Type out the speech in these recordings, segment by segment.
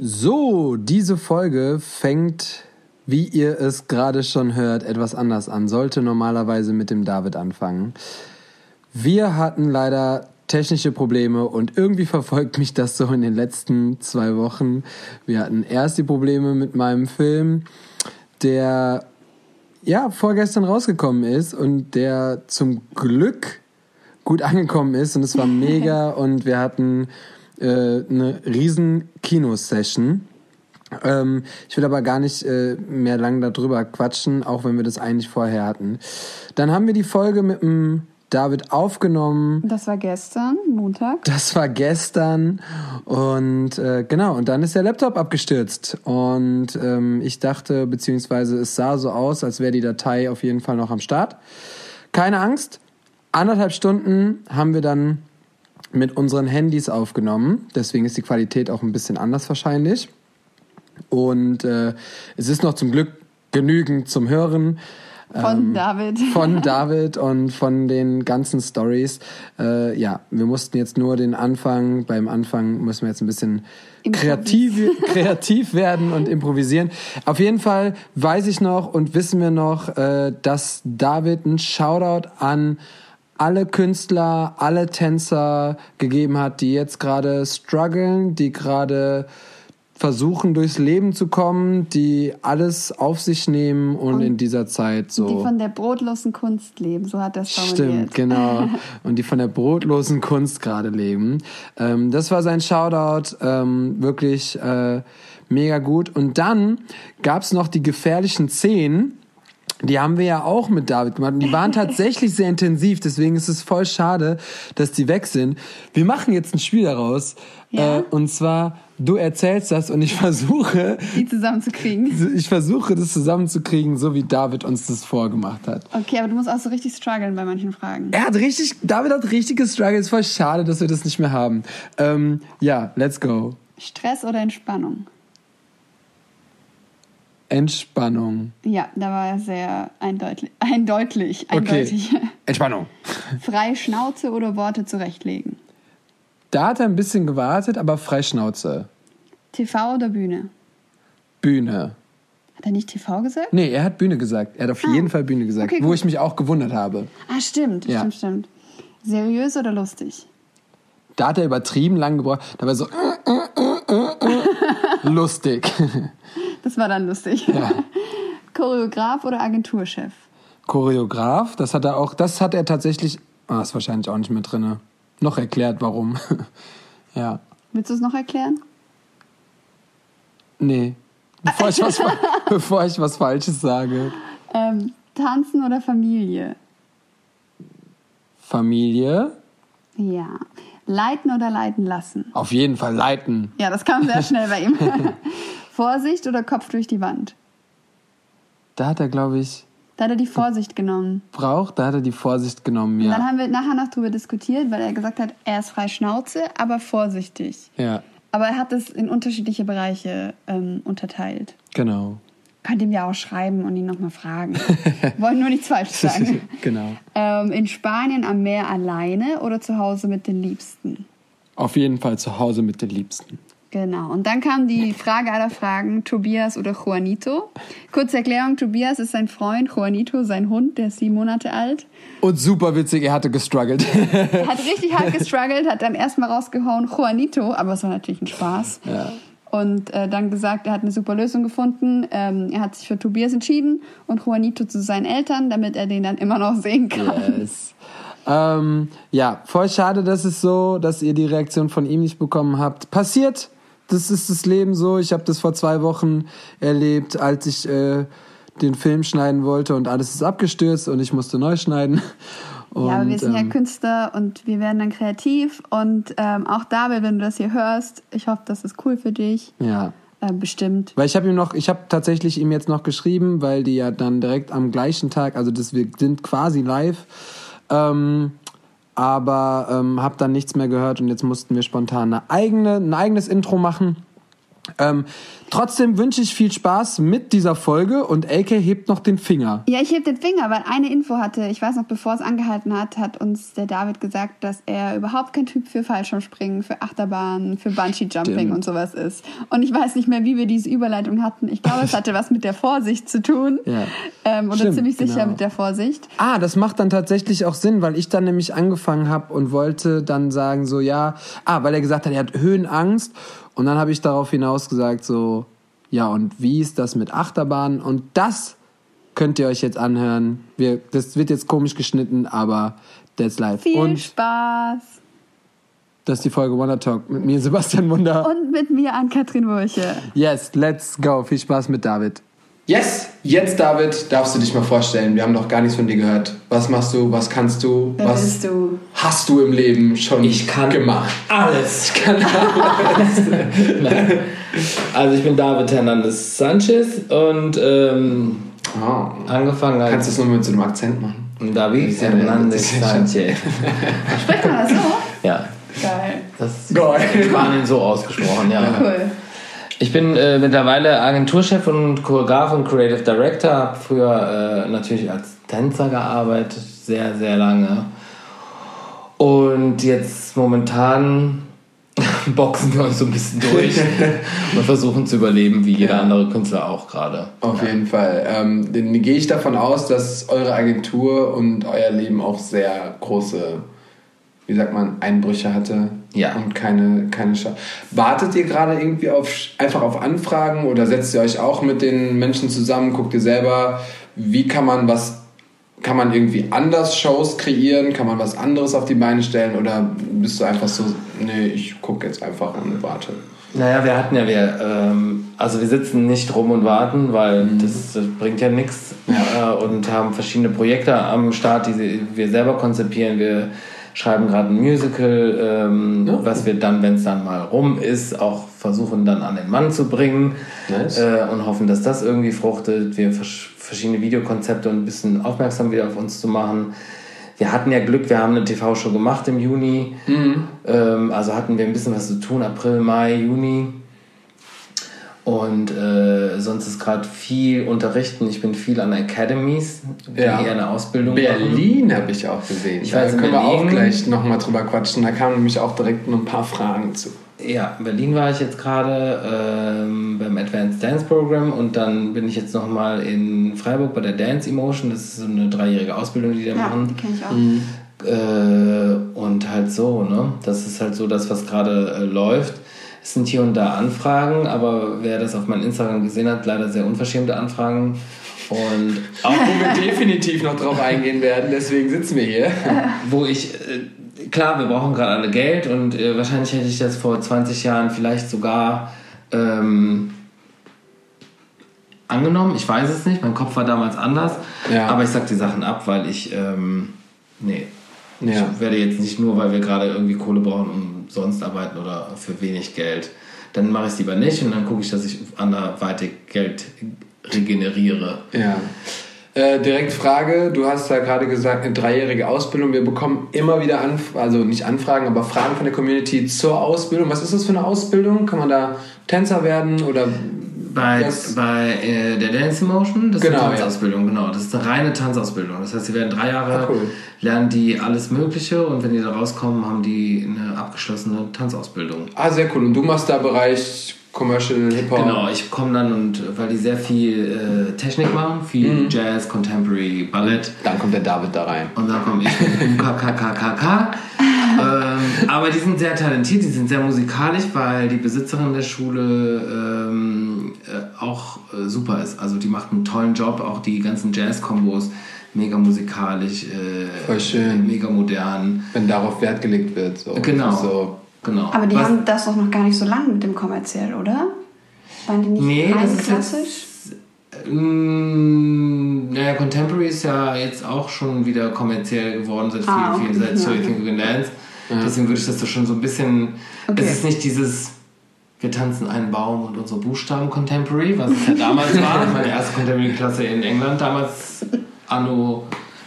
So, diese Folge fängt, wie ihr es gerade schon hört, etwas anders an. Sollte normalerweise mit dem David anfangen. Wir hatten leider technische Probleme und irgendwie verfolgt mich das so in den letzten zwei Wochen. Wir hatten erst die Probleme mit meinem Film, der ja vorgestern rausgekommen ist und der zum Glück gut angekommen ist und es war mega und wir hatten äh, eine riesen Kinosession. Ähm, ich will aber gar nicht äh, mehr lang darüber quatschen, auch wenn wir das eigentlich vorher hatten. Dann haben wir die Folge mit dem David aufgenommen. Das war gestern, Montag. Das war gestern und äh, genau, und dann ist der Laptop abgestürzt und ähm, ich dachte, beziehungsweise es sah so aus, als wäre die Datei auf jeden Fall noch am Start. Keine Angst, anderthalb Stunden haben wir dann mit unseren Handys aufgenommen, deswegen ist die Qualität auch ein bisschen anders wahrscheinlich und äh, es ist noch zum Glück genügend zum Hören. Von ähm, David. Von David und von den ganzen Stories. Äh, ja, wir mussten jetzt nur den Anfang, beim Anfang müssen wir jetzt ein bisschen kreativ, kreativ werden und improvisieren. Auf jeden Fall weiß ich noch und wissen wir noch, äh, dass David ein Shoutout an alle Künstler, alle Tänzer gegeben hat, die jetzt gerade strugglen, die gerade versuchen durchs Leben zu kommen, die alles auf sich nehmen und, und, in dieser Zeit so. Die von der brotlosen Kunst leben, so hat es formuliert. Stimmt, genau. und die von der brotlosen Kunst gerade leben. Ähm, das war sein Shoutout, ähm, wirklich äh, mega gut. Und dann gab's noch die gefährlichen Zehn. Die haben wir ja auch mit David gemacht. Und die waren tatsächlich sehr intensiv. Deswegen ist es voll schade, dass die weg sind. Wir machen jetzt ein Spiel daraus. Ja? Äh, und zwar du erzählst das und ich versuche. Die zusammenzukriegen. Ich versuche das zusammenzukriegen, so wie David uns das vorgemacht hat. Okay, aber du musst auch so richtig strugglen bei manchen Fragen. Er hat richtig, David hat richtiges Struggle. ist voll schade, dass wir das nicht mehr haben. Ähm, ja, let's go. Stress oder Entspannung? Entspannung. Ja, da war er sehr eindeutig. Eindeutig. eindeutig. Okay. Entspannung. Freie Schnauze oder Worte zurechtlegen? Da hat er ein bisschen gewartet, aber Freischnauze. TV oder Bühne? Bühne. Hat er nicht TV gesagt? Nee, er hat Bühne gesagt. Er hat auf ah. jeden Fall Bühne gesagt, okay, wo ich mich auch gewundert habe. Ah, stimmt, ja. stimmt, stimmt. Seriös oder lustig? Da hat er übertrieben lang gebraucht. Da war so äh, äh, äh, lustig. Das war dann lustig. Ja. Choreograf oder Agenturchef? Choreograf, das hat er auch, das hat er tatsächlich, ah, ist wahrscheinlich auch nicht mehr drin noch erklärt, warum. ja. Willst du es noch erklären? Nee. Bevor ich was, bevor ich was Falsches sage. Ähm, tanzen oder Familie? Familie. Ja. Leiten oder leiten lassen? Auf jeden Fall leiten. Ja, das kam sehr schnell bei ihm. Vorsicht oder Kopf durch die Wand? Da hat er, glaube ich, da hat er die Vorsicht genommen. Braucht, da hat er die Vorsicht genommen, ja. Und dann haben wir nachher noch drüber diskutiert, weil er gesagt hat, er ist frei Schnauze, aber vorsichtig. Ja. Aber er hat es in unterschiedliche Bereiche ähm, unterteilt. Genau. Könnt ihm ja auch schreiben und ihn nochmal fragen. Wollen nur nichts falsch sagen. genau. Ähm, in Spanien am Meer alleine oder zu Hause mit den Liebsten? Auf jeden Fall zu Hause mit den Liebsten. Genau. Und dann kam die Frage aller Fragen, Tobias oder Juanito. Kurze Erklärung, Tobias ist sein Freund, Juanito sein Hund, der ist sieben Monate alt. Und super witzig, er hatte gestruggelt. er hat richtig hart gestruggelt, hat dann erstmal rausgehauen, Juanito, aber es war natürlich ein Spaß. Ja. Und äh, dann gesagt, er hat eine super Lösung gefunden. Ähm, er hat sich für Tobias entschieden und Juanito zu seinen Eltern, damit er den dann immer noch sehen kann. Yes. Ähm, ja, voll schade, dass es so, dass ihr die Reaktion von ihm nicht bekommen habt. Passiert, das ist das Leben so. Ich habe das vor zwei Wochen erlebt, als ich äh, den Film schneiden wollte und alles ist abgestürzt und ich musste neu schneiden. Und, ja, aber wir sind ähm, ja Künstler und wir werden dann kreativ und ähm, auch David, wenn du das hier hörst, ich hoffe, das ist cool für dich. Ja. Äh, bestimmt. Weil ich habe ihm noch, ich habe tatsächlich ihm jetzt noch geschrieben, weil die ja dann direkt am gleichen Tag, also das, wir sind quasi live. Ähm, aber ähm, habe dann nichts mehr gehört und jetzt mussten wir spontan eine eigene, ein eigenes Intro machen. Ähm, trotzdem wünsche ich viel Spaß mit dieser Folge und AK hebt noch den Finger. Ja, ich heb den Finger, weil eine Info hatte, ich weiß noch, bevor es angehalten hat, hat uns der David gesagt, dass er überhaupt kein Typ für Fallschirmspringen, für Achterbahnen, für Bungee-Jumping und sowas ist. Und ich weiß nicht mehr, wie wir diese Überleitung hatten. Ich glaube, es hatte was mit der Vorsicht zu tun. Ja. Ähm, oder Stimmt, ziemlich sicher genau. mit der Vorsicht. Ah, das macht dann tatsächlich auch Sinn, weil ich dann nämlich angefangen habe und wollte dann sagen so, ja, ah, weil er gesagt hat, er hat Höhenangst und dann habe ich darauf hinaus gesagt so, ja, und wie ist das mit Achterbahnen? Und das könnt ihr euch jetzt anhören. Wir, das wird jetzt komisch geschnitten, aber that's life. Viel und Spaß. das ist die Folge Wonder Talk mit mir, Sebastian Wunder. Und mit mir an Katrin Wurche. Yes, let's go. Viel Spaß mit David. Yes, jetzt David, darfst du dich mal vorstellen. Wir haben noch gar nichts von dir gehört. Was machst du? Was kannst du? Wer was bist du? hast du im Leben schon Ich kann gemacht? alles. Ich kann Also ich bin David Hernandez Sanchez und ähm, oh. angefangen als Kannst du es nur mit so einem Akzent machen? David Ja, Hernandez ja Sanchez. Spricht man das so? Ja, Geil. das ist Geil. in Spanien so ausgesprochen, ja. Cool. Ich bin äh, mittlerweile Agenturchef und Choreograf und Creative Director. Habe früher äh, natürlich als Tänzer gearbeitet, sehr, sehr lange. Und jetzt momentan boxen wir uns so ein bisschen durch und versuchen zu überleben, wie jeder andere Künstler auch gerade. Auf jeden Fall. Ähm, dann gehe ich davon aus, dass eure Agentur und euer Leben auch sehr große, wie sagt man, Einbrüche hatte. Ja. Und keine, keine Scha Wartet ihr gerade irgendwie auf, einfach auf Anfragen oder setzt ihr euch auch mit den Menschen zusammen? Guckt ihr selber, wie kann man was, kann man irgendwie anders Shows kreieren? Kann man was anderes auf die Beine stellen? Oder bist du einfach so, nee, ich gucke jetzt einfach und warte? Naja, wir hatten ja, wir, ähm, also wir sitzen nicht rum und warten, weil das, das bringt ja nichts äh, und haben verschiedene Projekte am Start, die wir selber konzipieren. Wir schreiben gerade ein Musical, ähm, Ja. was wir dann, wenn es dann mal rum ist, auch versuchen dann an den Mann zu bringen Nice. äh, und hoffen, dass das irgendwie fruchtet. Wir versch verschiedene Videokonzepte und ein bisschen aufmerksam wieder auf uns zu machen. Wir hatten ja Glück, wir haben eine TV-Show gemacht im Juni. Ähm, also hatten wir ein bisschen was zu tun, April, Mai, Juni. Und äh, sonst ist gerade viel unterrichten. Ich bin viel an Academies, die Ja. eher eine Ausbildung. Berlin habe ich auch gesehen. Ich da in können wir auch gleich nochmal drüber quatschen. Da kamen nämlich auch direkt noch ein paar Fragen zu. Ja, in Berlin war ich jetzt gerade ähm, beim Advanced Dance Program und dann bin ich jetzt nochmal in Freiburg bei der Dance Emotion. Das ist so eine dreijährige Ausbildung, die die da Ja, machen. die kenne ich auch. Äh, und halt so, ne? Das ist halt so das, was gerade äh, läuft. Es sind hier und da Anfragen, aber wer das auf meinem Instagram gesehen hat, leider sehr unverschämte Anfragen. Und Auch wo wir definitiv noch drauf eingehen werden, deswegen sitzen wir hier. wo ich, äh, klar, wir brauchen gerade alle Geld und äh, wahrscheinlich hätte ich das vor 20 Jahren vielleicht sogar ähm, angenommen. Ich weiß es nicht, mein Kopf war damals anders. Ja. Aber ich sag die Sachen ab, weil ich, ähm, nee. Ja. Ich werde jetzt nicht nur, weil wir gerade irgendwie Kohle brauchen, umsonst arbeiten oder für wenig Geld. Dann mache ich es lieber nicht und dann gucke ich, dass ich anderweitig Geld regeneriere. Ja. Äh, direkt Frage, du hast da gerade gesagt, eine dreijährige Ausbildung. Wir bekommen immer wieder Anf also nicht Anfragen, aber Fragen von der Community zur Ausbildung. Was ist das für eine Ausbildung? Kann man da Tänzer werden oder Bei, was? bei äh, der Dance Emotion, das Genau, ist eine Tanzausbildung, genau. Das ist eine reine Tanzausbildung. Das heißt, sie werden drei Jahre, Ah, cool. lernen die alles Mögliche und wenn die da rauskommen, haben die eine abgeschlossene Tanzausbildung. Ah, sehr cool. Und du machst da Bereich Commercial Hip-Hop. Genau, ich komme dann und weil die sehr viel äh, Technik machen, viel Mhm. Jazz, Contemporary, Ballett. Dann kommt der David da rein. Und dann komme ich mit UKKKKK. ähm, aber die sind sehr talentiert, die sind sehr musikalisch, weil die Besitzerin der Schule ähm, äh, auch äh, super ist. Also die macht einen tollen Job, auch die ganzen Jazz-Kombos, mega musikalisch, äh, mega modern. Wenn darauf Wert gelegt wird. So. Genau. So. Genau. Aber die Was- haben das doch noch gar nicht so lange mit dem kommerziell, oder? Waren die nicht Nee, rein das ist klassisch? Mm, Naja, Contemporary ist ja jetzt auch schon wieder kommerziell geworden seit Ah, vielen, vielen, seit So Ja, You. Think You Can Dance. Deswegen würde ich das so schon so ein bisschen. Okay. Es ist nicht dieses, wir tanzen einen Baum und unsere Buchstaben Contemporary, was es ja damals war. Meine erste Contemporary-Klasse in England, damals anno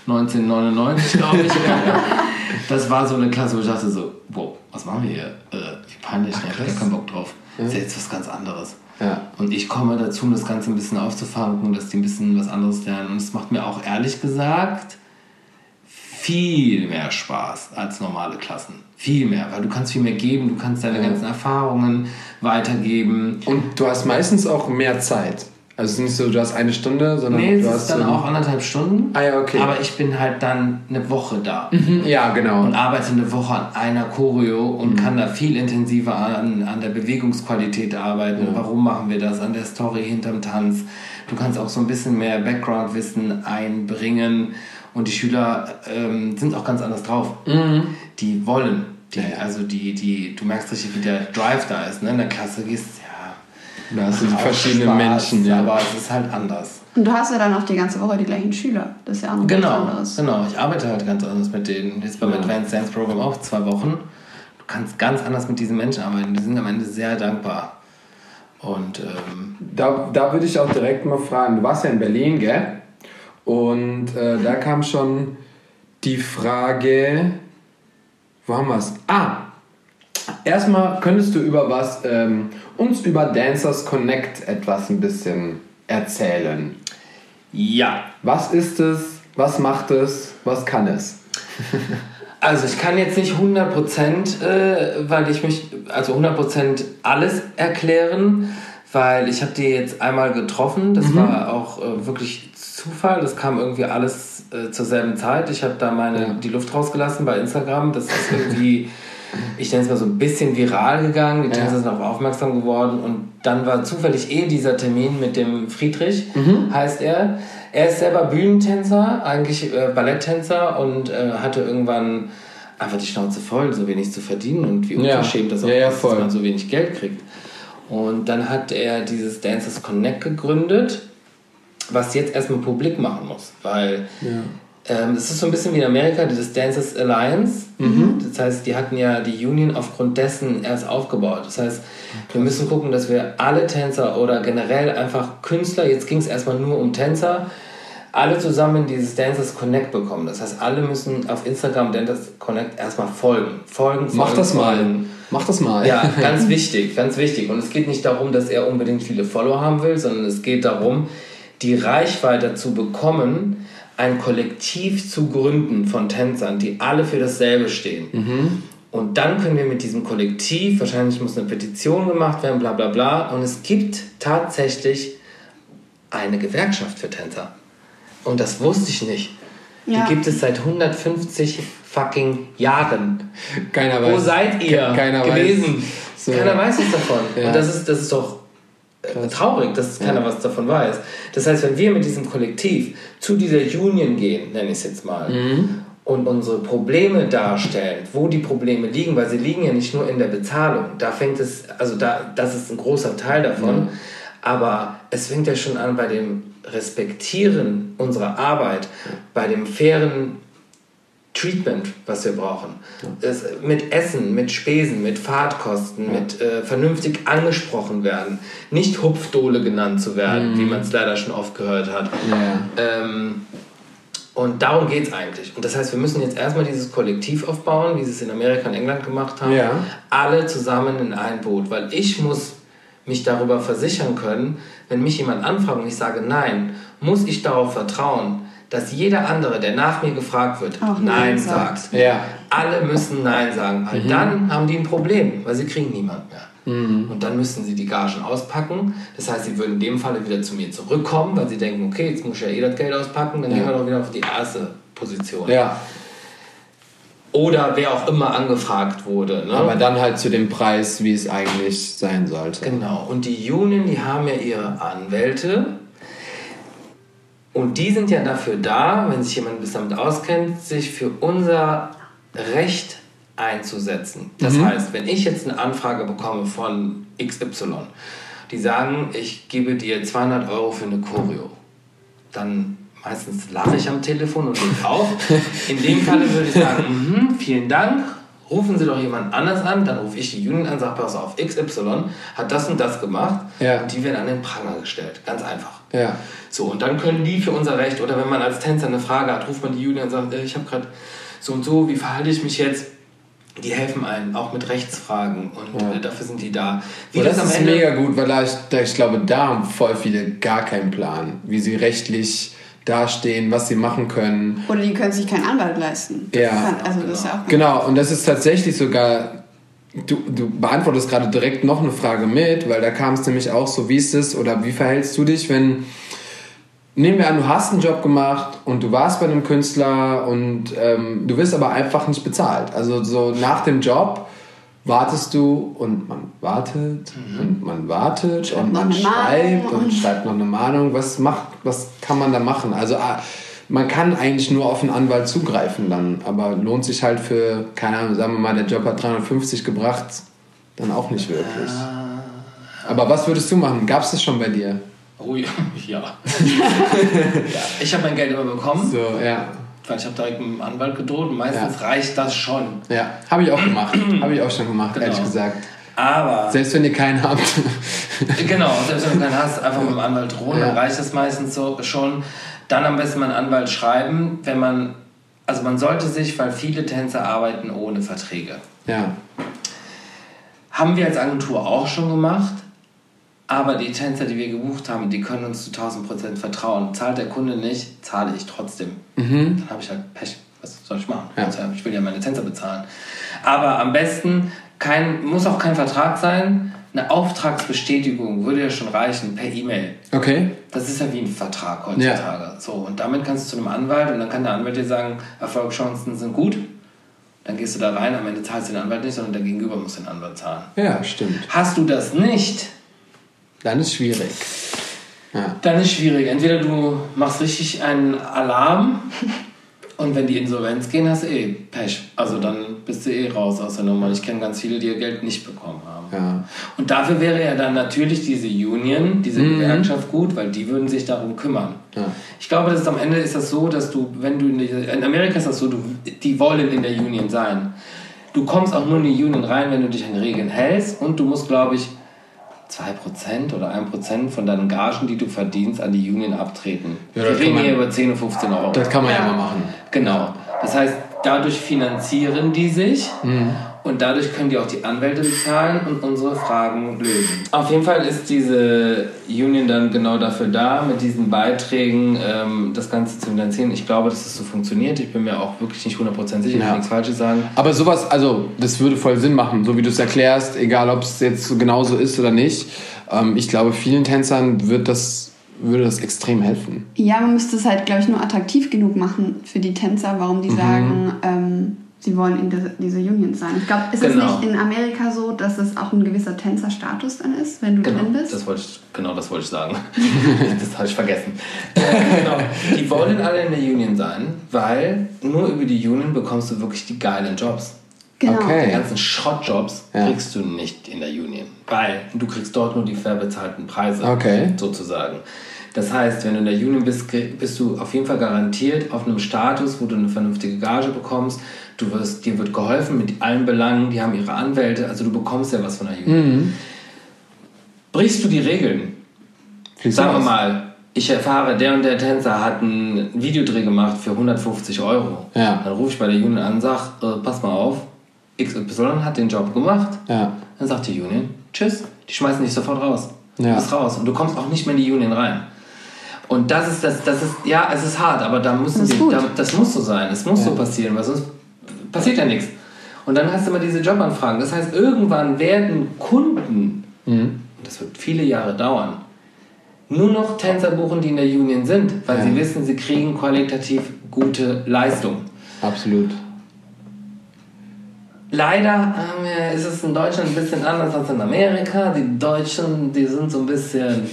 1999, glaube ich. Das war so eine Klasse, wo ich dachte so, wow, was machen wir hier? Äh, wie peinlich, ne? ich habe keinen Bock drauf. Das ist ja jetzt was ganz anderes. Ja. Und ich komme dazu, um das Ganze ein bisschen aufzufangen, dass die ein bisschen was anderes lernen. Und es macht mir auch ehrlich gesagt viel mehr Spaß als normale Klassen. Viel mehr, weil du kannst viel mehr geben, du kannst deine ganzen Erfahrungen weitergeben. Und du hast meistens auch mehr Zeit. Also es ist nicht so, du hast eine Stunde, sondern Nee, du hast dann so- auch anderthalb Stunden. Ah ja, okay. Aber ich bin halt dann eine Woche da. Mhm, ja, genau. und arbeite eine Woche an einer Choreo und kann da viel intensiver an, an der Bewegungsqualität arbeiten. Warum machen wir das? An der Story hinterm Tanz. Du kannst auch so ein bisschen mehr Background-Wissen einbringen und die Schüler ähm, sind auch ganz anders drauf. Die wollen. Die, Also die, die, du merkst richtig, wie der Drive da ist. Ne? In der Klasse gehst ja. Da hast du die verschiedenen Spaß, Menschen, ja. Aber es ist halt anders. Und du hast ja dann auch die ganze Woche die gleichen Schüler. Das ist ja auch noch Genau, was anderes. genau. Ich arbeite halt ganz anders mit denen. Jetzt beim Ja. Advanced Dance Program auch zwei Wochen. Du kannst ganz anders mit diesen Menschen arbeiten. Die sind am Ende sehr dankbar. Und ähm, Da, da würde ich auch direkt mal fragen, du warst ja in Berlin, gell? Und äh, da kam schon die Frage, wo haben wir es? Ah, erstmal könntest du über was, ähm, uns über Dancers Connect etwas ein bisschen erzählen. ja, Was ist es? Was macht es? Was kann es? also ich kann jetzt nicht 100%, äh, weil ich mich, also 100% alles erklären, weil ich habe die jetzt einmal getroffen. Das war auch äh, wirklich Zufall. Das kam irgendwie alles äh, zur selben Zeit. Ich habe da meine, die Luft rausgelassen bei Instagram. Das ist irgendwie, ich nenne es mal so ein bisschen viral gegangen. Die Tänzer sind darauf aufmerksam geworden. Und dann war zufällig eh dieser Termin mit dem Friedrich, heißt er. Er ist selber Bühnentänzer, eigentlich äh, Balletttänzer und äh, hatte irgendwann einfach die Schnauze voll, so wenig zu verdienen und wie Ja. unverschämt das auch Ja, ja, ist, dass man so wenig Geld kriegt. Und dann hat er dieses Dancers Connect gegründet, was jetzt erstmal publik machen muss, weil ähm, es ist so ein bisschen wie in Amerika, dieses Dancers Alliance. Das heißt, die hatten ja die Union aufgrund dessen erst aufgebaut. Das heißt, wir müssen gucken, dass wir alle Tänzer oder generell einfach Künstler, jetzt ging es erstmal nur um Tänzer, alle zusammen dieses Dancers Connect bekommen. Das heißt, alle müssen auf Instagram Dancers Connect erstmal folgen. Folgen, folgen Mach das mal. Mach das mal. Ja, ganz wichtig, ganz wichtig. Und es geht nicht darum, dass er unbedingt viele Follower haben will, sondern es geht darum, die Reichweite zu bekommen, ein Kollektiv zu gründen von Tänzern, die alle für dasselbe stehen. Und dann können wir mit diesem Kollektiv, wahrscheinlich muss eine Petition gemacht werden, bla bla bla. Und es gibt tatsächlich eine Gewerkschaft für Tänzer. Und das wusste ich nicht. Ja. Die gibt es seit 150 fucking Jahren. Keiner Wo weiß. seid ihr Ke- keiner gewesen? weiß. So. Keiner weiß was davon. Ja. Und das ist, das ist doch äh, traurig, dass keiner was davon weiß. Das heißt, wenn wir mit diesem Kollektiv zu dieser Union gehen, nenne ich es jetzt mal, Mhm. und unsere Probleme darstellen, wo die Probleme liegen, weil sie liegen ja nicht nur in der Bezahlung. Da fängt es, also da, das ist ein großer Teil davon. Aber es fängt ja schon an bei dem Respektieren unserer Arbeit, bei dem fairen Treatment, was wir brauchen. Das, mit Essen, mit Spesen, mit Fahrtkosten, mit äh, vernünftig angesprochen werden. Nicht Hupfdohle genannt zu werden, wie man es leider schon oft gehört hat. Ja. Ähm, und darum geht es eigentlich. Und das heißt, wir müssen jetzt erstmal dieses Kollektiv aufbauen, wie sie es in Amerika und England gemacht haben. Ja. Alle zusammen in ein Boot. Weil ich muss mich darüber versichern können, wenn mich jemand anfragt und ich sage Nein, muss ich darauf vertrauen, dass jeder andere, der nach mir gefragt wird, Auch Nein, sagt. sagt. Ja. Alle müssen Nein sagen, weil dann haben die ein Problem, weil sie kriegen niemand mehr. Und dann müssen sie die Gagen auspacken. Das heißt, sie würden in dem Falle wieder zu mir zurückkommen, weil sie denken, okay, jetzt muss ich ja eh das Geld auspacken, dann Ja. gehen wir doch wieder auf die erste Position. ja. Oder wer auch immer angefragt wurde. Ne? Aber dann halt zu dem Preis, wie es eigentlich sein sollte. Genau. Und die Union, die haben ja ihre Anwälte. Und die sind ja dafür da, wenn sich jemand bis damit auskennt, sich für unser Recht einzusetzen. Das heißt, wenn ich jetzt eine Anfrage bekomme von XY, die sagen, ich gebe dir 200 Euro für eine Choreo, dann meistens lache ich am Telefon und leg auf. In dem Falle würde ich sagen, mhm, vielen Dank, rufen Sie doch jemand anders an, dann rufe ich die Union an, sage, pass auf, XY hat das und das gemacht Ja. und die werden an den Pranger gestellt. Ganz einfach. Ja. So, und dann können die für unser Recht, oder wenn man als Tänzer eine Frage hat, ruft man die Union und sagt, äh, ich habe gerade so und so, wie verhalte ich mich jetzt? die helfen einem, auch mit Rechtsfragen und Ja. äh, dafür sind die da. Wie Und das, am ist Ende- mega gut, weil da ich, da ich glaube, da haben voll viele gar keinen Plan, wie sie rechtlich dastehen, was sie machen können. Oder die können sich keinen Anwalt leisten. Ja. Kann, also das ist ja auch Genau, und das ist tatsächlich sogar, du, du beantwortest gerade direkt noch eine Frage mit, weil da kam es nämlich auch so, wie ist es oder wie verhältst du dich, wenn, nehmen wir an, du hast einen Job gemacht und du warst bei einem Künstler und ähm, du wirst aber einfach nicht bezahlt. Also so nach dem Job wartest du und man wartet und man wartet und man schreibt Mahnung. und schreibt noch eine Mahnung. Was macht, was kann man da machen? Also ah, man kann eigentlich nur auf einen Anwalt zugreifen dann, aber lohnt sich halt für, keine Ahnung, sagen wir mal, der Job hat 350 gebracht, dann auch nicht wirklich. Aber was würdest du machen? Gab es das schon bei dir? Oh ja. ja. ja. Ich habe mein Geld immer bekommen, So, ja. weil ich habe direkt mit dem Anwalt gedroht und meistens reicht das schon. Ja, habe ich auch gemacht. habe ich auch schon gemacht, Genau. ehrlich gesagt. Aber Selbst wenn ihr keinen habt. Genau, selbst wenn du keinen hast, einfach mit dem Anwalt drohen, Ja. dann reicht das meistens so schon. Dann am besten mal einen Anwalt schreiben, wenn man, also man sollte sich, weil viele Tänzer arbeiten ohne Verträge. ja. Haben wir als Agentur auch schon gemacht, aber die Tänzer, die wir gebucht haben, die können uns zu 1000 Prozent vertrauen. Zahlt der Kunde nicht, zahle ich trotzdem. Dann habe ich halt Pech. Was soll ich machen? Ja. Ich will ja meine Tänzer bezahlen. Aber am besten, kein, muss auch kein Vertrag sein. Eine Auftragsbestätigung würde ja schon reichen per E-Mail. Okay. Das ist ja wie ein Vertrag heutzutage. So, und damit kannst du zu einem Anwalt und dann kann der Anwalt dir sagen, Erfolgschancen sind gut. Dann gehst du da rein, am Ende zahlst du den Anwalt nicht, sondern der Gegenüber muss den Anwalt zahlen. Ja, stimmt. Hast du das nicht, Dann ist schwierig. Ja. dann ist schwierig. Entweder du machst richtig einen Alarm und wenn die Insolvenz gehen, hast du eh Pech. Also dann bist du eh raus aus der Nummer. Ich kenne ganz viele, die ihr Geld nicht bekommen haben. Ja. Und dafür wäre ja dann natürlich diese Union, diese Gewerkschaft gut, weil die würden sich darum kümmern. Ja. Ich glaube, dass am Ende ist das so, dass du, wenn du in, die, in Amerika ist das so, du, die wollen in der Union sein. Du kommst auch nur in die Union rein, wenn du dich an Regeln hältst und du musst, glaube ich, 2% oder 1% von deinen Gagen, die du verdienst, an die Union abtreten. Ja, Wir das kann reden man- hier über 10 und 15 Euro. Das kann man ja, mal machen. Genau. Das heißt, dadurch finanzieren die sich Mhm. Und dadurch können die auch die Anwälte bezahlen und unsere Fragen lösen. Auf jeden Fall ist diese Union dann genau dafür da, mit diesen Beiträgen ähm, das Ganze zu finanzieren. Ich glaube, dass es so funktioniert. Ich bin mir auch wirklich nicht 100% sicher, ich Ja. will nichts Falsches sagen. Aber sowas, also das würde voll Sinn machen, so wie du es erklärst, egal ob es jetzt so genauso ist oder nicht. Ähm, ich glaube, vielen Tänzern wird das, würde das extrem helfen. Ja, man müsste es halt, glaube ich, nur attraktiv genug machen für die Tänzer, warum die Mhm. sagen, ähm, sie wollen in diese, diese Union sein. Ich glaube, ist es Genau. nicht in Amerika so, dass es auch ein gewisser Tänzerstatus dann ist, wenn du drin Genau, bist? das wollte ich, genau das wollte ich sagen. das habe ich vergessen. Genau. Die wollen alle in der Union sein, weil nur über die Union bekommst du wirklich die geilen Jobs. genau. Okay. Die ganzen Schrottjobs Ja. kriegst du nicht in der Union, weil du kriegst dort nur die fair bezahlten Preise, Okay. sozusagen. Das heißt, wenn du in der Union bist, bist du auf jeden Fall garantiert auf einem Status, wo du eine vernünftige Gage bekommst. Du wirst, dir wird geholfen mit allen Belangen, die haben ihre Anwälte, also du bekommst ja was von der Union. Mhm. Brichst du die Regeln, Fließt Sagen wir mal, ich erfahre, der und der Tänzer hat einen Videodreh gemacht für 150 Euro. Ja. Dann rufe ich bei der Union an und sage, äh, pass mal auf, XY hat den Job gemacht. Ja. Dann sagt die Union, tschüss, die schmeißen dich sofort raus. Ja. Du bist raus und du kommst auch nicht mehr in die Union rein. Und das ist, das, das ist, ja, es ist hart, aber da müssen Das gut. da, das muss so sein, es muss so passieren, weil sonst passiert ja nichts. Und dann hast du immer diese Jobanfragen. Das heißt, irgendwann werden Kunden, und das wird viele Jahre dauern, nur noch Tänzer buchen, die in der Union sind, weil Ja. sie wissen, sie kriegen qualitativ gute Leistung. Absolut. Leider ähm, ist es in Deutschland ein bisschen anders als in Amerika. Die Deutschen, die sind so ein bisschen,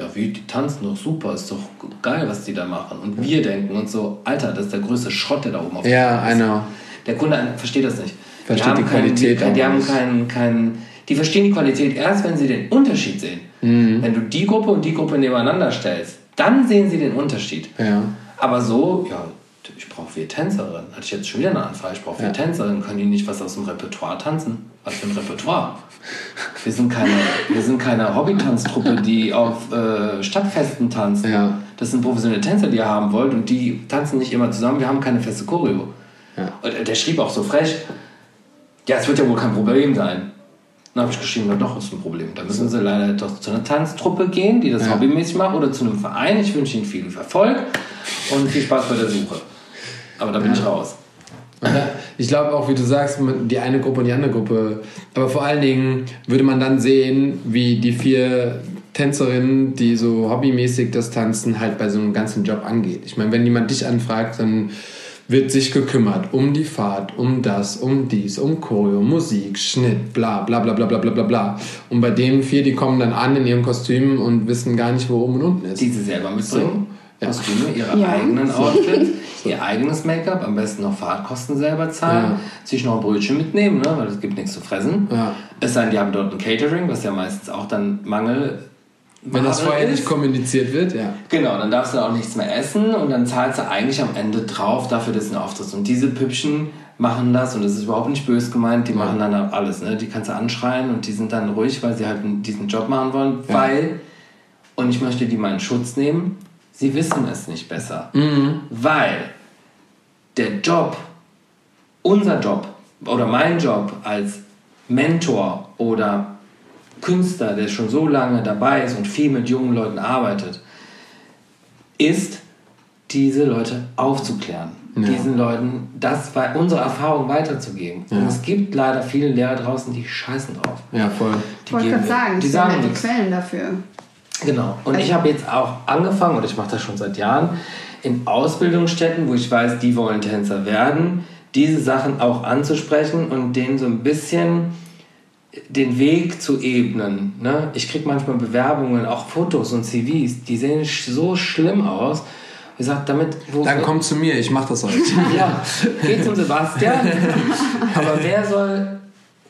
ja wie, die tanzen doch super, ist doch geil, was die da machen. Und wir denken uns so, Alter, das ist der größte Schrott, der da oben auf dem Ja, I know. Der Kunde versteht das nicht. Versteht haben die keinen- Qualität die, auch die haben keinen, keinen, die verstehen die Qualität erst, wenn sie den Unterschied sehen. Mhm. Wenn du die Gruppe und die Gruppe nebeneinander stellst, dann sehen sie den Unterschied. Ja. Aber so, ja, brauche vier Tänzerinnen. Hatte ich jetzt schon wieder eine Anfrage. Ich brauche vier Ja. Tänzerinnen. Können die nicht was aus dem Repertoire tanzen? Was für ein Repertoire? Wir sind keine, wir sind keine Hobbytanztruppe, die auf äh, Stadtfesten tanzt. Ja. Das sind professionelle Tänzer, die ihr haben wollt und die tanzen nicht immer zusammen. Wir haben keine feste Choreo. Ja. Und der schrieb auch so frech, ja, es wird ja wohl kein Problem sein. Dann habe ich geschrieben, na doch, ist ein Problem. Da müssen sie leider doch zu einer Tanztruppe gehen, die das Ja. hobbymäßig macht, oder zu einem Verein. Ich wünsche ihnen viel Erfolg und viel Spaß bei der Suche. Aber da bin ich raus. Ich glaube auch, wie du sagst, die eine Gruppe und die andere Gruppe. Aber vor allen Dingen würde man dann sehen, wie die vier Tänzerinnen, die so hobbymäßig das Tanzen halt bei so einem ganzen Job angeht. Ich meine, wenn jemand dich anfragt, dann wird sich gekümmert um die Fahrt, um das, um dies, um Choreo, Musik, Schnitt, bla bla bla bla bla bla bla bla. Und bei den vier, die kommen dann an in ihren Kostümen und wissen gar nicht, wo oben und unten ist. Die sie selber mitbringen. Ja. Kostüme, ihre Ja. eigenen Outfits, ihr eigenes Make-up, am besten noch Fahrtkosten selber zahlen, Ja. sich noch ein Brötchen mitnehmen, ne, weil es gibt nichts zu fressen. Ja. Es sei denn, die haben dort ein Catering, was ja meistens auch dann Mangel Wenn das vorher ist. nicht kommuniziert wird, ja. Genau, dann darfst du auch nichts mehr essen und dann zahlst du eigentlich am Ende drauf dafür, dass du einen Auftritt. Und diese Püppchen machen das und das ist überhaupt nicht böse gemeint, die machen dann alles. Ne? Die kannst du anschreien und die sind dann ruhig, weil sie halt diesen Job machen wollen, Ja. weil, und ich möchte die mal in Schutz nehmen, sie wissen es nicht besser. Weil der Job, unser Job oder mein Job als Mentor oder Künstler, der schon so lange dabei ist und viel mit jungen Leuten arbeitet, ist, diese Leute aufzuklären. Ja. Diesen Leuten das, wei- unsere Erfahrung weiterzugeben. Und Ja. es gibt leider viele Lehrer draußen, die scheißen drauf. Ja, voll. Die Ich geben- gerade sagen, die sagen sind ja die. Quellen dafür. Genau. Und Also- ich habe jetzt auch angefangen, und ich mache das schon seit Jahren, in Ausbildungsstätten, wo ich weiß, die wollen Tänzer werden, diese Sachen auch anzusprechen und denen so ein bisschen den Weg zu ebnen. Ne? Ich kriege manchmal Bewerbungen, auch Fotos und CVs, die sehen so schlimm aus. Ich sage, damit... Dann kommt zu mir, ich mach das heute. ja, geht zum Sebastian. Aber wer soll...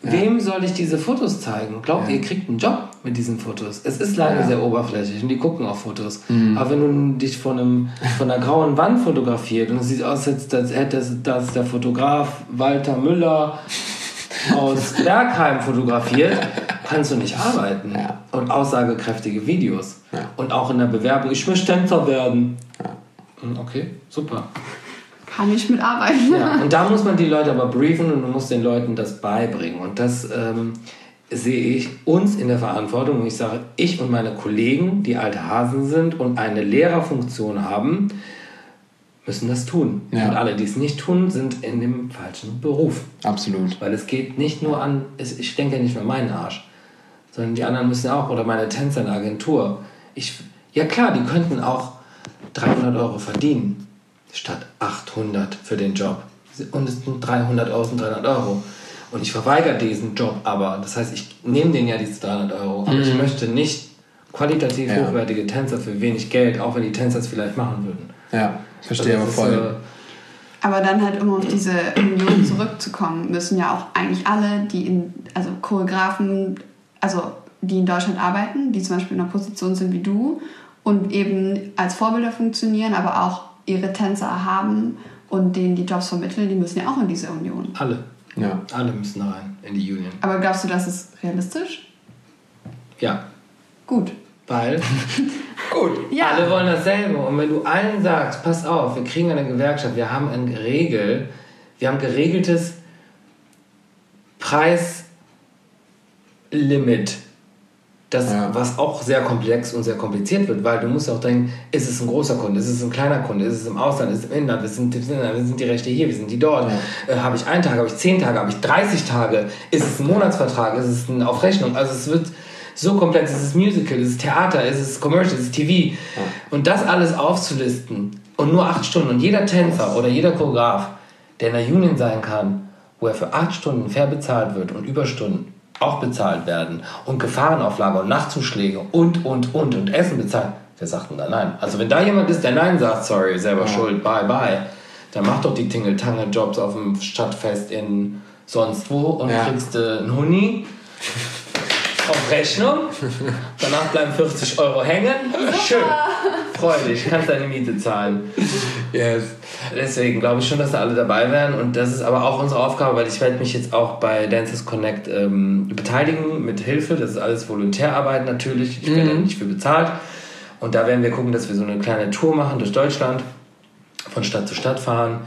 Wem soll ich diese Fotos zeigen? Glaubt ihr, ihr kriegt einen Job mit diesen Fotos? Es ist leider Ja. sehr oberflächlich und die gucken auf Fotos. Aber wenn du dich von, einem, von einer grauen Wand fotografiert und es sieht aus, als hätte das, der Fotograf Walter Müller aus Bergheim fotografiert, kannst du nicht arbeiten. Ja. Und aussagekräftige Videos. Ja. Und auch in der Bewerbung, ich möchte Tänzer werden. Hm, Okay, super. Kann ich mitarbeiten. Ja, und da muss man die Leute aber briefen und man muss den Leuten das beibringen. Und das ähm, sehe ich uns in der Verantwortung. Und ich sage, ich und meine Kollegen, die alte Hasen sind und eine Lehrerfunktion haben, müssen das tun. Ja. Und alle, die es nicht tun, sind in dem falschen Beruf. Absolut. Weil es geht nicht nur an, ich denke ja nicht nur meinen Arsch, sondern die anderen müssen auch, oder meine Tänzer in der Agentur. Ich, ja klar, die könnten auch 300 Euro verdienen, statt 800 für den Job. Und es sind 300 Euro, sind 300 Euro. Und ich verweigere diesen Job aber. Das heißt, ich nehme denen ja diese 300 Euro. Aber ich möchte nicht qualitativ Ja. hochwertige Tänzer für wenig Geld, auch wenn die Tänzer es vielleicht machen würden. Ja, verstehe Also aber voll. äh, Aber dann halt, um auf diese Union zurückzukommen, müssen ja auch eigentlich alle, die in, also Choreografen, also die in Deutschland arbeiten, die zum Beispiel in einer Position sind wie du und eben als Vorbilder funktionieren, aber auch ihre Tänzer haben und denen die Jobs vermitteln, die müssen ja auch in diese Union. alle. Ja. Alle müssen da rein in die Union. Aber glaubst du, das ist realistisch? Ja, Gut. weil Gut. Ja. Alle wollen dasselbe. Und wenn du allen sagst, pass auf, wir kriegen eine Gewerkschaft, wir haben ein Regel, wir haben geregeltes Preislimit. Das, Ja. was auch sehr komplex und sehr kompliziert wird, weil du musst auch denken, ist es ein großer Kunde, ist es ein kleiner Kunde, ist es im Ausland, ist es im Inland, wir sind, wir sind, die Rechte hier, wir sind die dort. Äh, habe ich einen Tag, habe ich zehn Tage, habe ich 30 Tage, ist es ein Monatsvertrag, ist es eine Aufrechnung? Also es wird so komplex, ist es Musical, ist es Theater, ist es Commercial, ist es TV? Und das alles aufzulisten und nur acht Stunden und jeder Tänzer oder jeder Choreograf, der in der Union sein kann, wo er für acht Stunden fair bezahlt wird und Überstunden auch bezahlt werden und Gefahrenauflage und Nachtzuschläge und, und, und und Essen bezahlt, wer sagt denn da nein? Also wenn da jemand ist, der nein sagt, sorry, selber schuld, bye, bye, dann mach doch die Tingle-Tangle-Jobs auf dem Stadtfest in sonst wo und Ja. kriegst einen Huni auf Rechnung. Danach bleiben 40 Euro hängen. Schön. Freu dich, kannst deine Miete zahlen. Yes. Deswegen glaube ich schon, dass da alle dabei wären. Und das ist aber auch unsere Aufgabe, weil ich werde mich jetzt auch bei Dancers Connect ähm, beteiligen mit Hilfe. Das ist alles Volontärarbeit natürlich. Ich werde nicht für bezahlt. Und da werden wir gucken, dass wir so eine kleine Tour machen durch Deutschland, von Stadt zu Stadt fahren,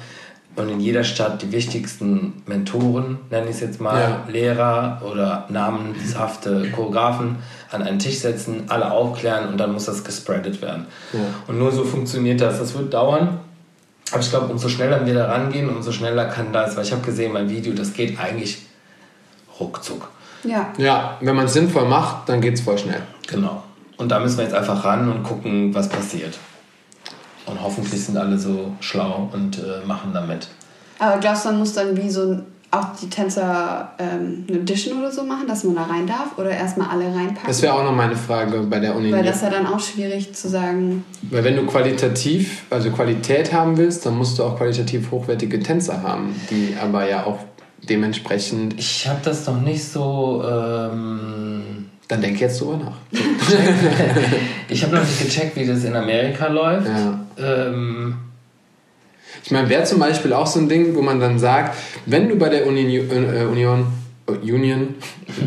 und in jeder Stadt die wichtigsten Mentoren, nenne ich es jetzt mal, Ja. Lehrer oder namenshafte Choreografen an einen Tisch setzen, alle aufklären und dann muss das gespreadet werden. Ja. Und nur so funktioniert das. Das wird dauern. Aber ich glaube, umso schneller wir da rangehen, umso schneller kann das, weil ich habe gesehen, mein Video, das geht eigentlich ruckzuck. Ja. Ja, wenn man es sinnvoll macht, dann geht es voll schnell. Genau. Und da müssen wir jetzt einfach ran und gucken, was passiert. Und hoffentlich sind alle so schlau und äh, machen damit. Aber glaubst du, man muss dann wie so auch die Tänzer ähm, eine Audition oder so machen, dass man da rein darf? Oder erstmal alle reinpacken? Das wäre auch noch meine Frage bei der Uni. Weil das ist ja dann auch schwierig zu sagen. Weil wenn du qualitativ, also Qualität haben willst, dann musst du auch qualitativ hochwertige Tänzer haben, die aber ja auch dementsprechend. Ich habe das noch nicht so. Ähm, Dann denk jetzt drüber nach. ich habe noch nicht gecheckt, wie das in Amerika läuft. Ja. Ähm, Ich meine, wäre zum Beispiel auch so ein Ding, wo man dann sagt, wenn du bei der Uni, äh, Union, äh, Union,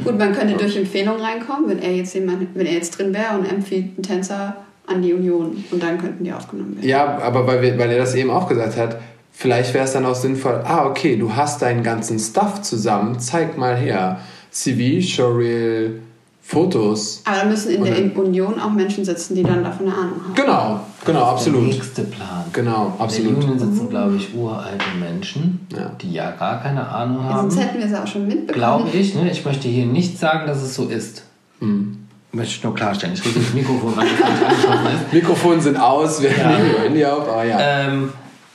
Gut, man könnte durch Empfehlung reinkommen, wenn er jetzt jemand, wenn er jetzt drin wäre und empfiehlt einen Tänzer an die Union und dann könnten die aufgenommen werden. ja, aber weil, wir, weil er das eben auch gesagt hat, vielleicht wäre es dann auch sinnvoll, ah, okay, du hast deinen ganzen Stuff zusammen, zeig mal her. CV, Showreel, Fotos. Aber da müssen in der dann- Union auch Menschen sitzen, die dann davon eine Ahnung haben. Genau, genau, Der absolut. nächste Plan. Genau, In der absolut. Union sitzen, glaube ich, uralte Menschen, Ja. die ja gar keine Ahnung haben. Sonst hätten wir es auch schon mitbekommen. Glaube ich, ne? Ich möchte hier nicht sagen, dass es so ist. Möchte ich nur klarstellen. Ich rede ins Mikrofon rein, das nicht angeschossen ist. Mikrofone sind aus, wir Ja. nehmen Handy auf, aber ja. Ähm,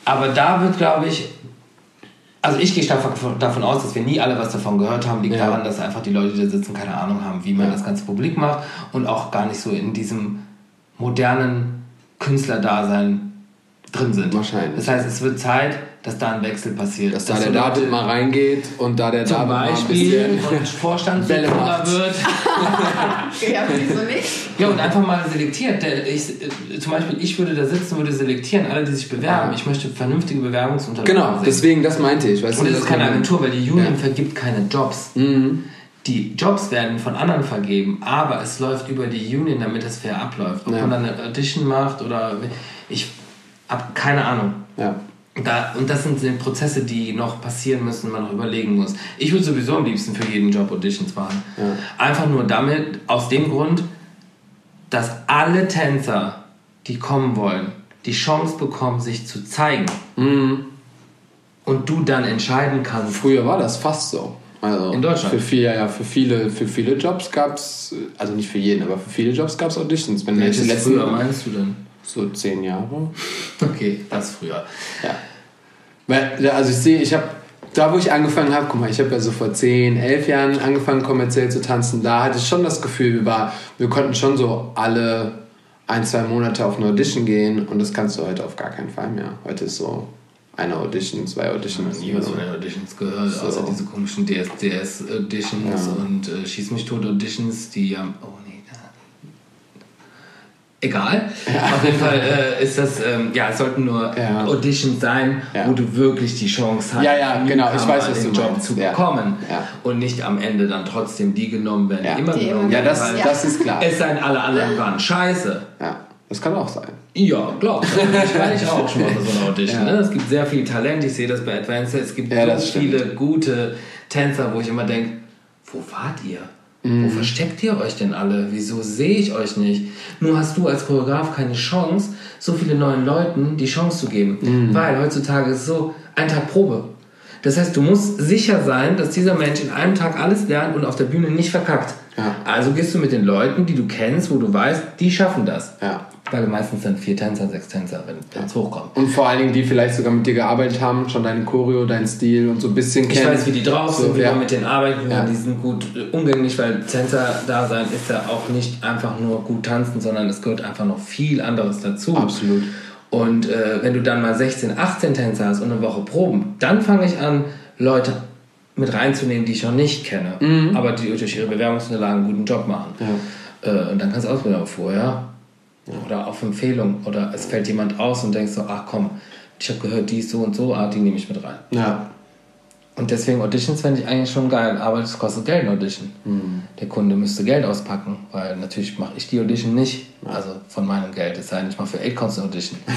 aber da wird, glaube ich, also ich gehe stark davon- davon aus, dass wir nie alle was davon gehört haben. Liegt Ja. daran, dass einfach die Leute, die da sitzen, keine Ahnung haben, wie man Ja. das Ganze publik macht und auch gar nicht so in diesem modernen Künstlerdasein drin sind. Wahrscheinlich. Das heißt, es wird Zeit, dass da ein Wechsel passiert. Dass da der David mal reingeht und da der David mal ein Beispiel bisschen und macht. wird. Ja, wieso nicht? Ja, und einfach mal selektiert. Der, ich, äh, zum Beispiel, ich würde da sitzen, würde selektieren, alle, die sich bewerben. Ja. Ich möchte vernünftige Bewerbungsunterlagen Genau, sehen. deswegen, das meinte ich. Weißt Und das ist dass keine Agentur, weil die Union Ja. Mhm. vergibt keine Jobs. Die Jobs werden von anderen vergeben, aber es läuft über die Union, damit es fair abläuft. Ob Ja. man dann eine Audition macht oder ich habe keine Ahnung. Ja. Da, und das sind Prozesse, die noch passieren müssen, man noch überlegen muss. Ich würde sowieso am liebsten für jeden Job Auditions machen. Einfach nur damit, aus dem Grund, dass alle Tänzer, die kommen wollen, die Chance bekommen, sich zu zeigen. Und du dann entscheiden kannst. Früher war das fast so. Also In Deutschland? Für viele, ja, für viele, für viele Jobs gab es, also nicht für jeden, aber für viele Jobs gab es Auditions. Wenn Welches letzten früher meinst du denn? So zehn Jahre. Okay, das früher. Ja. Weil, also ich sehe, ich habe, da wo ich angefangen habe, guck mal, ich habe ja so vor 10, 11 Jahren angefangen kommerziell zu tanzen, da hatte ich schon das Gefühl, wir, war, wir konnten schon so alle ein, zwei Monate auf eine Audition gehen und das kannst du heute auf gar keinen Fall mehr. Heute ist so eine Audition, zwei Ich habe Auditions. nie was von den Auditions gehört, So. außer diese komischen DSDS-Auditions Ja. und äh, Schieß mich tot Auditions, die ja. Oh nee, Egal. Auf jeden Fall äh, ist das, ähm, ja, es sollten nur Ja. Auditions sein, Ja. wo du wirklich die Chance hast, Ja, ja, genau, ich weiß, was den du Job meinst. zu Ja. bekommen. Ja. Und nicht am Ende dann trotzdem die genommen werden, Ja. die immer Die genommen immer Ja, werden. das, weil Ja. das ist klar. Es seien alle anderen waren scheiße. Ja, das kann auch sein. Ja, glaub. Ich war ich auch schon mal bei so einer Audition. Ja. Ne? Es gibt sehr viel Talent. Ich sehe das bei Advanced. Es gibt Ja, so viele gute Tänzer, wo ich immer denke, wo wart ihr? Mhm. Wo versteckt ihr euch denn alle? Wieso sehe ich euch nicht? Nur hast du als Choreograf keine Chance, so viele neuen Leuten die Chance zu geben. Mhm. Weil heutzutage ist so ein Tag Probe. Das heißt, du musst sicher sein, dass dieser Mensch in einem Tag alles lernt und auf der Bühne nicht verkackt. Ja. Also gehst du mit den Leuten, die du kennst, wo du weißt, die schaffen das. Ja. Weil meistens sind vier Tänzer, sechs Tänzer, wenn es hochkommt. Und vor allen Dingen, die vielleicht sogar mit dir gearbeitet haben, schon deine Choreo, deinen Stil und so ein bisschen Ich kennen. weiß, wie die drauf So, sind, wie ja. man mit denen arbeitet, wie Ja. die sind gut äh, umgänglich, weil Tänzer-Dasein ist ja auch nicht einfach nur gut tanzen, sondern es gehört einfach noch viel anderes dazu. Absolut. Und äh, wenn du dann mal 16, 18 Tänzer hast und eine Woche proben, dann fange ich an, Leute mit reinzunehmen, die ich noch nicht kenne, aber die durch ihre Bewerbungsunterlagen einen guten Job machen. Äh, und dann kannst du ausprobieren, vorher oder auf Empfehlung oder es fällt jemand aus und denkst so, ach komm, ich habe gehört, die ist so und so, ah, die nehme ich mit rein. Ja. Und deswegen Auditions fände ich eigentlich schon geil, aber das kostet Geld, ein Audition. Der Kunde müsste Geld auspacken, weil natürlich mache ich die Audition nicht, also von meinem Geld, es sei denn, ich mache für Aidcons eine Audition.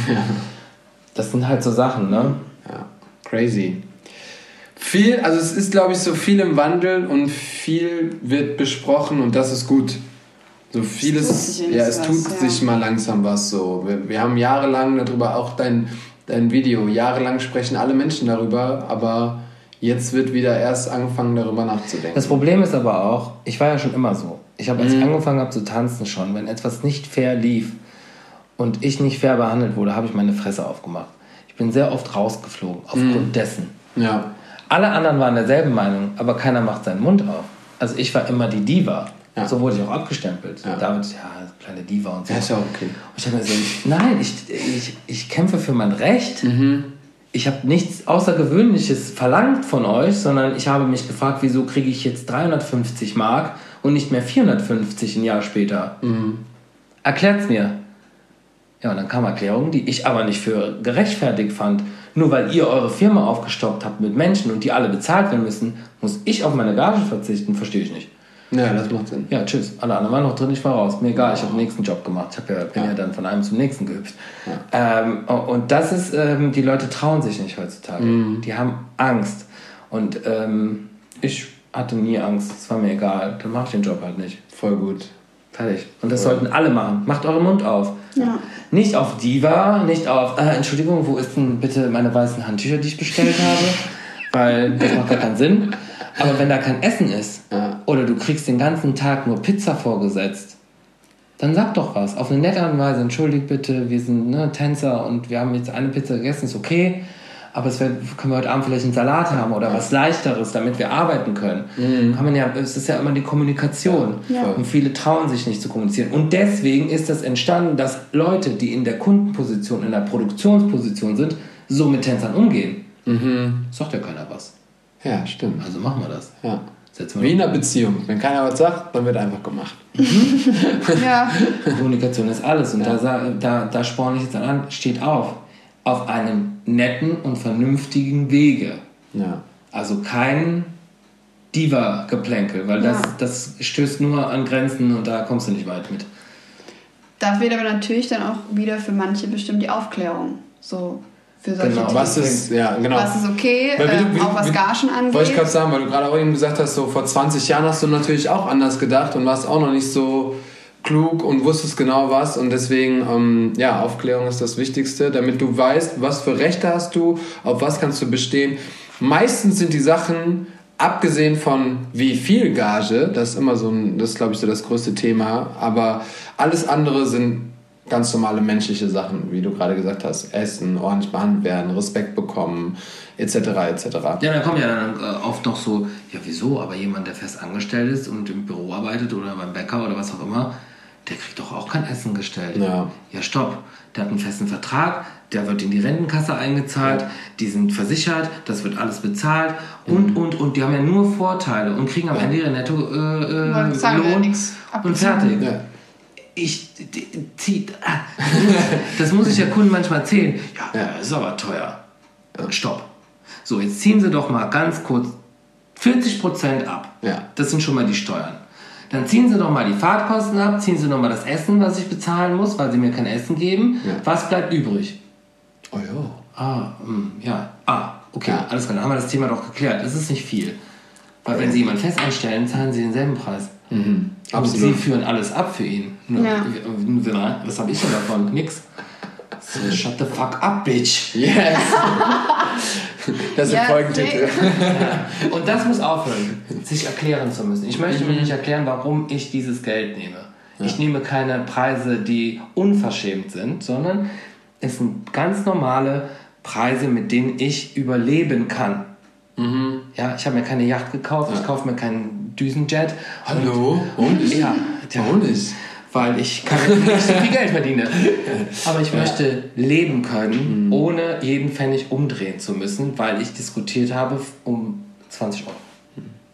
Das sind halt so Sachen, ne? Ja. Crazy. Viel, also es ist, glaube ich, so viel im Wandel und viel wird besprochen und das ist gut. So vieles, es ja, es was, tut ja. sich mal langsam was so. Wir, wir haben jahrelang darüber, auch dein, dein Video, jahrelang sprechen alle Menschen darüber, aber jetzt wird wieder erst angefangen, darüber nachzudenken. Das Problem ist aber auch, ich war ja schon immer so. Ich habe, als mhm. ich angefangen habe zu tanzen schon, wenn etwas nicht fair lief und ich nicht fair behandelt wurde, habe ich meine Fresse aufgemacht. Ich bin sehr oft rausgeflogen, aufgrund mhm. dessen. Ja. Alle anderen waren derselben Meinung, aber keiner macht seinen Mund auf. Also ich war immer die Diva. Ja. So wurde ich auch abgestempelt. Ja. David, ja, kleine Diva und so. Ja, ist ja okay. Und ich habe mir so, nein, ich, ich, ich kämpfe für mein Recht. Mhm. Ich habe nichts Außergewöhnliches verlangt von euch, sondern ich habe mich gefragt, wieso kriege ich jetzt 350 Mark und nicht mehr 450 ein Jahr später? Mhm. Erklärt's mir. Ja, und dann kam Erklärung, die ich aber nicht für gerechtfertigt fand. Nur weil ihr eure Firma aufgestockt habt mit Menschen und die alle bezahlt werden müssen, muss ich auf meine Gage verzichten, verstehe ich nicht. Ja, das macht Sinn. Ja, tschüss. Alle anderen waren noch drin, ich war raus. Mir egal, ich habe den nächsten Job gemacht. Ich ja, bin ja. ja. dann von einem zum nächsten gehüpft. Ja. Ähm, und das ist, ähm, die Leute trauen sich nicht heutzutage. Mhm. Die haben Angst. Und ähm, ich hatte nie Angst, es war mir egal. Dann mache ich den Job halt nicht. Voll gut. Fertig. Und das sollten alle machen. Macht euren Mund auf. Ja. Nicht auf Diva, nicht auf, äh, Entschuldigung, wo ist denn bitte meine weißen Handtücher, die ich bestellt habe? Weil das macht gar keinen Sinn. Aber wenn da kein Essen ist ja. oder du kriegst den ganzen Tag nur Pizza vorgesetzt, dann sag doch was. Auf eine nette Art und Weise, entschuldigt bitte, wir sind ne, Tänzer und wir haben jetzt eine Pizza gegessen, ist okay. Aber es wär, können wir heute Abend vielleicht einen Salat haben oder was Leichteres, damit wir arbeiten können. Mhm. Kann man ja, es ist ja immer die Kommunikation. Ja. Und viele trauen sich nicht zu kommunizieren. Und deswegen ist das entstanden, dass Leute, die in der Kundenposition, in der Produktionsposition sind, so mit Tänzern umgehen. Mhm. Sagt ja keiner was. Ja, stimmt. Also machen wir das. Ja. Wie in einer Beziehung. Wenn keiner was sagt, dann wird einfach gemacht. ja. Kommunikation ist alles. Und ja. da, da, da sporne ich jetzt an, steht auf. Auf einem netten und vernünftigen Wege. Ja. Also kein Diva-Geplänkel, weil das, das stößt nur an Grenzen und da kommst du nicht weit mit. Da fehlt aber natürlich dann auch wieder für manche bestimmt die Aufklärung. So, für solche genau. Was ist, ja, genau. Was ist okay, weil, ähm, auch was Gagen angeht. Wollte ich gerade sagen, weil du gerade auch eben gesagt hast, so vor 20 Jahren hast du natürlich auch anders gedacht und warst auch noch nicht so klug und wusstest genau was und deswegen, ähm, ja, Aufklärung ist das Wichtigste, damit du weißt, was für Rechte hast du, auf was kannst du bestehen. Meistens sind die Sachen, abgesehen von wie viel Gage, das ist immer so ein, das glaube ich so das größte Thema, aber alles andere sind ganz normale menschliche Sachen, wie du gerade gesagt hast, essen, ordentlich behandelt werden, Respekt bekommen, etc. etc. Ja, dann kommen ja dann äh, oft noch so, ja wieso, aber jemand, der fest angestellt ist und im Büro arbeitet oder beim Bäcker oder was auch immer, der kriegt doch auch kein Essen gestellt. Ja. Ja, stopp. Der hat einen festen Vertrag, der wird in die Rentenkasse eingezahlt, die sind versichert, das wird alles bezahlt und, mhm. und, und. Die haben ja nur Vorteile und kriegen am Ende ihre Netto äh, äh, Lohn und fertig. Ja ich zieh, ah, das muss ich ja Kunden manchmal erzählen. Ja, ja. ist aber teuer. Stopp. So, jetzt ziehen Sie doch mal ganz kurz 40% ab. Ja. Das sind schon mal die Steuern. Dann ziehen Sie doch mal die Fahrtkosten ab, ziehen Sie noch mal das Essen, was ich bezahlen muss, weil Sie mir kein Essen geben. Ja. Was bleibt übrig? Oh ja. Ah, mh, hm, ja. Ah, okay, ja. alles klar. Dann haben wir das Thema doch geklärt. Das ist nicht viel. Weil wenn Sie jemanden fest anstellen, zahlen Sie denselben Preis. Mhm. Und Sie führen alles ab für ihn. Ja. Was habe ich denn davon? Nix. So, shut the fuck up, bitch. Yes. das ist der Folgentitel. ja. Und das muss aufhören, sich erklären zu müssen. Ich möchte mhm. mir nicht erklären, warum ich dieses Geld nehme. Ja. Ich nehme keine Preise, die unverschämt sind, sondern es sind ganz normale Preise, mit denen ich überleben kann. Mhm. Ja, ich habe mir keine Yacht gekauft, ja. ich kaufe mir keinen Düsenjet. Hallo? Und? und? Ja, Warum nicht? Weil ich kann nicht so viel Geld verdiene. Aber ich ja. möchte leben können, mhm. ohne jeden Pfennig umdrehen zu müssen, weil ich diskutiert habe um 20 Euro.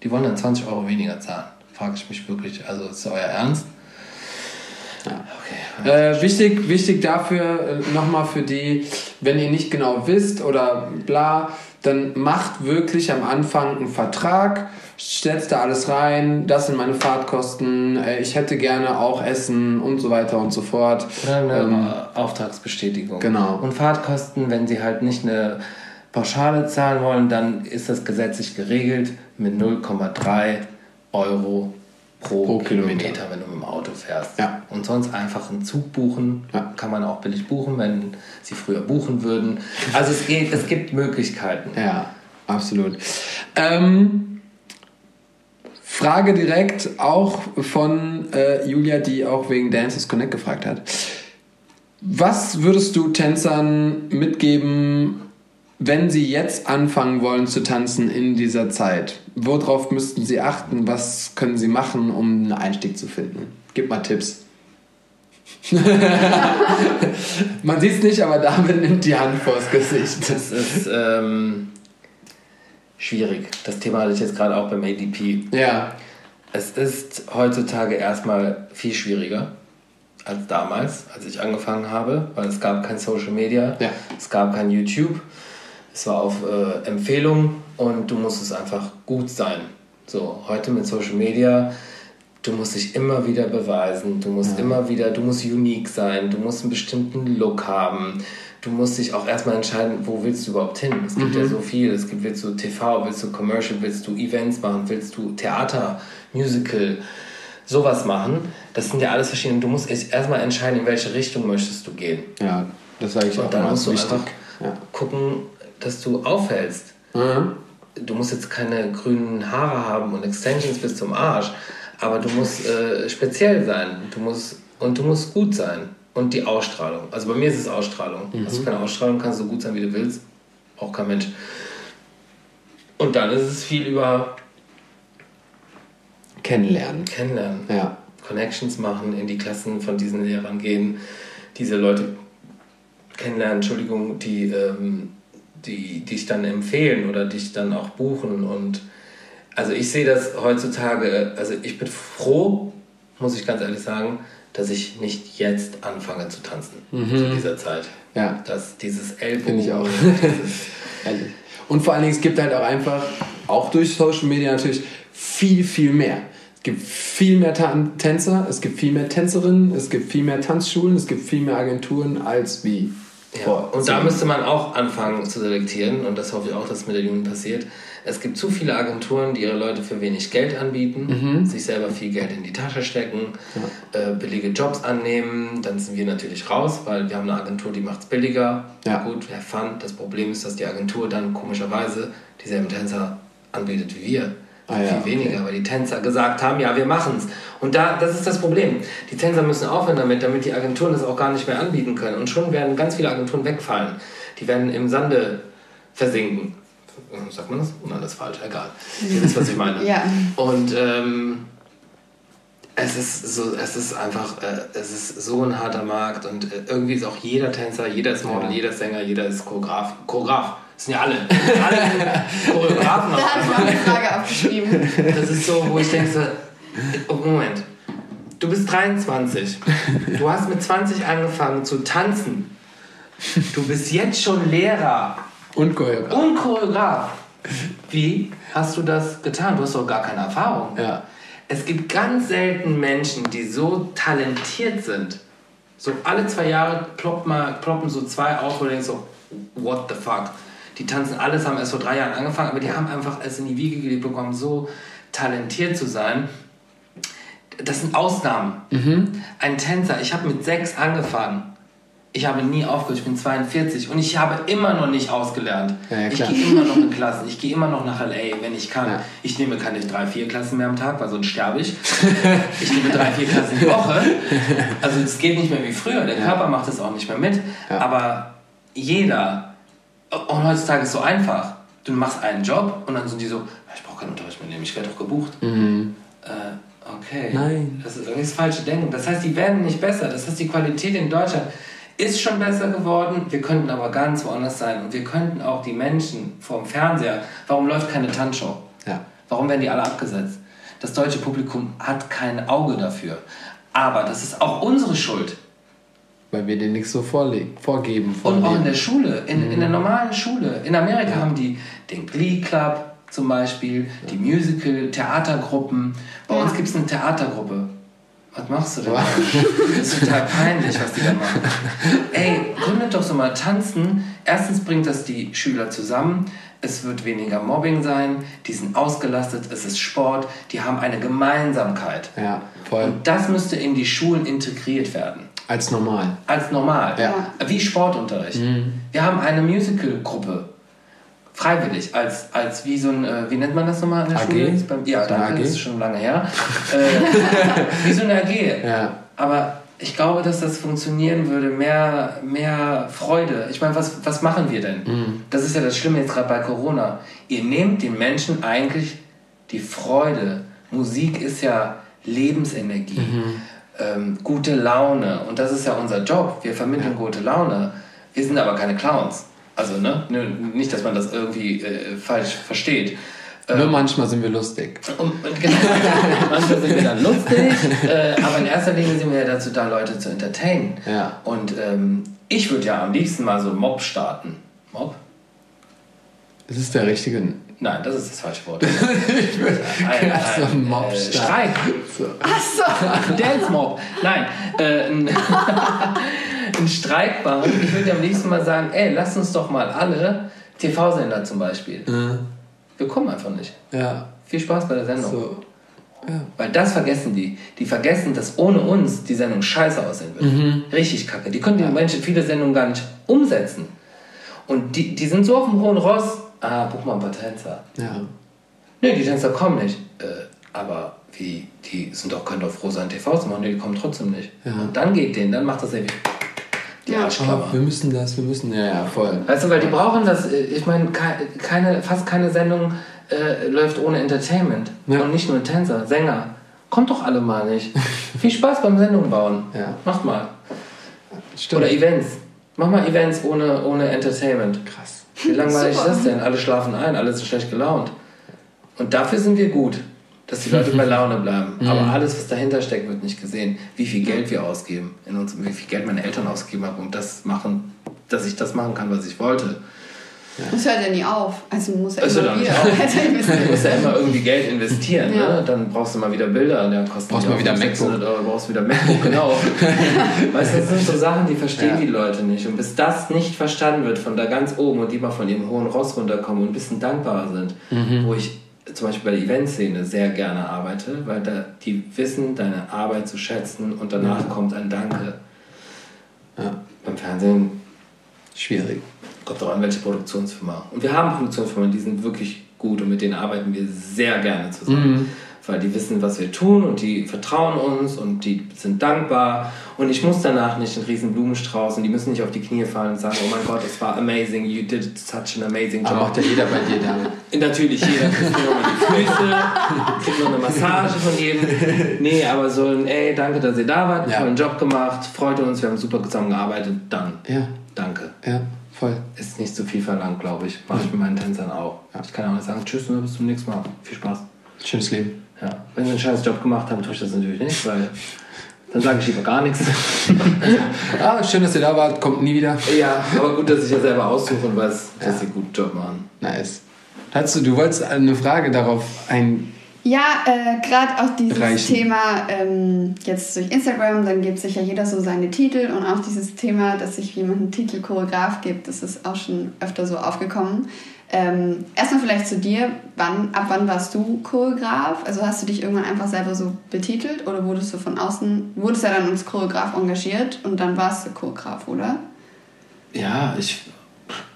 Die wollen dann 20 Euro weniger zahlen. Frage ich mich wirklich, also ist euer Ernst? Ja. Okay. Äh, wichtig, wichtig dafür äh, nochmal für die, wenn ihr nicht genau wisst oder bla, dann macht wirklich am Anfang einen Vertrag, stellt da alles rein, das sind meine Fahrtkosten, äh, ich hätte gerne auch Essen und so weiter und so fort. Oder eine ähm, Auftragsbestätigung. Genau. Und Fahrtkosten, wenn sie halt nicht eine Pauschale zahlen wollen, dann ist das gesetzlich geregelt mit 0,3 Euro pro, Pro Kilometer, Kilometer. wenn du mit dem Auto fährst. Ja. Und sonst einfach einen Zug buchen. Ja. Kann man auch billig buchen, wenn sie früher buchen würden. Also es geht, es gibt Möglichkeiten. Ja, absolut. Ähm, Frage direkt auch von äh, Julia, die auch wegen Dances Connect gefragt hat. Was würdest du Tänzern mitgeben, wenn sie jetzt anfangen wollen zu tanzen in dieser Zeit? Worauf müssten sie achten? Was können sie machen, um einen Einstieg zu finden? Gib mal Tipps. Man sieht es nicht, aber David nimmt die Hand vors Gesicht. Das ist ähm, schwierig. Das Thema hatte ich jetzt gerade auch beim ADP. Ja, Es ist heutzutage erstmal viel schwieriger als damals, als ich angefangen habe, weil es gab kein Social Media, Ja. es gab kein YouTube, es war auf äh, Empfehlung und du musstest einfach gut sein. So, heute mit Social Media, du musst dich immer wieder beweisen, du musst immer wieder, du musst unique sein, du musst einen bestimmten Look haben, du musst dich auch erstmal entscheiden, wo willst du überhaupt hin? Es gibt ja so viel, es gibt, willst du TV, willst du Commercial, willst du Events machen, willst du Theater, Musical, sowas machen. Das sind ja alles verschiedene, du musst erstmal entscheiden, in welche Richtung möchtest du gehen. ja, das sage ich auch Und dann musst du wichtig. einfach Ja. gucken, dass du auffällst. Mhm. Du musst jetzt keine grünen Haare haben und Extensions bis zum Arsch, aber du musst äh, speziell sein. Du musst, und du musst gut sein. Und die Ausstrahlung. Also bei mir ist es Ausstrahlung. Hast du keine Ausstrahlung, kannst du so gut sein, wie du willst. Auch kein Mensch. Und dann ist es viel über Kennenlernen. Kennenlernen. Ja. Connections machen, in die Klassen von diesen Lehrern gehen, diese Leute kennenlernen, Entschuldigung, die, ähm, die dich dann empfehlen oder dich dann auch buchen. Und also ich sehe das heutzutage, also ich bin froh, muss ich ganz ehrlich sagen, dass ich nicht jetzt anfange zu tanzen zu dieser Zeit. Ja. Dass dieses Ellbogen, Finde ich auch. Und vor allen Dingen, es gibt halt auch einfach, auch durch Social Media natürlich, viel, viel mehr. Es gibt viel mehr Tan Tänzer, es gibt viel mehr Tänzerinnen, es gibt viel mehr Tanzschulen, es gibt viel mehr Agenturen als wie Ja, vor. und da müsste man auch anfangen zu selektieren und das hoffe ich auch, dass mit der Jugend passiert. Es gibt zu viele Agenturen, die ihre Leute für wenig Geld anbieten, Mhm. sich selber viel Geld in die Tasche stecken, äh, billige Jobs annehmen. Dann sind wir natürlich raus, weil wir haben eine Agentur, die macht es billiger. Ja. Gut, wer fand. Das Problem ist, dass die Agentur dann komischerweise dieselben Tänzer anbietet wie wir. Ah Für ja, viel okay. weniger, weil die Tänzer gesagt haben, ja, wir machen's. Und da, das ist das Problem. Die Tänzer müssen aufhören damit, damit die Agenturen das auch gar nicht mehr anbieten können. Und schon werden ganz viele Agenturen wegfallen. Die werden im Sande versinken. Sagt man das? Nein, das ist falsch, egal. Ihr wisst, was ich meine. Ja. Und ähm, es ist so, es ist einfach, äh, es ist so ein harter Markt und äh, irgendwie ist auch jeder Tänzer, jeder ist Model, Ja. jeder ist Sänger, jeder ist Choreograf. Choreograf. Das sind ja alle. alle Choreografen. Da habe ich auch eine Frage aufgeschrieben. Das ist so, wo ich denke, oh, Moment, du bist 23, du hast mit 20 angefangen zu tanzen, du bist jetzt schon Lehrer Und Choreograf. und Choreograf. Wie hast du das getan? Du hast doch gar keine Erfahrung. Ja. Es gibt ganz selten Menschen, die so talentiert sind. So alle zwei Jahre ploppt mal, ploppen so zwei auf, du denkst so, what the fuck. Die tanzen alles, haben erst vor drei Jahren angefangen, aber die haben einfach es in die Wiege gelegt bekommen, so talentiert zu sein. Das sind Ausnahmen. Ein Tänzer, ich habe mit sechs angefangen. Ich habe nie aufgehört, ich bin 42 und ich habe immer noch nicht ausgelernt. Ja, ja, ich gehe immer noch in Klassen, ich gehe immer noch nach LA, wenn ich kann. Ja. Ich nehme keine drei, vier Klassen mehr am Tag, weil sonst sterbe ich. ich nehme drei, vier Klassen die Woche. Also es geht nicht mehr wie früher, der Körper macht es auch nicht mehr mit. Aber jeder, und heutzutage ist es so einfach. Du machst einen Job und dann sind die so, "Ja, ich brauche keinen Unterricht mehr nehmen, ich werde doch gebucht. Äh, okay. Nein. Das ist irgendwie das falsche Denken. Das heißt, die werden nicht besser. Das heißt, die Qualität in Deutschland ist schon besser geworden. Wir könnten aber ganz woanders sein. Und wir könnten auch die Menschen vorm Fernseher. Warum läuft keine Tanzshow? Ja. Warum werden die alle abgesetzt? Das deutsche Publikum hat kein Auge dafür. Aber das ist auch unsere Schuld. Weil wir denen nichts so vorlegen, vorgeben. Und auch in vorleben. der Schule, in, in der normalen Schule. In Amerika haben die den Glee Club zum Beispiel, die Musical, Theatergruppen. Bei uns Ja. gibt es eine Theatergruppe. Was machst du denn? da? Das ist total peinlich, was die da machen. Ey, gründet doch so mal Tanzen. Erstens bringt das die Schüler zusammen. Es wird weniger Mobbing sein. Die sind ausgelastet. Es ist Sport. Die haben eine Gemeinsamkeit. Ja, voll. Und das müsste in die Schulen integriert werden. Als normal. Als normal. Ja. Wie Sportunterricht. Wir haben eine Musical-Gruppe. Freiwillig, als, als wie so ein, äh, wie nennt man das nochmal in der AG? Schule? Beim- Ja, danke, AG? ist schon lange her. Äh, wie so eine AG. Ja. Aber ich glaube, dass das funktionieren würde, mehr, mehr Freude. Ich meine, was, was machen wir denn? Mhm. Das ist ja das Schlimme jetzt gerade bei Corona. Ihr nehmt den Menschen eigentlich die Freude. Musik ist ja Lebensenergie, Mhm. ähm, gute Laune. Und das ist ja unser Job. Wir vermitteln gute Laune. Wir sind aber keine Clowns. Also, ne? Nicht, dass man das irgendwie äh, falsch versteht. Nur manchmal sind wir lustig. Und, und genau, manchmal sind wir dann lustig, äh, aber in erster Linie sind wir ja dazu da, Leute zu entertainen. Ja. Und ähm, ich würde ja am liebsten mal so einen Mob starten. Mob? Das ist der richtige. Nein, das ist das falsche Wort. ein, so einen Mob äh, starten. Streik. So. Achso. Dance Mob. Nein, äh, ein, ein Streik machen. Ich würde am liebsten mal sagen, ey, lasst uns doch mal alle, TV-Sender zum Beispiel. Wir kommen einfach nicht. Ja. Viel Spaß bei der Sendung. So. Ja. Weil das vergessen die. Die vergessen, dass ohne uns die Sendung scheiße aussehen wird. Mhm. Richtig kacke. Die können die Menschen viele Sendungen gar nicht umsetzen. Und die, die sind so auf dem hohen Ross. Ah, buch mal ein paar Tänzer. Ja. Nee, die Tänzer kommen nicht. Äh, aber wie, die sind doch, können doch froh sein, TV zu machen. Nee, die kommen trotzdem nicht. Und dann geht denen, dann macht das irgendwie die Ja. Arschklammer. Oh, wir müssen das, wir müssen. Ja, ja, voll. Weißt du, weil die brauchen das, ich meine, ke- keine, fast keine Sendung äh, läuft ohne Entertainment. Ja. Und nicht nur Tänzer, Sänger. Kommt doch alle mal nicht. Viel Spaß beim Sendung bauen. Ja. Macht mal. Stimmt. Oder Events. Mach mal Events ohne, ohne Entertainment. Krass. Wie langweilig ist das denn? Alle schlafen ein, alle sind schlecht gelaunt. Und dafür sind wir gut, dass die Leute bei Laune bleiben. Aber alles, was dahinter steckt, wird nicht gesehen. Wie viel Geld wir ausgeben, in uns, wie viel Geld meine Eltern ausgegeben haben, um das machen, dass ich das machen kann, was ich wollte. Das hört ja nie auf. Also muss ja immer wieder Du investieren. musst ja immer irgendwie Geld investieren. Ja. Ne? Dann brauchst du mal wieder Bilder, der kostet Brauchst ja mal wieder 600 Euro, brauchst wieder MacBook, genau. weißt du, das sind so Sachen, die verstehen Ja. die Leute nicht. Und bis das nicht verstanden wird von da ganz oben und die mal von ihrem hohen Ross runterkommen und ein bisschen dankbarer sind, Mhm. wo ich zum Beispiel bei der Eventszene sehr gerne arbeite, weil da die wissen, deine Arbeit zu schätzen und danach kommt ein Danke. Ja. Beim Fernsehen Schwierig. Kommt auch an, welche Produktionsfirma. Und wir haben Produktionsfirmen, die sind wirklich gut und mit denen arbeiten wir sehr gerne zusammen. Weil die wissen, was wir tun und die vertrauen uns und die sind dankbar. Und ich muss danach nicht einen riesen Blumenstrauß und die müssen nicht auf die Knie fallen und sagen, oh mein Gott, es war amazing, you did such an amazing Aber job. macht ja jeder bei dir damit. Natürlich, jeder kriegt nochmal die Füße, kriegt noch eine Massage von jedem. Nee, aber so ein, ey, danke, dass ihr da wart, Ja. tollen Job gemacht, freut uns, wir haben super zusammengearbeitet, dann. Ja. Danke Ja, voll. ist nicht zu viel verlangt, glaube ich. Mache ich mit meinen Tänzern auch. Ich kann auch nicht sagen, tschüss und bis zum nächsten Mal. Viel Spaß. Schönes Leben. Ja. Wenn sie einen scheiß Job gemacht haben, tue ich das natürlich nicht, weil dann sage ich lieber gar nichts. Ah, schön, dass ihr da wart. Kommt nie wieder. ja, aber gut, dass ich ja selber aussuche und weiß, dass sie einen guten Job machen. Nice. Hast du, du wolltest eine Frage darauf ein. Ja, äh, gerade auch dieses Reichen. Thema ähm, jetzt durch Instagram, dann gibt sich ja jeder so seine Titel und auch dieses Thema, dass sich jemand einen Titel Choreograf gibt, das ist auch schon öfter so aufgekommen. Ähm, erstmal vielleicht zu dir, wann, ab wann warst du Choreograf? Also hast du dich irgendwann einfach selber so betitelt oder wurdest du von außen, wurdest ja dann als Choreograf engagiert und dann warst du Choreograf, oder? Ja, ich,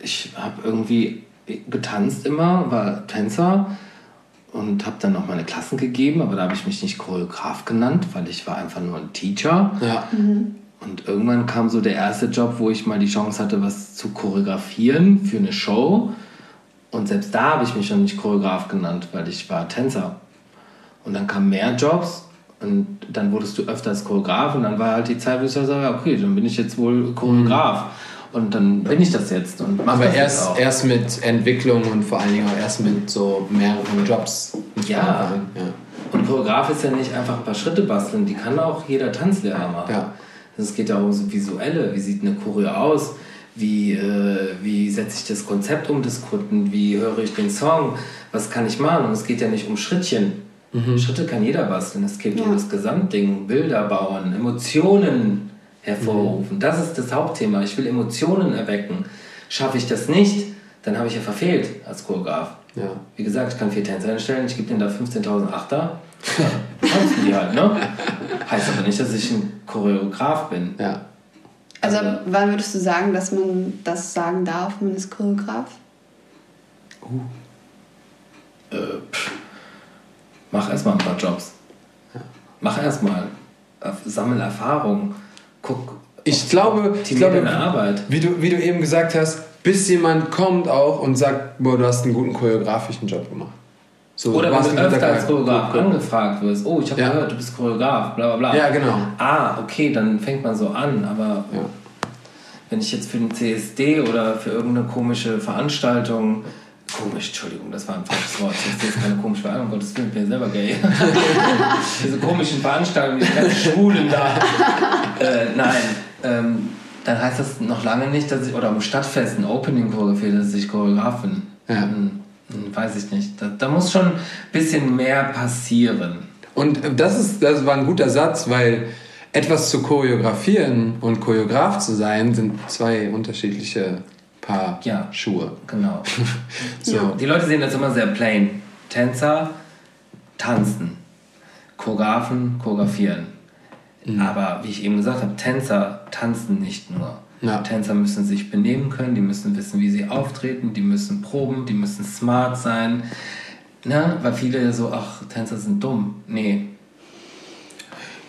ich habe irgendwie getanzt immer, war Tänzer und habe dann noch meine Klassen gegeben, aber da habe ich mich nicht Choreograf genannt, weil ich war einfach nur ein Teacher. Ja. Und irgendwann kam so der erste Job, wo ich mal die Chance hatte, was zu choreografieren für eine Show. Und selbst da habe ich mich schon nicht Choreograf genannt, weil ich war Tänzer. Und dann kamen mehr Jobs und dann wurdest du öfter als Choreograf und dann war halt die Zeit, wo ich so sage, okay, dann bin ich jetzt wohl Choreograf. Und dann bin ich das jetzt und Aber das jetzt erst, auch. erst mit Entwicklung und vor allen Dingen auch erst mit so mehreren Jobs. Ja. ja. Und Choreograf ist ja nicht einfach ein paar Schritte basteln, die kann auch jeder Tanzlehrer machen. Ja. Es geht ja auch um so visuelle, wie sieht eine Choreo aus, wie, äh, wie setze ich das Konzept um des Kunden, wie höre ich den Song, was kann ich machen. Und es geht ja nicht um Schrittchen. Schritte kann jeder basteln. Es geht um das Gesamtding, Bilder bauen, Emotionen hervorrufen. Das ist das Hauptthema. Ich will Emotionen erwecken. Schaffe ich das nicht, dann habe ich ja verfehlt als Choreograf. Ja. Wie gesagt, ich kann vier Tänzer hinstellen, ich gebe denen da 15.000 Achter. Ja, tanzen die halt, ne? Heißt aber nicht, dass ich ein Choreograf bin. Ja. Also wann würdest du sagen, dass man das sagen darf, man ist Choreograf? Äh, pff. Mach erstmal ein paar Jobs. Mach erstmal. Sammel Erfahrung. Guck. Ich glaube, ich glaube deine Arbeit. wie, du, wie du eben gesagt hast, bis jemand kommt auch und sagt, boah, du hast einen guten choreografischen Job gemacht. So, Oder wenn du öfter als. Choreograf angefragt wirst, oh, ich habe Ja. gehört, du bist Choreograf, bla bla bla. Ja, genau. Ah, okay, dann fängt man so an, aber Ja. wenn ich jetzt für den CSD oder für irgendeine komische Veranstaltung, komisch, Entschuldigung, das war ein falsches Wort, CSD ist keine komische Veranstaltung, um Gottes Willen, ich bin ja selber gay. Diese komischen Veranstaltungen, die ganzen Schwulen da. äh, nein, ähm, dann heißt das noch lange nicht, dass ich, oder am Stadtfest ein Opening choreografiert, dass ich Choreograf bin. Ja. Hm, hm, weiß ich nicht. Da, da muss schon ein bisschen mehr passieren. Und das, ist, das war ein guter Satz, weil etwas zu choreografieren und Choreograf zu sein, sind zwei unterschiedliche Paar Ja. Schuhe. Genau. So. Die Leute sehen das immer sehr plain. Tänzer tanzen, Choreografen choreografieren. Mhm. Aber wie ich eben gesagt habe, Tänzer tanzen nicht nur. Ja. Tänzer müssen sich benehmen können, die müssen wissen, wie sie auftreten, die müssen proben, die müssen smart sein. Ne? Weil viele so, ach, Tänzer sind dumm. Nee.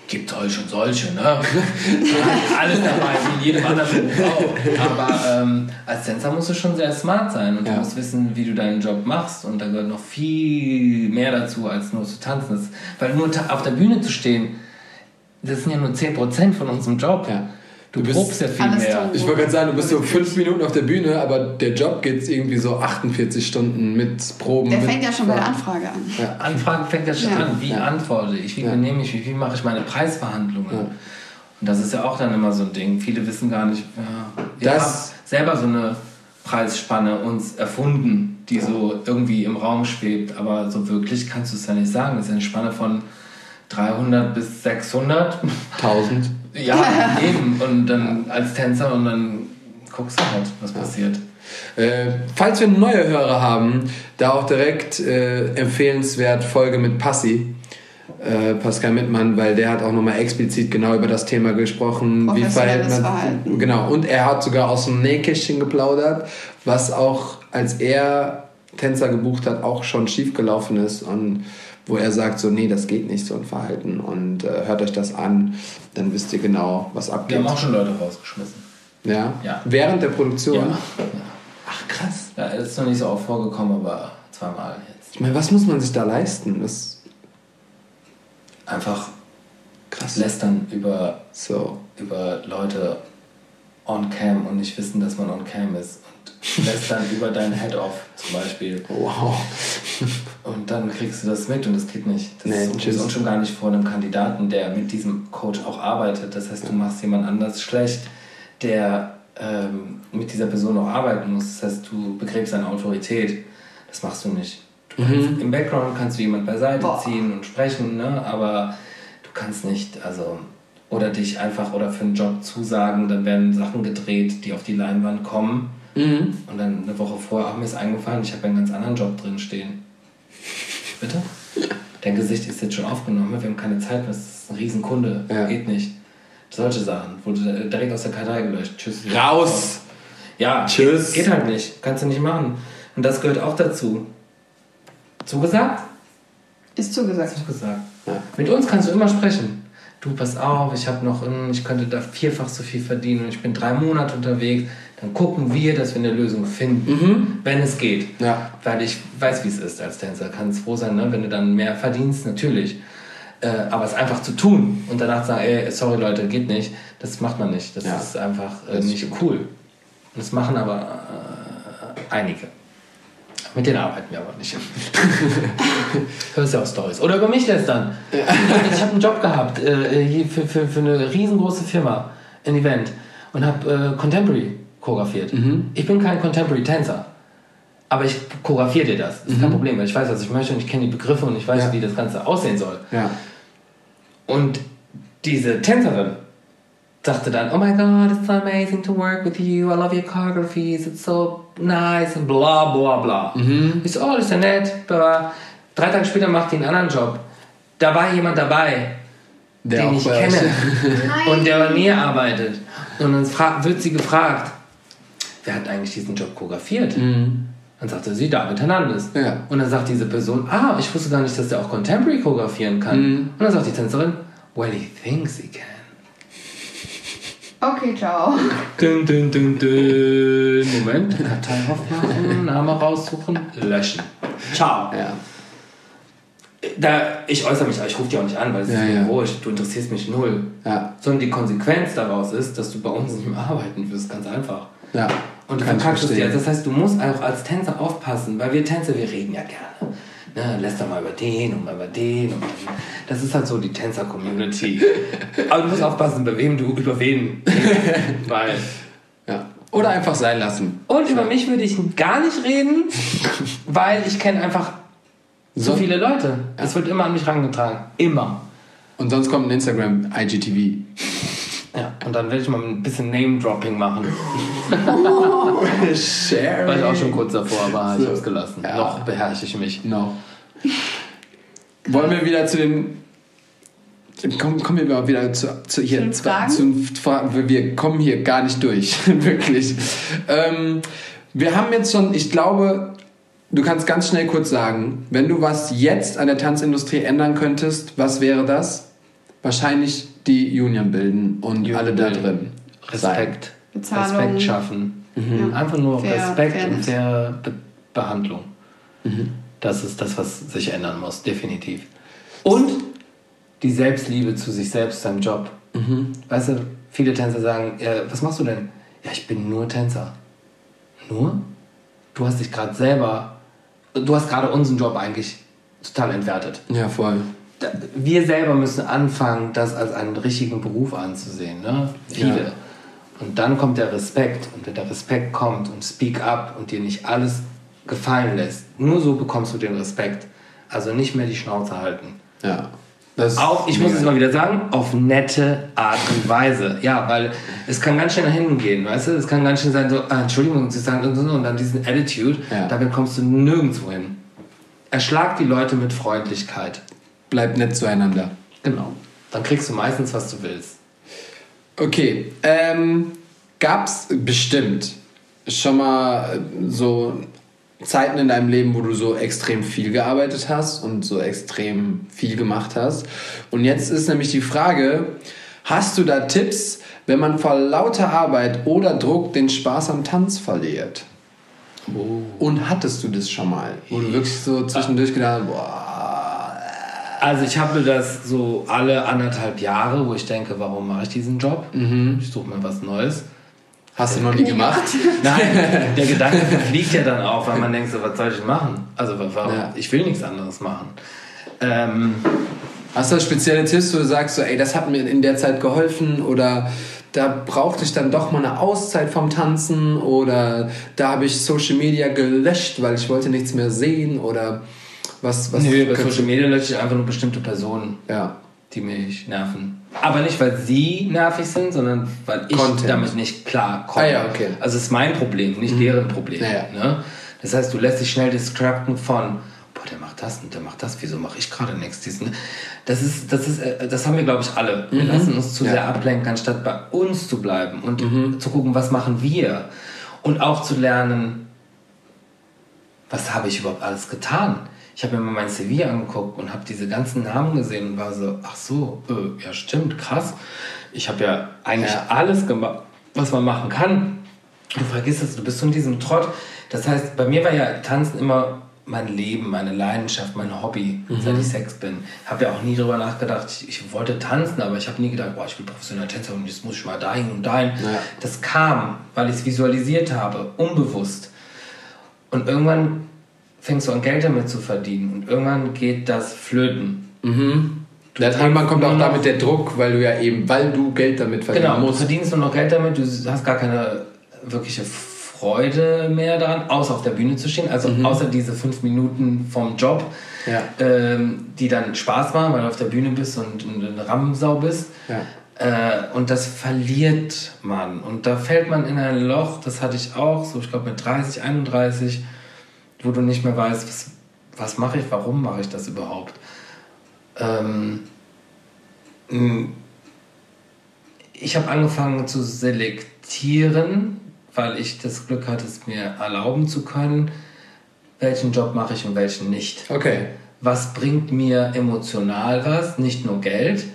Gibt solche und solche, ne? Alles dabei, wie jedem anderen Beruf auch. Aber ähm, als Tänzer musst du schon sehr smart sein und Ja. du musst wissen, wie du deinen Job machst. Und da gehört noch viel mehr dazu, als nur zu tanzen. Das, weil nur auf der Bühne zu stehen, das sind ja nur 10% von unserem Job. Ja. Du, Du bist- probst ja viel mehr. Ich wollte gerade sagen, du bist so fünf Minuten auf der Bühne, aber der Job geht irgendwie so 48 Stunden mit Proben. Der mit fängt ja schon bei der Anfrage an. Anfrage fängt ja schon Ja. an. Wie Ja. antworte ich? Wie Ja. benehme ich mich? Wie mache ich meine Preisverhandlungen? Ja. Und das ist ja auch dann immer so ein Ding. Viele wissen gar nicht, ja, wir Das- haben selber so eine Preisspanne uns erfunden, die so irgendwie im Raum schwebt. Aber so wirklich kannst du es ja nicht sagen. Das ist ja eine Spanne von 300 bis 600. 1000. ja, eben. Und dann als Tänzer und dann guckst du halt, was passiert. Äh, falls wir neue Hörer haben, da auch direkt äh, empfehlenswert Folge mit Passi. Äh, Pascal Mittmann, weil der hat auch nochmal explizit genau über das Thema gesprochen. Wie verhält man Verhalten. Genau, und er hat sogar aus dem Nähkästchen geplaudert, was auch, als er Tänzer gebucht hat, auch schon schiefgelaufen ist und wo er sagt, so, nee, das geht nicht, so ein Verhalten und äh, hört euch das an, dann wisst ihr genau, was Wir abgeht. haben auch schon Leute rausgeschmissen. Ja? Ja. Während der Produktion? Ja. Ach, krass. ja. Das ist noch nicht so oft vorgekommen, aber zweimal jetzt. Ich meine, was muss man sich da leisten? Das Einfach krass. lästern über, So. über Leute on cam und nicht wissen, dass man on cam ist. Und lästern über dein Head-Off zum Beispiel. Wow. Und dann kriegst du das mit und das geht nicht. Das Nee, ist und schon gar nicht vor einem Kandidaten, der mit diesem Coach auch arbeitet. Das heißt, du machst jemand anders schlecht, der ähm, mit dieser Person auch arbeiten muss. Das heißt, du begräbst seine Autorität. Das machst du nicht. Du kannst, Im Background kannst du jemand beiseite Boah. ziehen und sprechen, ne? aber du kannst nicht, also oder dich einfach oder für einen Job zusagen, dann werden Sachen gedreht, die auf die Leinwand kommen. Mhm. Und dann eine Woche vorher, ach, mir ist eingefallen, ich habe einen ganz anderen Job drin stehen. Bitte? Dein Gesicht ist jetzt schon aufgenommen, wir haben keine Zeit mehr, das ist ein Riesenkunde, Ja. geht nicht. Solche Sachen, wurde direkt aus der Kartei gelöscht. Tschüss. Raus! Ja, Tschüss. Geht, geht halt nicht, kannst du nicht machen. Und das gehört auch dazu. Zugesagt? Ist zugesagt. Zugesagt. Ja. Mit uns kannst du immer sprechen. Du, pass auf, ich habe noch, ich könnte da vierfach so viel verdienen und ich bin drei Monate unterwegs. Dann gucken wir, dass wir eine Lösung finden, wenn es geht. Ja. Weil ich weiß, wie es ist als Tänzer. Kann es froh sein, ne? wenn du dann mehr verdienst, natürlich. Äh, aber es einfach zu tun und danach sagen, ey, sorry Leute, geht nicht, das macht man nicht. Das Ja. ist einfach äh, nicht cool. Und das machen aber äh, einige. Mit denen arbeiten wir aber nicht. Hörst ja auch Stories. Oder über mich lästern. Ich habe einen Job gehabt äh, für, für, für eine riesengroße Firma, ein Event, und habe äh, Contemporary choreografiert. Ich bin kein Contemporary-Tänzer. aber ich choreografiere dir das. Das ist kein Problem, weil ich weiß, was ich möchte und ich kenne die Begriffe und ich weiß, Ja. wie das Ganze aussehen soll. Ja. Und diese Tänzerin sagte dann, oh my god, it's so amazing to work with you, I love your choreographies, it's so nice und bla bla bla. Ich so, oh, das ist ja nett. bla. Drei Tage später macht die einen anderen Job. Da war jemand dabei, Der den ich kenne und der bei mir arbeitet. Und dann wird sie gefragt, wer hat eigentlich diesen Job choreografiert? Dann sagte sie, David Hernandez. Mhm. Ja. Und dann sagt diese Person, ah, ich wusste gar nicht, dass der auch Contemporary choreografieren kann. Mhm. Und dann sagt die Tänzerin, well, he thinks he can. Okay, ciao. Dün, dün, dün, dün. Moment, Datei aufmachen, Name raussuchen, löschen. Ciao. Ja. Da, ich äußere mich, aber ich rufe dich auch nicht an, weil es Ja, ist mir ja. wurscht, du interessierst mich null. Ja. Sondern die Konsequenz daraus ist, dass du bei uns nicht mehr arbeiten wirst, ganz einfach. Ja. Und du verkackst es verstehen. dir. Das heißt, du musst auch als Tänzer aufpassen, weil wir Tänzer, wir reden ja gerne. Ne, lässt doch mal über den und mal über den. Und dann, das ist halt so die Tänzer-Community. Aber du musst aufpassen, bei wem du über wen weil Ja. Oder einfach sein lassen. Und über mich würde ich gar nicht reden, weil ich kenne einfach so So- viele Leute. Es wird immer an mich rangetragen. Immer. Und sonst kommt ein Instagram IGTV. Ja. Und dann werde ich mal ein bisschen Name-Dropping machen. Share. War ich auch schon kurz davor, aber ich So. habe es gelassen. Ja. Noch beherrsche ich mich. No. Wollen wir wieder zu den. Kommen, kommen wir mal wieder zu, zu hier. den zu, Fragen? zu Fragen. Wir kommen hier gar nicht durch. Wirklich. Ähm, wir haben jetzt schon, ich glaube, du kannst ganz schnell kurz sagen, wenn du was jetzt an der Tanzindustrie ändern könntest, was wäre das? Wahrscheinlich die Union bilden und Union alle da drin. Respekt. Respekt schaffen. Ja. Einfach nur Fair- Respekt und Fairness. faire Be Behandlung. Das ist das, was sich ändern muss, definitiv. Und die Selbstliebe zu sich selbst, seinem Job. Weißt du, viele Tänzer sagen, ja, was machst du denn? Ja, ich bin nur Tänzer. Nur? Du hast dich gerade selber, du hast gerade unseren Job eigentlich total entwertet. Ja, voll. Wir selber müssen anfangen, das als einen richtigen Beruf anzusehen. Ne? Viele. Ja. Und dann kommt der Respekt. Und wenn der Respekt kommt und speak up und dir nicht alles gefallen lässt, nur so bekommst du den Respekt. Also nicht mehr die Schnauze halten. Ja. Das Auch, ich muss es mal wieder sagen, auf nette Art und Weise. Ja, weil es kann ganz schnell nach hinten gehen, weißt du? Es kann ganz schnell sein, so, ah, Entschuldigung, sie sagen und so, und dann diesen Attitude, Ja. damit kommst du nirgendwo hin. Erschlag die Leute mit Freundlichkeit. Bleibt nett zueinander. Genau. Dann kriegst du meistens, was du willst. Okay, ähm, gab's bestimmt schon mal äh, so Zeiten in deinem Leben, wo du so extrem viel gearbeitet hast und so extrem viel gemacht hast. Und jetzt ist nämlich die Frage, hast du da Tipps, wenn man vor lauter Arbeit oder Druck den Spaß am Tanz verliert? Und hattest du das schon mal? Wo du wirklich so zwischendurch gedacht hast, boah, Also ich habe das so alle anderthalb Jahre, wo ich denke, warum mache ich diesen Job? Ich suche mir was Neues. hast du noch nie gemacht? Nein, der Gedanke fliegt ja dann auch, weil man denkt so, was soll ich machen? Also warum? Ja. ich will nichts anderes machen. Ähm, Hast du spezielle Tipps, wo du sagst, so, ey, das hat mir in der Zeit geholfen oder da brauchte ich dann doch mal eine Auszeit vom Tanzen oder da habe ich Social Media gelöscht, weil ich wollte nichts mehr sehen oder was? was nö, bei Social Media lösche ich einfach nur bestimmte Personen, Ja, die mich nerven. Aber nicht, weil sie nervig sind, sondern weil ich Content. damit nicht klar komme. Ah ja, okay. Also es ist mein Problem, nicht deren Problem. Ja. Ne? Das heißt, du lässt dich schnell distracten von, boah, der macht das und der macht das, wieso mache ich gerade nichts? Diesen- Das ist, das ist, äh, das haben wir, glaube ich, alle. Wir lassen uns zu Mhm. Sehr ablenken, anstatt bei uns zu bleiben und zu gucken, was machen wir. Und auch zu lernen, was habe ich überhaupt alles getan? Ich habe mir mal mein CV angeguckt und habe diese ganzen Namen gesehen und war so, ach so, äh, ja stimmt, krass. Ich habe ja eigentlich Ja. alles gemacht, was man machen kann. Du vergisst es, du bist so in diesem Trott. Das heißt, bei mir war ja Tanzen immer mein Leben, meine Leidenschaft, mein Hobby, seit ich sechs bin. Habe ja auch nie darüber nachgedacht, ich, ich wollte tanzen, aber ich habe nie gedacht, boah, ich bin professioneller Tänzer und jetzt muss ich mal dahin und dahin. Ja. Das kam, weil ich es visualisiert habe, unbewusst. Und irgendwann fängst du an, Geld damit zu verdienen. Und irgendwann geht das flöten. Ja, irgendwann kommt auch damit der Druck, weil du ja eben, weil du Geld damit verdienen Genau, du musst. verdienst nur noch Geld damit, du hast gar keine wirkliche Freude mehr daran, außer auf der Bühne zu stehen. Also außer diese fünf Minuten vom Job, Ja. ähm, die dann Spaß machen, weil du auf der Bühne bist und, und eine Rammsau bist. Ja. Äh, und das verliert man. Und da fällt man in ein Loch, das hatte ich auch, so ich glaube mit 30, 31, wo du nicht mehr weißt, was, was mache ich, warum mache ich das überhaupt. Ähm, ich habe angefangen zu selektieren, weil ich das Glück hatte, es mir erlauben zu können, welchen Job mache ich und welchen nicht. Okay. Was bringt mir emotional was, nicht nur Geld,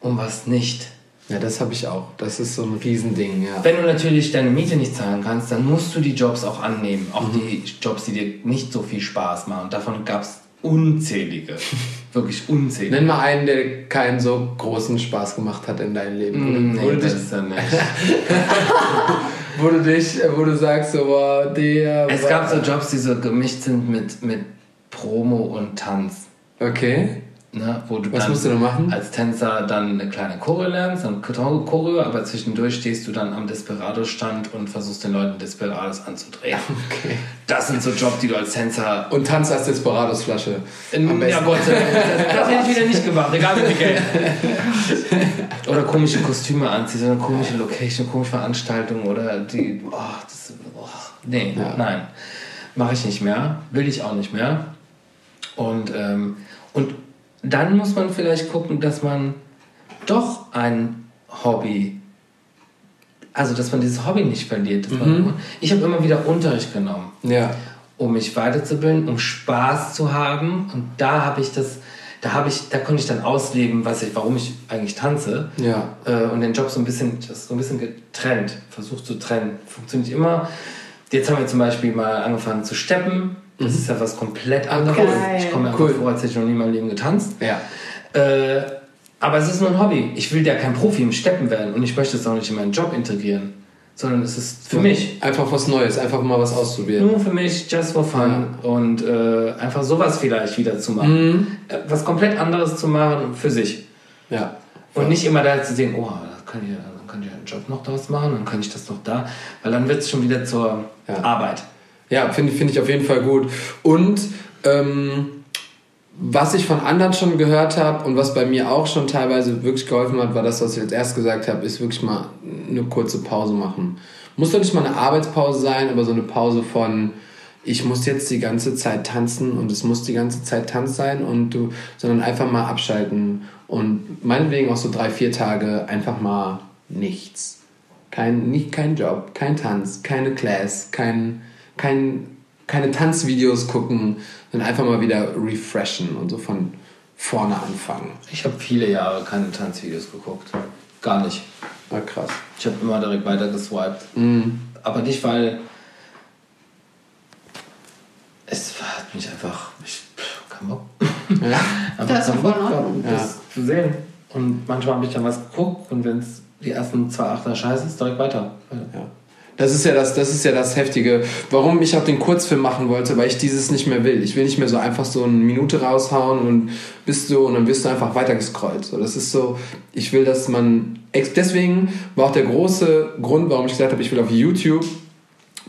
und was nicht. Ja, das habe ich auch. Das ist so ein Riesending, ja. Wenn du natürlich deine Miete nicht zahlen kannst, dann musst du die Jobs auch annehmen. Auch die Jobs, die dir nicht so viel Spaß machen. Und davon gab es unzählige. Wirklich unzählige. Nenn mal einen, der keinen so großen Spaß gemacht hat in deinem Leben. Wo, Mm, nee, das ist dann nicht. wo du dich, wo du sagst, so, boah, der. Es gab so Jobs, die so gemischt sind mit, mit Promo und Tanz. Okay. Ne, wo du Was dann musst du da machen? als Tänzer dann eine kleine Choreo lernst, dann Choreo, aber zwischendurch stehst du dann am Desperado-Stand und versuchst den Leuten Desperados anzudrehen. Okay. Das sind so Jobs, die du als Tänzer Und Tanz als Desperados-Flasche. Ja. Gott sei Dank. Das, hätte ich wieder nicht gemacht, egal wie viel Geld. Oder komische Kostüme anziehen, so eine komische Location, komische Veranstaltung oder die. Oh, das, oh, nee, Ja. nein. Mache ich nicht mehr, will ich auch nicht mehr. Und, ähm, und dann muss man vielleicht gucken, dass man doch ein Hobby, also dass man dieses Hobby nicht verliert. Man, ich habe immer wieder Unterricht genommen Ja. um mich weiterzubilden, um Spaß zu haben. Und da habe ich das, da habe ich, da konnte ich dann ausleben, was ich, warum ich eigentlich tanze. Ja. Äh, und den Job so ein bisschen, das so ein bisschen getrennt, versucht zu trennen. Funktioniert immer. Jetzt haben wir zum Beispiel mal angefangen zu steppen. Das ist ja was komplett anderes. cool. Ich komme mir Cool. vor, als hätte ich noch nie in meinem Leben getanzt. Ja. Äh, aber es ist nur ein Hobby. Ich will ja kein Profi im Steppen werden und ich möchte es auch nicht in meinen Job integrieren, sondern es ist für mich. Einfach was Neues, einfach mal was ausprobieren. Nur für mich, just for fun. Und äh, einfach sowas vielleicht wieder zu machen. Äh, Was komplett anderes zu machen für sich. Ja. Und nicht immer da zu sehen, oh, da kann ich, dann kann ich einen Job noch daraus machen, dann kann ich das noch da. Weil dann wird es schon wieder zur Ja. Arbeit. Ja, finde find ich auf jeden Fall gut. Und ähm, was ich von anderen schon gehört habe und was bei mir auch schon teilweise wirklich geholfen hat, war das, was ich als erst gesagt habe, ist wirklich mal eine kurze Pause machen. Muss doch nicht mal eine Arbeitspause sein, aber so eine Pause von ich muss jetzt die ganze Zeit tanzen und es muss die ganze Zeit Tanz sein und du, sondern einfach mal abschalten und meinetwegen auch so drei, vier Tage einfach mal nichts. Kein, nicht, kein Job, kein Tanz, keine Class, kein, kein, keine Tanzvideos gucken, sondern einfach mal wieder refreshen und so von vorne anfangen. Ich habe viele Jahre keine Tanzvideos geguckt. Gar nicht. Ah, krass. Ich habe immer direkt weiter geswiped. Aber nicht, weil es hat mich einfach. Ich, pff, kein Bock. Ja. Einfach Das voll Bock das zu sehen. Und manchmal habe ich dann was geguckt und wenn es die ersten zwei Achter scheiße ist, direkt weiter. Ja. Das ist ja das, das ist ja das Heftige. Warum ich auch den Kurzfilm machen wollte, weil ich dieses nicht mehr will. Ich will nicht mehr so einfach so eine Minute raushauen und bist du und dann wirst du einfach weitergescrollt. So, das ist so, ich will, dass man. Deswegen war auch der große Grund, warum ich gesagt habe, ich will auf YouTube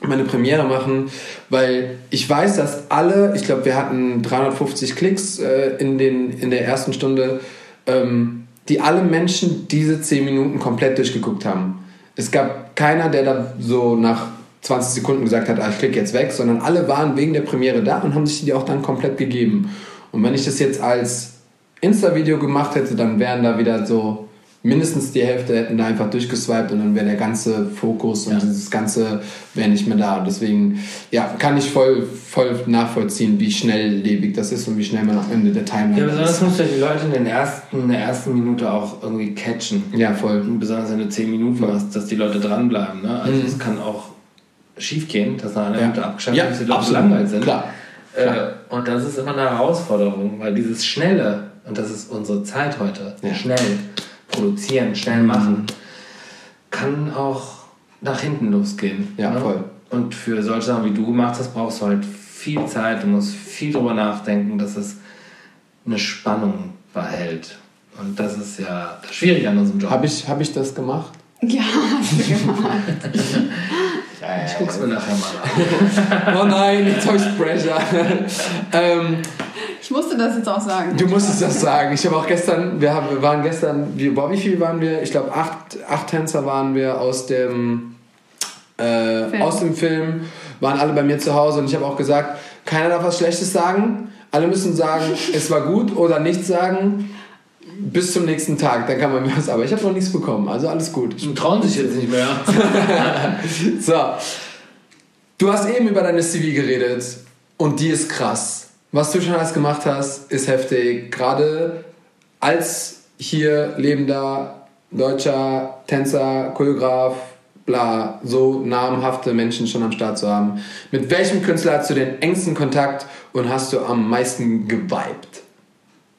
meine Premiere machen, weil ich weiß, dass alle, ich glaube, wir hatten 350 Klicks äh, in, den, in der ersten Stunde, ähm, die alle Menschen diese 10 Minuten komplett durchgeguckt haben. Es gab keiner, der da so nach 20 Sekunden gesagt hat, ah, ich klicke jetzt weg, sondern alle waren wegen der Premiere da und haben sich die auch dann komplett gegeben. Und wenn ich das jetzt als Insta-Video gemacht hätte, dann wären da wieder so mindestens die Hälfte hätten da einfach durchgeswiped und dann wäre der ganze Fokus und Ja. dieses ganze wäre nicht mehr da. Deswegen, ja, kann ich voll, voll nachvollziehen, wie schnelllebig das ist und wie schnell man am Ende der Timeline Ja, besonders ist. musst du die Leute in, den ersten, in der ersten Minute auch irgendwie catchen. Ja, voll. Und besonders wenn du 10 Minuten hast, dass die Leute dranbleiben. Ne? Also es kann auch schief gehen, dass nach einer Mhm. Ja. Minute abgeschaltet Ja, ist, die Leute langweilig sind. Klar. Äh, und das ist immer eine Herausforderung, weil dieses Schnelle, und das ist unsere Zeit heute, Ja. Mhm. schnell produzieren, schnell machen, kann auch nach hinten losgehen. Ja, ne? voll. Und für solche Sachen, wie du gemacht hast, brauchst du halt viel Zeit, du musst viel drüber nachdenken, dass es eine Spannung behält. Und das ist ja das Schwierige an unserem Job. Habe ich, hab ich das gemacht? Ja, hast du gemacht. ich Guck's mir nachher mal an. oh nein, jetzt habe ich Pressure. ähm, Ich musste das jetzt auch sagen. du musstest das sagen. Ich habe auch gestern, wir, haben, wir waren gestern, wie, boah, wie viel waren wir? Ich glaube, acht, acht Tänzer waren wir aus dem, äh, Film. aus dem Film, waren alle bei mir zu Hause und ich habe auch gesagt, keiner darf was Schlechtes sagen. Alle müssen sagen, es war gut oder nichts sagen. Bis zum nächsten Tag, dann kann man mir was. Aber ich habe noch nichts bekommen, also alles gut. Ich Die trauen sich jetzt nicht mehr. So. Du hast eben über deine CV geredet und die ist krass. Was du schon alles gemacht hast, ist heftig. Gerade als hier lebender deutscher Tänzer, Choreograf, bla, so namhafte Menschen schon am Start zu haben. Mit welchem Künstler hast du den engsten Kontakt und hast du am meisten geweibt?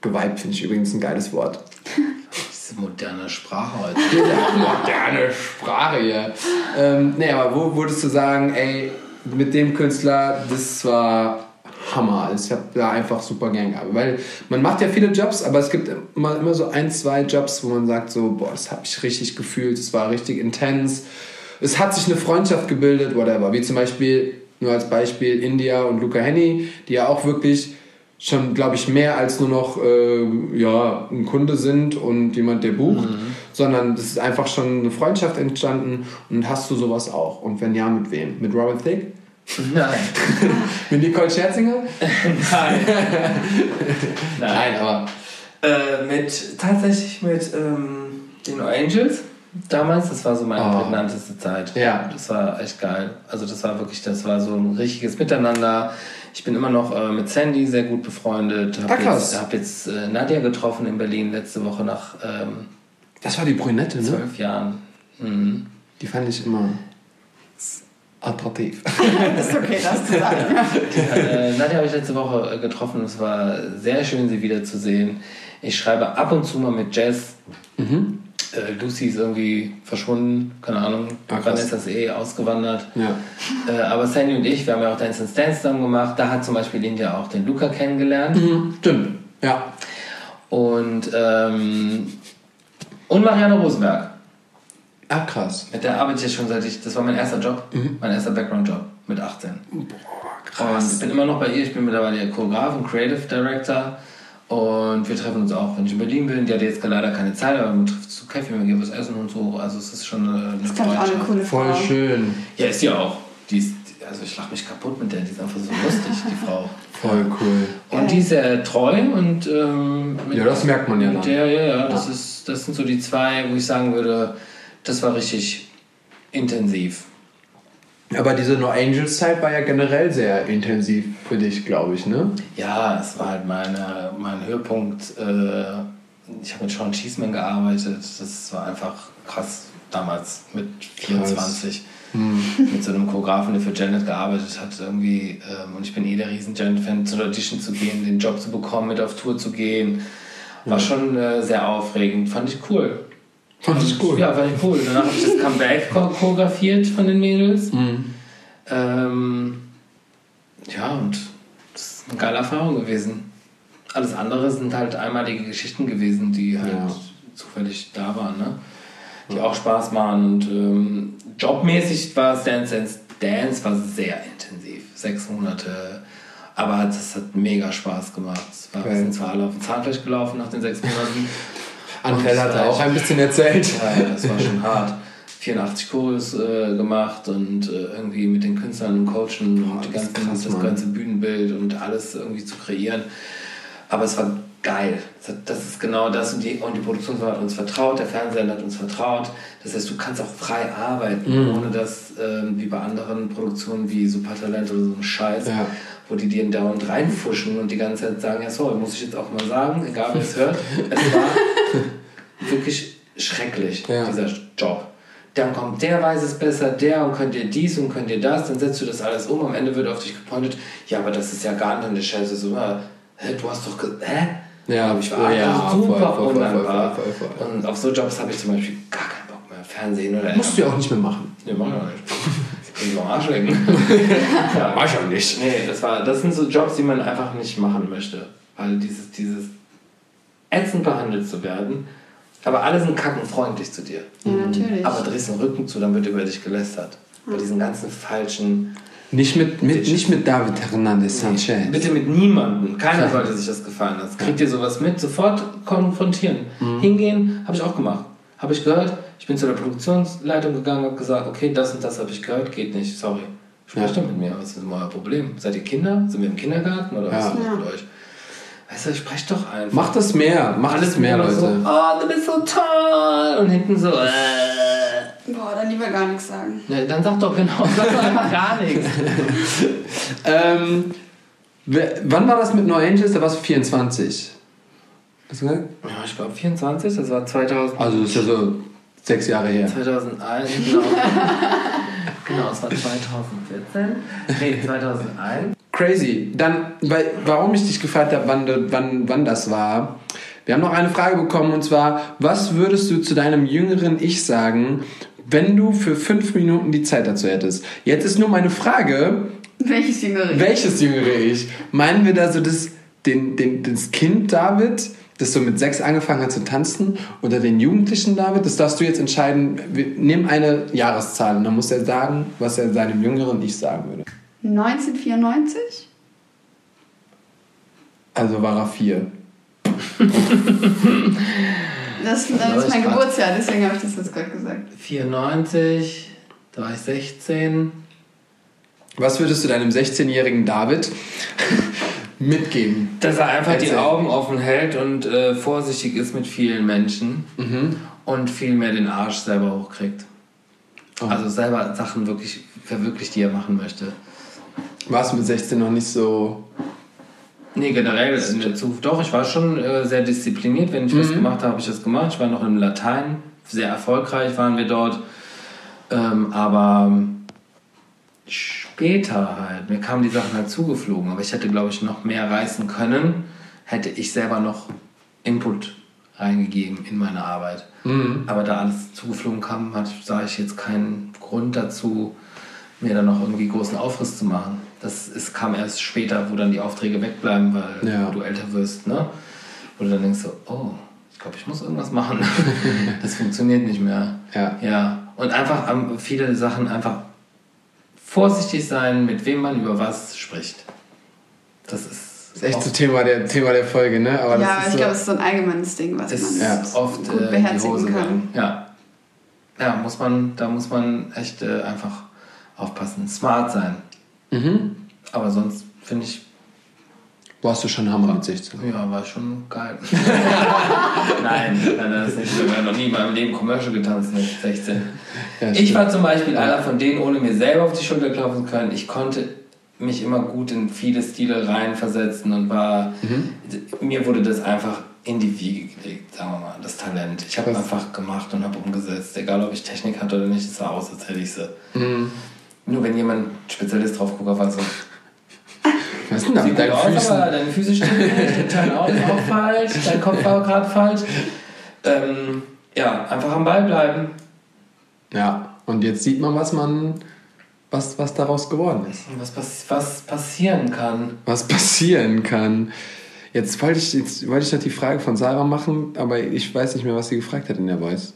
Geweibt finde ich übrigens ein geiles Wort. Diese moderne Sprache heute. Ja, moderne Sprache hier. Ähm, nee, aber wo würdest du sagen, ey, mit dem Künstler, das war Hammer. Also Ich habe da einfach super gern gearbeitet. Weil man macht ja viele Jobs, aber es gibt immer, immer so ein, zwei Jobs, wo man sagt so, boah, das habe ich richtig gefühlt, das war richtig intens. Es hat sich eine Freundschaft gebildet, whatever. Wie zum Beispiel, nur als Beispiel, India und Luca Henny, die ja auch wirklich schon, glaube ich, mehr als nur noch äh, ja, ein Kunde sind und jemand, der bucht, sondern es ist einfach schon eine Freundschaft entstanden und hast du sowas auch? Und wenn ja, mit wem? Mit Robin Thicke? Nein. Mit Nicole Scherzinger? Nein. Nein, aber Äh, mit, tatsächlich mit ähm, den Angels. Damals, das war so meine Oh. prägnanteste Zeit. Ja. Das war echt geil. Also das war wirklich, das war so ein richtiges Miteinander. Ich bin immer noch äh, mit Sandy sehr gut befreundet. Hab krass. jetzt, hab jetzt äh, Nadja getroffen in Berlin letzte Woche nach ähm, das war die Brünette, ne? zwölf Jahren. Mhm. Die fand ich immer attraktiv. ist okay, das zu sagen. äh, Nadja habe ich letzte Woche äh, getroffen. Es war sehr schön, sie wiederzusehen. Ich schreibe ab und zu mal mit Jazz. Mhm. Äh, Lucy ist irgendwie verschwunden, keine Ahnung. Ah, krass. Vanessa ist eh ausgewandert. Ja. Äh, aber Sandy und ich, wir haben ja auch Dance and Dance zusammen gemacht. Da hat zum Beispiel India auch den Luca kennengelernt. Mhm. Stimmt. Ja. Und, ähm, und Marianne Rosenberg. Ah, krass. Mit der arbeite ich schon seit ich, das war mein erster Job, mein erster Background-Job mit 18. Boah, krass. Und ich bin immer noch bei ihr, ich bin mittlerweile ihr Choreograf und Creative Director. Und wir treffen uns auch, wenn ich in Berlin bin. Die hatte jetzt leider keine Zeit, aber man trifft zu Kaffee, man geht was essen und so. Also es ist schon eine, eine Das ist, auch eine coole Voll Frau. schön. Ja, ist die auch. Die ist, also ich lach mich kaputt mit der, die ist einfach so lustig, die Frau. Voll cool. Und die ist sehr treu und ähm, Ja, das merkt man ja mit dann. der, ja, ja, das, ist, das sind so die zwei, wo ich sagen würde, das war richtig intensiv. Aber diese No Angels Zeit war ja generell sehr intensiv für dich, glaube ich, ne? Ja, es war halt meine, mein Höhepunkt. Äh, ich habe mit Sean Cheeseman gearbeitet. Das war einfach krass damals mit 24. Mit so einem Choreografen, der für Janet gearbeitet hat. Irgendwie, ähm, und ich bin eh der riesen Janet-Fan, zur Audition zu gehen, den Job zu bekommen, mit auf Tour zu gehen. War schon äh, sehr aufregend. Fand ich cool. Fand ich cool. Ja, fand ich cool. Danach habe ich das Comeback cho- choreografiert von den Mädels. Ähm, ja, und das ist eine geile Erfahrung gewesen. Alles andere sind halt einmalige Geschichten gewesen, die halt Ja. zufällig da waren, ne? Die auch Spaß machen. Und ähm, jobmäßig war es Dance Dance Dance war sehr intensiv. Sechs Monate. Aber das hat mega Spaß gemacht. Es war, wir Geil. sind zwar alle auf dem Zahnfleisch gelaufen nach den sechs Monaten. Anfeld hat er äh, auch ein bisschen erzählt. ja, das war schon hart. 84 Chorus äh, gemacht und äh, irgendwie mit den Künstlern und Coachen Boah, und ganzen, krass, das ganze Bühnenbild und alles irgendwie zu kreieren. Aber es war geil. Das ist genau das und die, und die Produktionsfirma hat uns vertraut, der Fernseher hat uns vertraut. Das heißt, du kannst auch frei arbeiten, Mhm. ohne dass, ähm, wie bei anderen Produktionen wie Supertalent oder so ein Scheiß, Ja. Wo die dir dauernd reinfuschen und die ganze Zeit sagen, ja sorry, muss ich jetzt auch mal sagen, egal wer es hört, es war wirklich schrecklich, Ja. dieser Job. Dann kommt der weiß es besser, der und könnt ihr dies und könnt ihr das, dann setzt du das alles um, am Ende wird auf dich gepointet, ja, aber das ist ja gar nicht eine Scheiße, so, äh, hä, du hast doch, hä? Ja, ich war ja, super voll, undankbar. Und auf so Jobs habe ich zum Beispiel gar keinen Bock mehr. Fernsehen oder Musst du ja auch nicht mehr machen. Nee, mach ich nicht. Arsch lecken. ja. Mach ich auch nicht. Nee, das, war, das sind so Jobs, die man einfach nicht machen möchte. Weil dieses, dieses ätzend behandelt zu werden, aber alle sind kackenfreundlich zu dir. Ja, natürlich. Aber drehst den Rücken zu, dann wird über dich gelästert. Bei diesen ganzen falschen. Nicht mit, mit, nicht mit David Hernandez Sanchez. Bitte mit niemandem. Keiner sollte sich das gefallen lassen. Kriegt ihr sowas mit? Sofort konfrontieren. Hingehen, habe ich auch gemacht. Habe ich gehört. Ich bin zu der Produktionsleitung gegangen, habe gesagt, okay, das und das habe ich gehört, geht nicht, sorry. Sprecht Ja. doch mit mir, was ist denn euer Problem? Seid ihr Kinder? Sind wir im Kindergarten oder was Ja. ist mit euch? Weißt du, sprecht doch einfach. Macht das mehr, macht Alles mehr, Leute. So, oh, du bist so toll. Und hinten so, äh. Boah, dann lieber gar nichts sagen. Ja, dann sag doch genau, sag doch einfach gar nichts. Ähm, wann war das mit No Angels? Da warst du 24. Hast du gesagt? Ja, ich glaube 24, das war 2000, Also das ist ja so sechs Jahre her. 2001, genau. genau, es war 2014. Nee, 2001. Crazy. Dann, weil, warum ich dich gefragt habe, wann, wann, wann das war. Wir haben noch eine Frage bekommen und zwar, was würdest du zu deinem jüngeren Ich sagen, wenn du für fünf Minuten die Zeit dazu hättest? Jetzt ist nur meine Frage, Welches Jüngere? welches jüngere Ich? Meinen wir da so das, den, den, das Kind David, das so mit sechs angefangen hat zu tanzen, oder den jugendlichen David? Das darfst du jetzt entscheiden. Wir- Nimm eine Jahreszahl und dann muss er sagen, was er seinem jüngeren Ich sagen würde. 1994? Also war er vier. Das, das ist mein. Geburtsjahr, deswegen habe ich das jetzt gerade gesagt. 94, da war ich 16. Was würdest du deinem 16-jährigen David mitgeben? Dass er einfach die Erzähl. Augen offen hält und äh, vorsichtig ist mit vielen Menschen und viel mehr den Arsch selber hochkriegt. Oh. Also selber Sachen wirklich verwirklicht, die er machen möchte. Warst du mit 16 noch nicht so. Nee, generell in der Zukunft doch. Ich war schon äh, sehr diszipliniert. Wenn ich was gemacht habe, habe ich das gemacht. Ich war noch im Latein. Sehr erfolgreich waren wir dort. Ähm, aber später halt, mir kamen die Sachen halt zugeflogen. Aber ich hätte, glaube ich, noch mehr reißen können, hätte ich selber noch Input reingegeben in meine Arbeit. Aber da alles zugeflogen kam, hatte, sah ich jetzt keinen Grund dazu, mir dann noch irgendwie großen Aufriss zu machen. Das ist, kam erst später, wo dann die Aufträge wegbleiben, weil Ja. du älter wirst, ne? Wo du dann denkst so, oh, ich glaube, ich muss irgendwas machen. das funktioniert nicht mehr. Ja. Ja. Und einfach am- viele Sachen einfach vorsichtig sein, mit wem man über was spricht. Das ist, Das ist echt so Thema der, Thema der Folge, ne? Aber ja, aber ist ich so, glaube, es ist so ein allgemeines Ding, was ist man Ja. oft gut äh, beherzigen Hose kann. Ja. Ja, muss man, da muss man echt äh, einfach aufpassen. Smart sein. Mhm. Aber sonst finde ich, Warst du schon Hammer mit 16? ja, war schon geil. nein, nein, das ist nicht. Ich habe noch nie in meinem Leben Commercial getanzt mit 16. Ja, Ich war zum Beispiel einer von denen, ohne mir selber auf die Schulter klopfen zu können. Ich konnte mich immer gut in viele Stile reinversetzen und war. Mir wurde das einfach in die Wiege gelegt, sagen wir mal, das Talent. Ich habe einfach gemacht und habe umgesetzt. Egal, ob ich Technik hatte oder nicht, es sah aus, als hätte ich sie. Mhm. Nur wenn jemand Spezialist drauf guckt, war so. Was ist denn da Sieht mit deinen aus, Füßen? aber deine Füße stimmen nicht, dein Turn auch, auch falsch, dein Kopf war gerade falsch. Ähm, ja, einfach am Ball bleiben. Ja, und jetzt sieht man, was man, was, was daraus geworden ist. Und Was, pass was passieren kann. Was passieren kann. Jetzt wollte ich, jetzt wollte ich noch die Frage von Sarah machen, aber ich weiß nicht mehr, was sie gefragt hat in der Voice.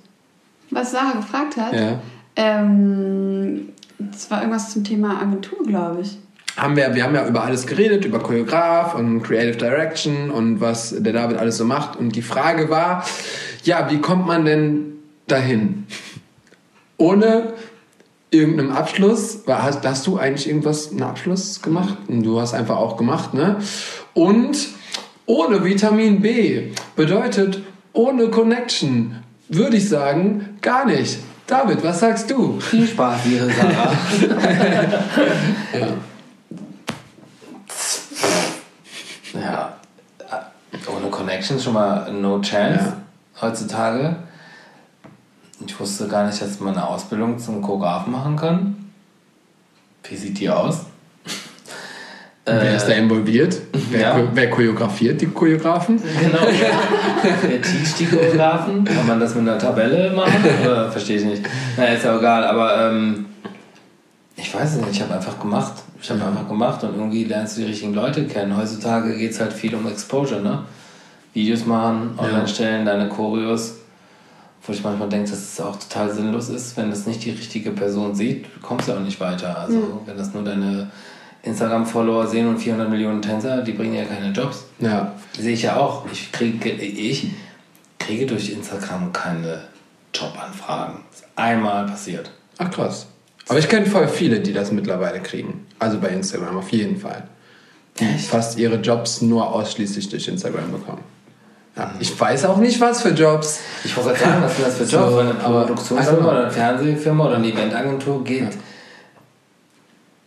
Was Sarah gefragt hat, Ja. ähm, das war irgendwas zum Thema Agentur, glaube ich. Haben wir, wir haben ja über alles geredet, über Choreograf und Creative Direction und was der David alles so macht. Und die Frage war, ja, wie kommt man denn dahin? Ohne irgendeinem Abschluss, hast, hast du eigentlich irgendwas, einen Abschluss gemacht? Und du hast einfach auch gemacht, ne? Und ohne Vitamin B bedeutet ohne Connection, würde ich sagen, gar nicht. David, was sagst du? Viel Spaß, liebe Sarah. ja. Ohne Connection schon mal no chance Ja. heutzutage. Ich wusste gar nicht, dass man eine Ausbildung zum Choreografen machen kann. Wie sieht die aus? Wer ist da involviert? Wer, ja. wer choreografiert die Choreografen? Genau. Wer teacht die Choreografen? Kann man das mit einer Tabelle machen? Oder verstehe ich nicht. Na, ist ja egal, aber ähm, ich weiß es nicht, ich habe einfach gemacht. Ich habe einfach gemacht und irgendwie lernst du die richtigen Leute kennen. Heutzutage geht es halt viel um Exposure, ne? Videos machen, online stellen, deine Choreos wo ich manchmal denke, dass es auch total sinnlos ist, wenn das nicht die richtige Person sieht, kommst du auch nicht weiter. Also Mhm. wenn das nur deine Instagram-Follower sehen und 400 Millionen Tänzer, die bringen ja keine Jobs. Ja. Sehe ich ja auch. Ich kriege, ich kriege durch Instagram keine Jobanfragen. Das ist einmal passiert. Ach krass. Aber ich kenne voll viele, die das mittlerweile kriegen. Also bei Instagram auf jeden Fall. Die fast ihre Jobs nur ausschließlich durch Instagram bekommen. Ja. Ich weiß auch nicht, was für Jobs. Ich wollte gerade sagen, was sind das für So, Jobs? Weil eine Produktionsfirma also- oder eine Fernsehfirma oder eine Eventagentur geht Ja.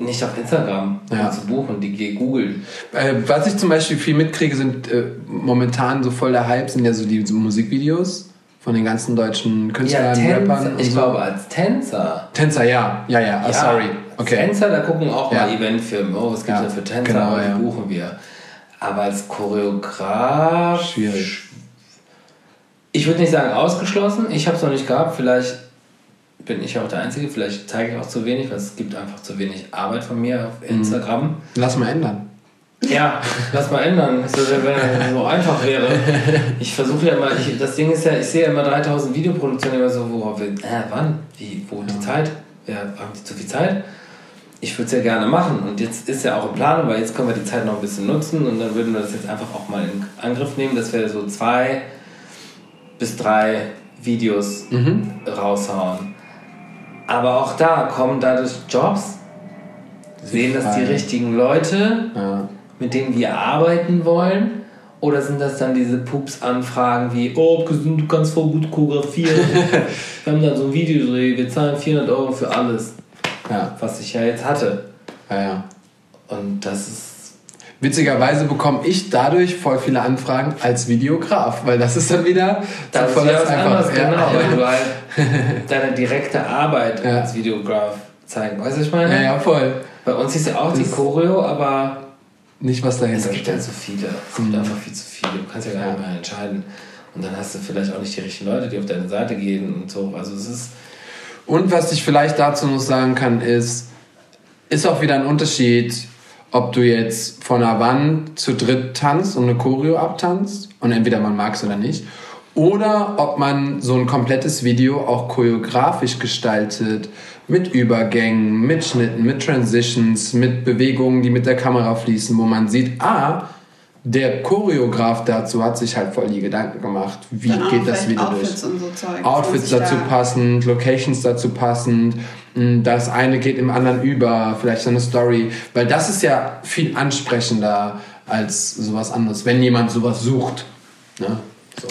nicht auf Instagram, um Ja. zu buchen. Die geht googeln. Äh, was ich zum Beispiel viel mitkriege, sind äh, momentan so voll der Hype, sind ja so die so Musikvideos von den ganzen deutschen Künstlern, Rappern. und ich so. glaube als Tänzer. Tänzer, ja. Ja, ja. Ah, Ja, sorry. Okay. Tänzer, da gucken auch Ja. mal Eventfirmen. Oh, was gibt es Ja, denn für Tänzer? genau, die ja. buchen wir. Aber als Choreograf. Schwierig. Ich würde nicht sagen ausgeschlossen. Ich habe es noch nicht gehabt. Vielleicht bin ich auch der Einzige. Vielleicht zeige ich auch zu wenig, weil es gibt einfach zu wenig Arbeit von mir auf Mhm. Instagram. Lass mal ändern. Ja, lass mal ändern. So, wenn es so einfach wäre. Ich versuche ja immer, ich, das Ding ist ja, ich sehe ja immer 3000 Videoproduktionen immer so, worauf wir, äh, wann, wie, wo die Zeit, ja, haben die zu viel Zeit? Ich würde es ja gerne machen und jetzt ist ja auch im Plan, weil jetzt können wir die Zeit noch ein bisschen nutzen und dann würden wir das jetzt einfach auch mal in Angriff nehmen, dass wir so zwei bis drei Videos raushauen. Aber auch da kommen dadurch Jobs, sehen das die richtigen Leute Ja. Mit denen wir arbeiten wollen? Oder sind das dann diese Pups-Anfragen wie, oh, du kannst voll gut choreografieren. wir haben dann so ein Videodreh, wir zahlen 400 Euro für alles, Ja. was ich ja jetzt hatte. ja, ja. Und das ist, Witzigerweise bekomme ich dadurch voll viele Anfragen als Videograf, weil das ist dann wieder das ist voll ja das was anderes, ja, genau, weil du halt deine direkte Arbeit Ja. als Videograf zeigen. Weißt du, was ich meine? ja, ja, voll. Bei uns ist ja auch die Das- Choreo, aber Nicht, was es dahinter gibt ja steht. so viele. Es gibt einfach viel zu viele. Du kannst ja gar nicht mehr entscheiden. Und dann hast du vielleicht auch nicht die richtigen Leute, die auf deine Seite gehen und so. Also es ist Und was ich vielleicht dazu noch sagen kann, ist, ist auch wieder ein Unterschied, ob du jetzt von einer Wand zu dritt tanzt und eine Choreo abtanzt und entweder man mag es oder nicht. Oder ob man so ein komplettes Video auch choreografisch gestaltet, mit Übergängen, mit Schnitten, mit Transitions, mit Bewegungen, die mit der Kamera fließen, wo man sieht, ah, der Choreograf dazu hat sich halt voll die Gedanken gemacht, wie Dann geht das Video Outfits durch. so Zeug. Outfits dazu da- passend, Locations dazu passend. mh, Das eine geht im anderen über, vielleicht so eine Story. Weil das ist ja viel ansprechender als sowas anderes, wenn jemand sowas sucht. Ne? So.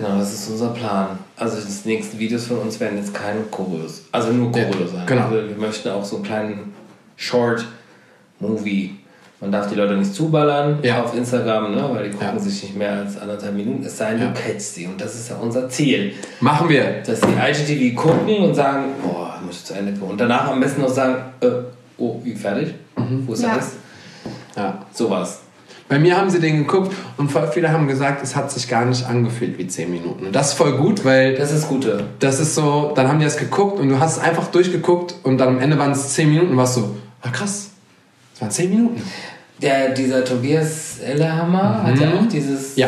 Genau, das ist unser Plan. Also die nächsten Videos von uns werden jetzt keine Choreos, also nur Ja, Choreo sein. genau. Also wir möchten auch so einen kleinen Short-Movie. Man darf die Leute nicht zuballern Ja. auf Instagram, ne, weil die gucken Ja. sich nicht mehr als anderthalb Minuten. Es sei denn, Ja. du catchst sie. Und das ist ja unser Ziel. Machen wir. Dass die IGTV gucken und sagen, boah, ich muss zu Ende gucken. Und danach am besten noch sagen, äh, oh, wie fertig? Mhm. Wo ist Ja. alles? Ja. Sowas. Bei mir haben sie den geguckt und viele haben gesagt, es hat sich gar nicht angefühlt wie 10 Minuten. Und das ist voll gut, weil Das ist Gute. das ist so, dann haben die das geguckt und du hast es einfach durchgeguckt und dann am Ende waren es 10 Minuten und warst so, ah krass, es waren 10 Minuten. Der, dieser Tobias Ellerhammer hat ja auch dieses... Ja.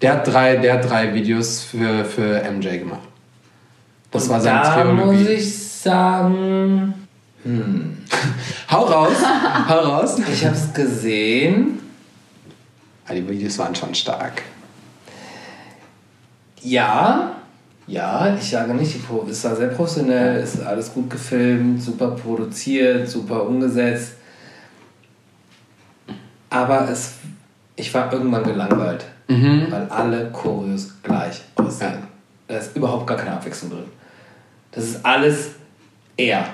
Der hat drei, der hat drei Videos für, für MJ gemacht. Das Und war seine da muss ich sagen, Hau raus, hau raus. ich habe es gesehen. Ah, die Videos waren schon stark. Ja, ja, ich sage nicht, es war sehr professionell, ist alles gut gefilmt, super produziert, super umgesetzt. Aber es, ich war irgendwann gelangweilt, weil alle Choreos gleich aussehen. Da ist überhaupt gar keine Abwechslung drin. Das ist alles er.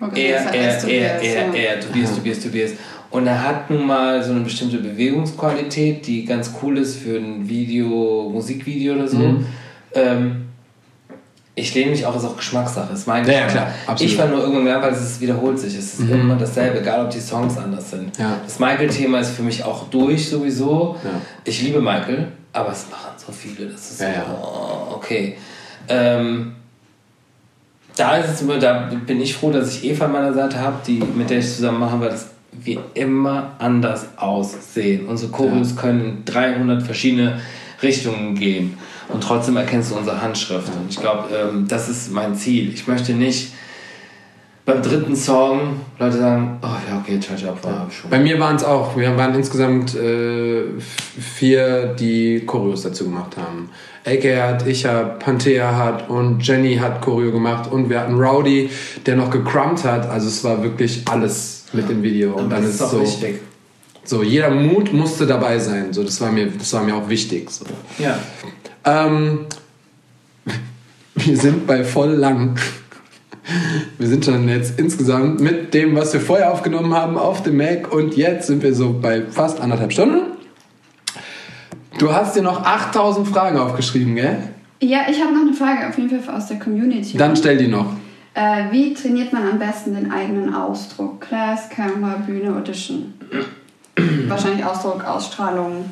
Er, er, er, er, er, Tobias, Tobias, Tobias. Und er hat nun mal so eine bestimmte Bewegungsqualität, die ganz cool ist für ein Video, Musikvideo oder so. Mhm. Ähm, ich lehne mich auch, ist auch Geschmackssache, ist mein Ja, klar, absolut. Ich war nur irgendwann weil es wiederholt sich. Es ist immer dasselbe, egal ob die Songs anders sind. Ja. Das Michael-Thema ist für mich auch durch sowieso. Ja. Ich liebe Michael, aber es machen so viele. Das ist Ja, so, ja. oh, okay. Ähm, da ist es immer, da bin ich froh, dass ich Eva an meiner Seite habe, die, mit der ich zusammen mache, weil das wir immer anders aussehen. Unsere Choreos können in 300 verschiedene Richtungen gehen. und trotzdem erkennst du unsere Handschrift. Und ich glaube, ähm, das ist mein Ziel. Ich möchte nicht beim dritten Song Leute sagen, oh ja, okay, Charge Up war schon. Bei mir waren es auch, wir waren insgesamt äh, vier, die Choreos dazu gemacht haben. Hat, ich hab, Panthea hat und Jenny hat Choreo gemacht und wir hatten Rowdy, der noch gecrumpt hat. Also es war wirklich alles mit dem Video. Und dann das ist doch so, wichtig. so, jeder Mut musste dabei sein. So, das war mir, das war mir auch wichtig. So. Ja. Ähm, wir sind bei voll lang. Wir sind schon jetzt insgesamt mit dem, was wir vorher aufgenommen haben, auf dem Mac und jetzt sind wir so bei fast anderthalb Stunden. Du hast dir noch 8000 Fragen aufgeschrieben, gell? Ja, ich habe noch eine Frage, auf jeden Fall aus der Community. Dann stell die noch. Äh, wie trainiert man am besten den eigenen Ausdruck? Class, Camera, Bühne, Audition. Wahrscheinlich Ausdruck, Ausstrahlung.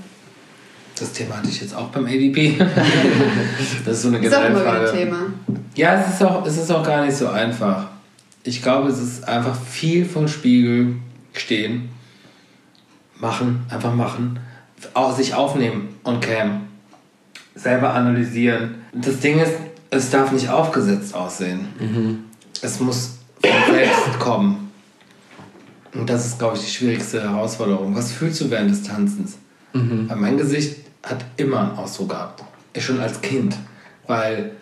Das Thema hatte ich jetzt auch beim ADP. das ist so eine Ist auch generelle immer wieder ein Frage. Thema. Ja, es ist, auch, es ist auch gar nicht so einfach. Ich glaube, es ist einfach viel vom Spiegel stehen, machen, einfach machen, sich aufnehmen und cam, selber analysieren. Das Ding ist, es darf nicht aufgesetzt aussehen. Es muss von selbst kommen. Und das ist, glaube ich, die schwierigste Herausforderung. Was fühlst du während des Tanzens? Weil mein Gesicht hat immer einen Ausdruck gehabt. Ich schon als Kind. Weil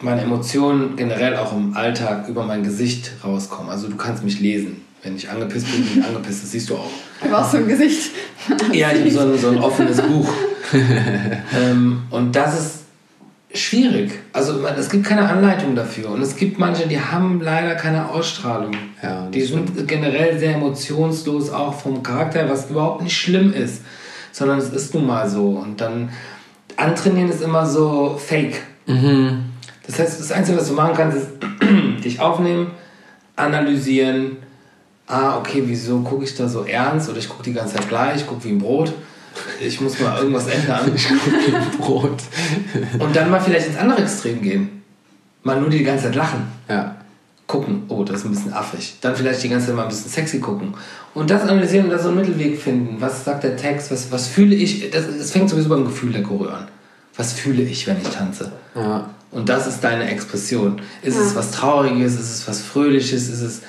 meine Emotionen generell auch im Alltag über mein Gesicht rauskommen. Also du kannst mich lesen. Wenn ich angepisst bin, bin ich angepisst. Das siehst du auch. Du hast so ein Gesicht. Ja, ich habe so ein, so ein offenes Buch. ähm, und das ist schwierig. Also man- es gibt keine Anleitung dafür. Und es gibt manche, die haben leider keine Ausstrahlung. Ja, die sind generell sehr emotionslos, auch vom Charakter, was überhaupt nicht schlimm ist. Sondern es ist nun mal so. Und dann antrainieren ist immer so fake. Das heißt, das Einzige, was du machen kannst, ist dich aufnehmen, analysieren. Ah, okay, wieso gucke ich da so ernst? Oder ich gucke die ganze Zeit gleich, ich gucke wie ein Brot. Ich muss mal irgendwas ändern. Brot. Und dann mal vielleicht ins andere Extrem gehen. Mal nur die ganze Zeit lachen. Ja. Gucken, oh, das ist ein bisschen affig. Dann vielleicht die ganze Zeit mal ein bisschen sexy gucken. Und das analysieren und da so einen Mittelweg finden. Was sagt der Text? Was, was fühle ich? Das, das fängt sowieso beim Gefühl der Choreo an. Was fühle ich, wenn ich tanze? Ja. Und das ist deine Expression. Ist es was Trauriges? Ist es was Fröhliches? Ist es,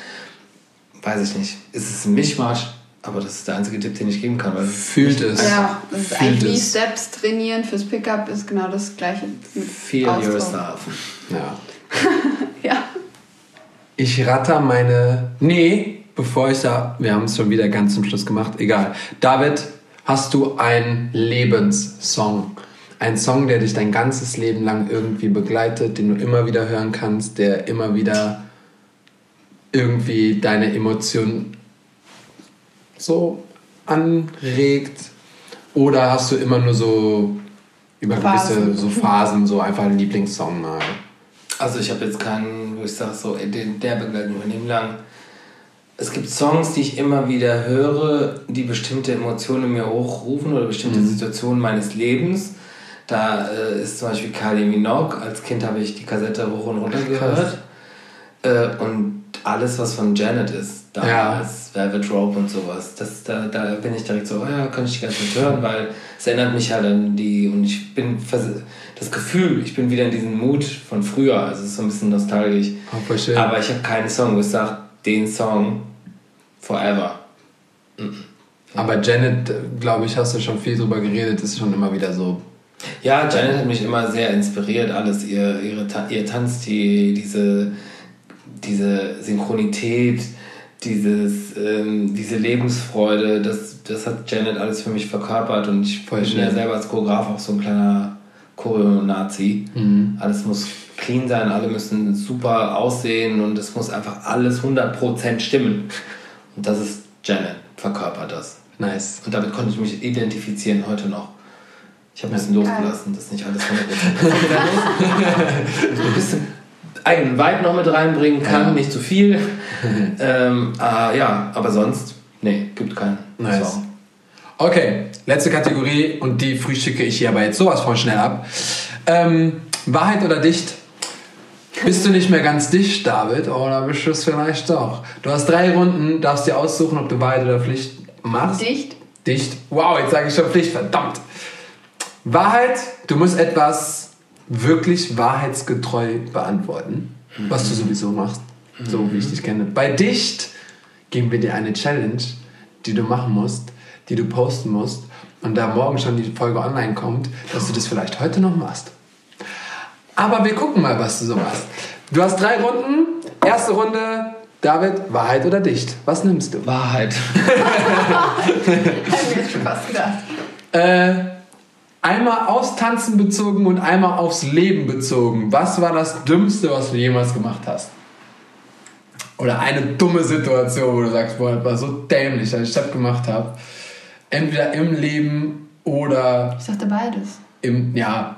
weiß ich nicht, ist es ein Mischmasch? Aber das ist der einzige Tipp, den ich geben kann. Weil Fühlt es. Ja, das ist Fühlt eigentlich wie es. Steps trainieren fürs Pickup ist genau das gleiche. Feel Ausdruck. yourself. Ja. Ja. Ich ratter meine. Nee, bevor ich da. Wir haben es schon wieder ganz zum Schluss gemacht. Egal. David, hast du einen Lebenssong? Ein Song, der dich dein ganzes Leben lang irgendwie begleitet, den du immer wieder hören kannst, der immer wieder irgendwie deine Emotionen so anregt? Oder hast du immer nur so über gewisse Phasen. so Phasen so einfach einen Lieblingssong mal? Also ich habe jetzt keinen, wo ich sage, so, den- der begleitet mich mein Leben lang. Es gibt Songs, die ich immer wieder höre, die bestimmte Emotionen in mir hochrufen oder bestimmte Situationen meines Lebens. Da äh, ist zum Beispiel Kylie Minogue. Als Kind habe ich die Kassette hoch und runter gehört. Äh, und alles, was von Janet ist, damals, Velvet Rope und sowas, das, da, da bin ich direkt so, oh ja, kann ich die ganze Zeit hören, weil es erinnert mich halt an die, und ich bin, das Gefühl, ich bin wieder in diesem Mut von früher, also es ist so ein bisschen nostalgisch. Oh, schön. Aber ich habe keinen Song, wo ich sage, den Song forever. Aber Janet, glaube ich, hast du schon viel drüber geredet, ist schon immer wieder so. Ja, Janet hat mich immer sehr inspiriert, alles. Ihr, ihre, ihr Tanzstil, diese, diese Synchronität, dieses, ähm, diese Lebensfreude, das, das hat Janet alles für mich verkörpert und ich bin ja selber als Choreograf auch so ein kleiner Choreo-Nazi. Mhm. Alles muss clean sein, alle müssen super aussehen und es muss einfach alles 100% stimmen. Und das ist Janet, verkörpert das. Nice. Und damit konnte ich mich identifizieren heute noch. Ich habe ein bisschen losgelassen, dass nicht alles 100% perfekt sein muss. So ein bisschen eigenen Vibe noch mit reinbringen kann, Ja. nicht zu viel. ähm, äh, ja, aber sonst, nee, gibt keinen Nice. Song. Okay, letzte Kategorie und die frühstücke ich hier aber jetzt sowas von schnell ab. Ähm, Wahrheit oder dicht? Bist du nicht mehr ganz dicht, David? Oder bist du es vielleicht doch? Du hast drei Runden, darfst dir aussuchen, ob du Wahrheit oder Pflicht machst. Dicht. Dicht. Wow, jetzt sage ich schon Pflicht, verdammt. Wahrheit, du musst etwas wirklich wahrheitsgetreu beantworten, was du sowieso machst, so wie ich dich kenne. Bei Dicht geben wir dir eine Challenge, die du machen musst, die du posten musst und da morgen schon die Folge online kommt, dass du das vielleicht heute noch machst. Aber wir gucken mal, was du so machst. Du hast drei Runden. Erste Runde, David, Wahrheit oder Dicht? Was nimmst du? Wahrheit. Hätte ich schon fast gedacht. Äh, einmal aufs Tanzen bezogen und einmal aufs Leben bezogen. Was war das Dümmste, was du jemals gemacht hast? Oder eine dumme Situation, wo du sagst, boah, das war so dämlich, dass ich das gemacht habe. Entweder im Leben oder Ich dachte beides. im, ja,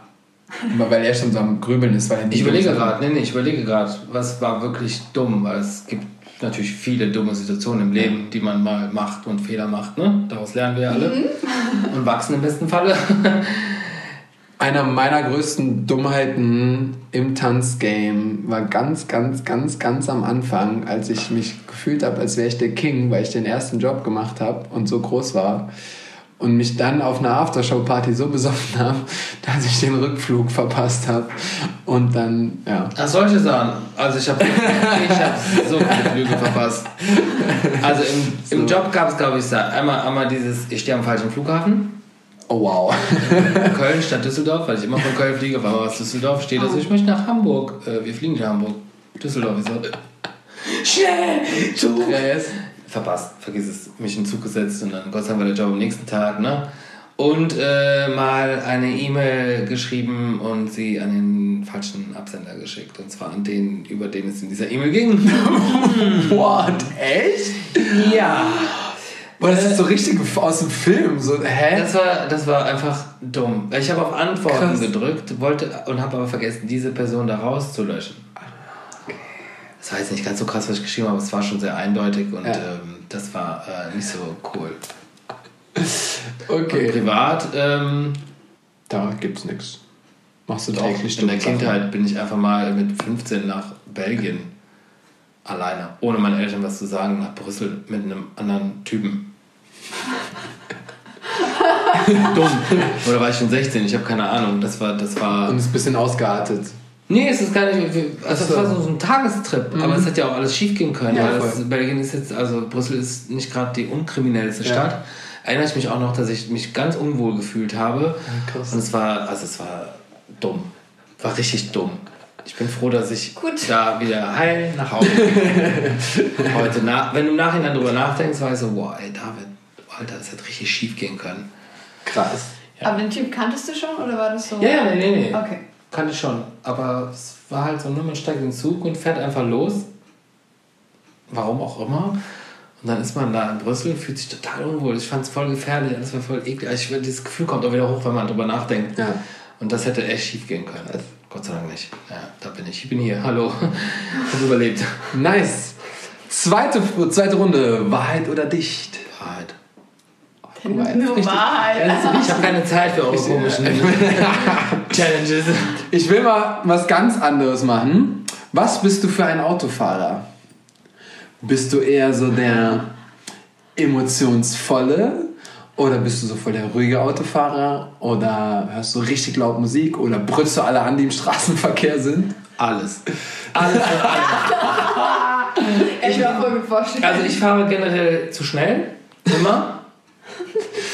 aber weil er schon so am Grübeln ist. Weil er Ich überlege gerade, nee, nee, ich überlege gerade, was war wirklich dumm, weil es gibt natürlich viele dumme Situationen im Leben, die man mal macht und Fehler macht, ne? Daraus lernen wir alle und wachsen im besten Falle. Einer meiner größten Dummheiten im Tanzgame war ganz, ganz, ganz, ganz am Anfang, als ich mich gefühlt habe, als wäre ich der King, weil ich den ersten Job gemacht habe und so groß war. Und mich dann auf einer Aftershow-Party so besoffen habe, dass ich den Rückflug verpasst habe. Und dann, ja. Ach, solche Sachen. Also ich habe ich hab so viele Flüge verpasst. Also im, im Job gab es, glaube ich, da einmal, einmal dieses, ich stehe am falschen Flughafen. Oh wow. Köln statt Düsseldorf, weil ich immer von Köln fliege, aber aus Düsseldorf steht also, ich möchte nach Hamburg. Äh, wir fliegen nach Hamburg. Düsseldorf ist so. Schnell! Zug! Yes. Verpasst, vergiss es. Mich in den Zug gesetzt und dann Gott sei Dank war der Job am nächsten Tag, ne? Und äh, mal eine E-Mail geschrieben und sie an den falschen Absender geschickt. Und zwar an den, über den es in dieser E-Mail ging. What? Echt? ja. Boah, das ist so richtig aus dem Film. So, hä? Das war, das war einfach dumm. Ich habe auf Antworten Krass. gedrückt wollte und habe aber vergessen, diese Person da rauszulöschen. Das war jetzt nicht ganz so krass, was ich geschrieben habe, aber es war schon sehr eindeutig und Ja. ähm, das war äh, nicht so cool. Okay. Privat, ähm, Da gibt's nichts. Machst du doch, täglich in der Sachen. Kindheit bin ich einfach mal mit 15 nach Belgien alleine, ohne meinen Eltern was zu sagen, nach Brüssel mit einem anderen Typen. Dumm. Oder war ich schon 16? Ich habe keine Ahnung. Das war, das war. Und ist ein bisschen ausgeartet. Nee, es ist gar nicht. Also, das war so ein Tagestrip. Aber es hat ja auch alles schief gehen können. Ja. Belgien ist jetzt, also Brüssel ist nicht gerade die unkriminellste Ja. Stadt. Erinnere ich mich auch noch, dass ich mich ganz unwohl gefühlt habe. krass. Und es war, also es war dumm. War richtig dumm. Ich bin froh, dass ich Gut. da wieder heil nach Hause bin. Heute, na, wenn du im Nachhinein drüber nachdenkst, weißt du, wow, ey, David, Alter, das hätte richtig schief gehen können. Krass. Ja. Aber den Typ kanntest du schon oder war das so? Ja, ja, nee, nee, nee. Okay. Kannte ich schon. Aber es war halt so, ne, man steigt in den Zug und fährt einfach los. Warum auch immer. Und dann ist man da in Brüssel, fühlt sich total unwohl. Ich fand es voll gefährlich, alles war voll eklig. Also ich, dieses Gefühl kommt auch wieder hoch, wenn man drüber nachdenkt. Ja. Und das hätte echt schief gehen können. Gott sei Dank nicht. Ja, da bin ich. Ich bin hier. Hallo. Habe überlebt. Nice. Zweite, zweite Runde. Wahrheit oder dicht? Wahrheit. Nur Wahrheit. Ich habe keine Zeit für eure komischen Challenges. Ich will mal was ganz anderes machen. Was bist du für ein Autofahrer? Bist du eher so der emotionsvolle oder bist du so voll der ruhige Autofahrer oder hörst du richtig laut Musik oder brüllst du alle an, die im Straßenverkehr sind? Alles. Alles. Ich war voll gut vorstellen. Also ich fahre generell zu schnell. Immer.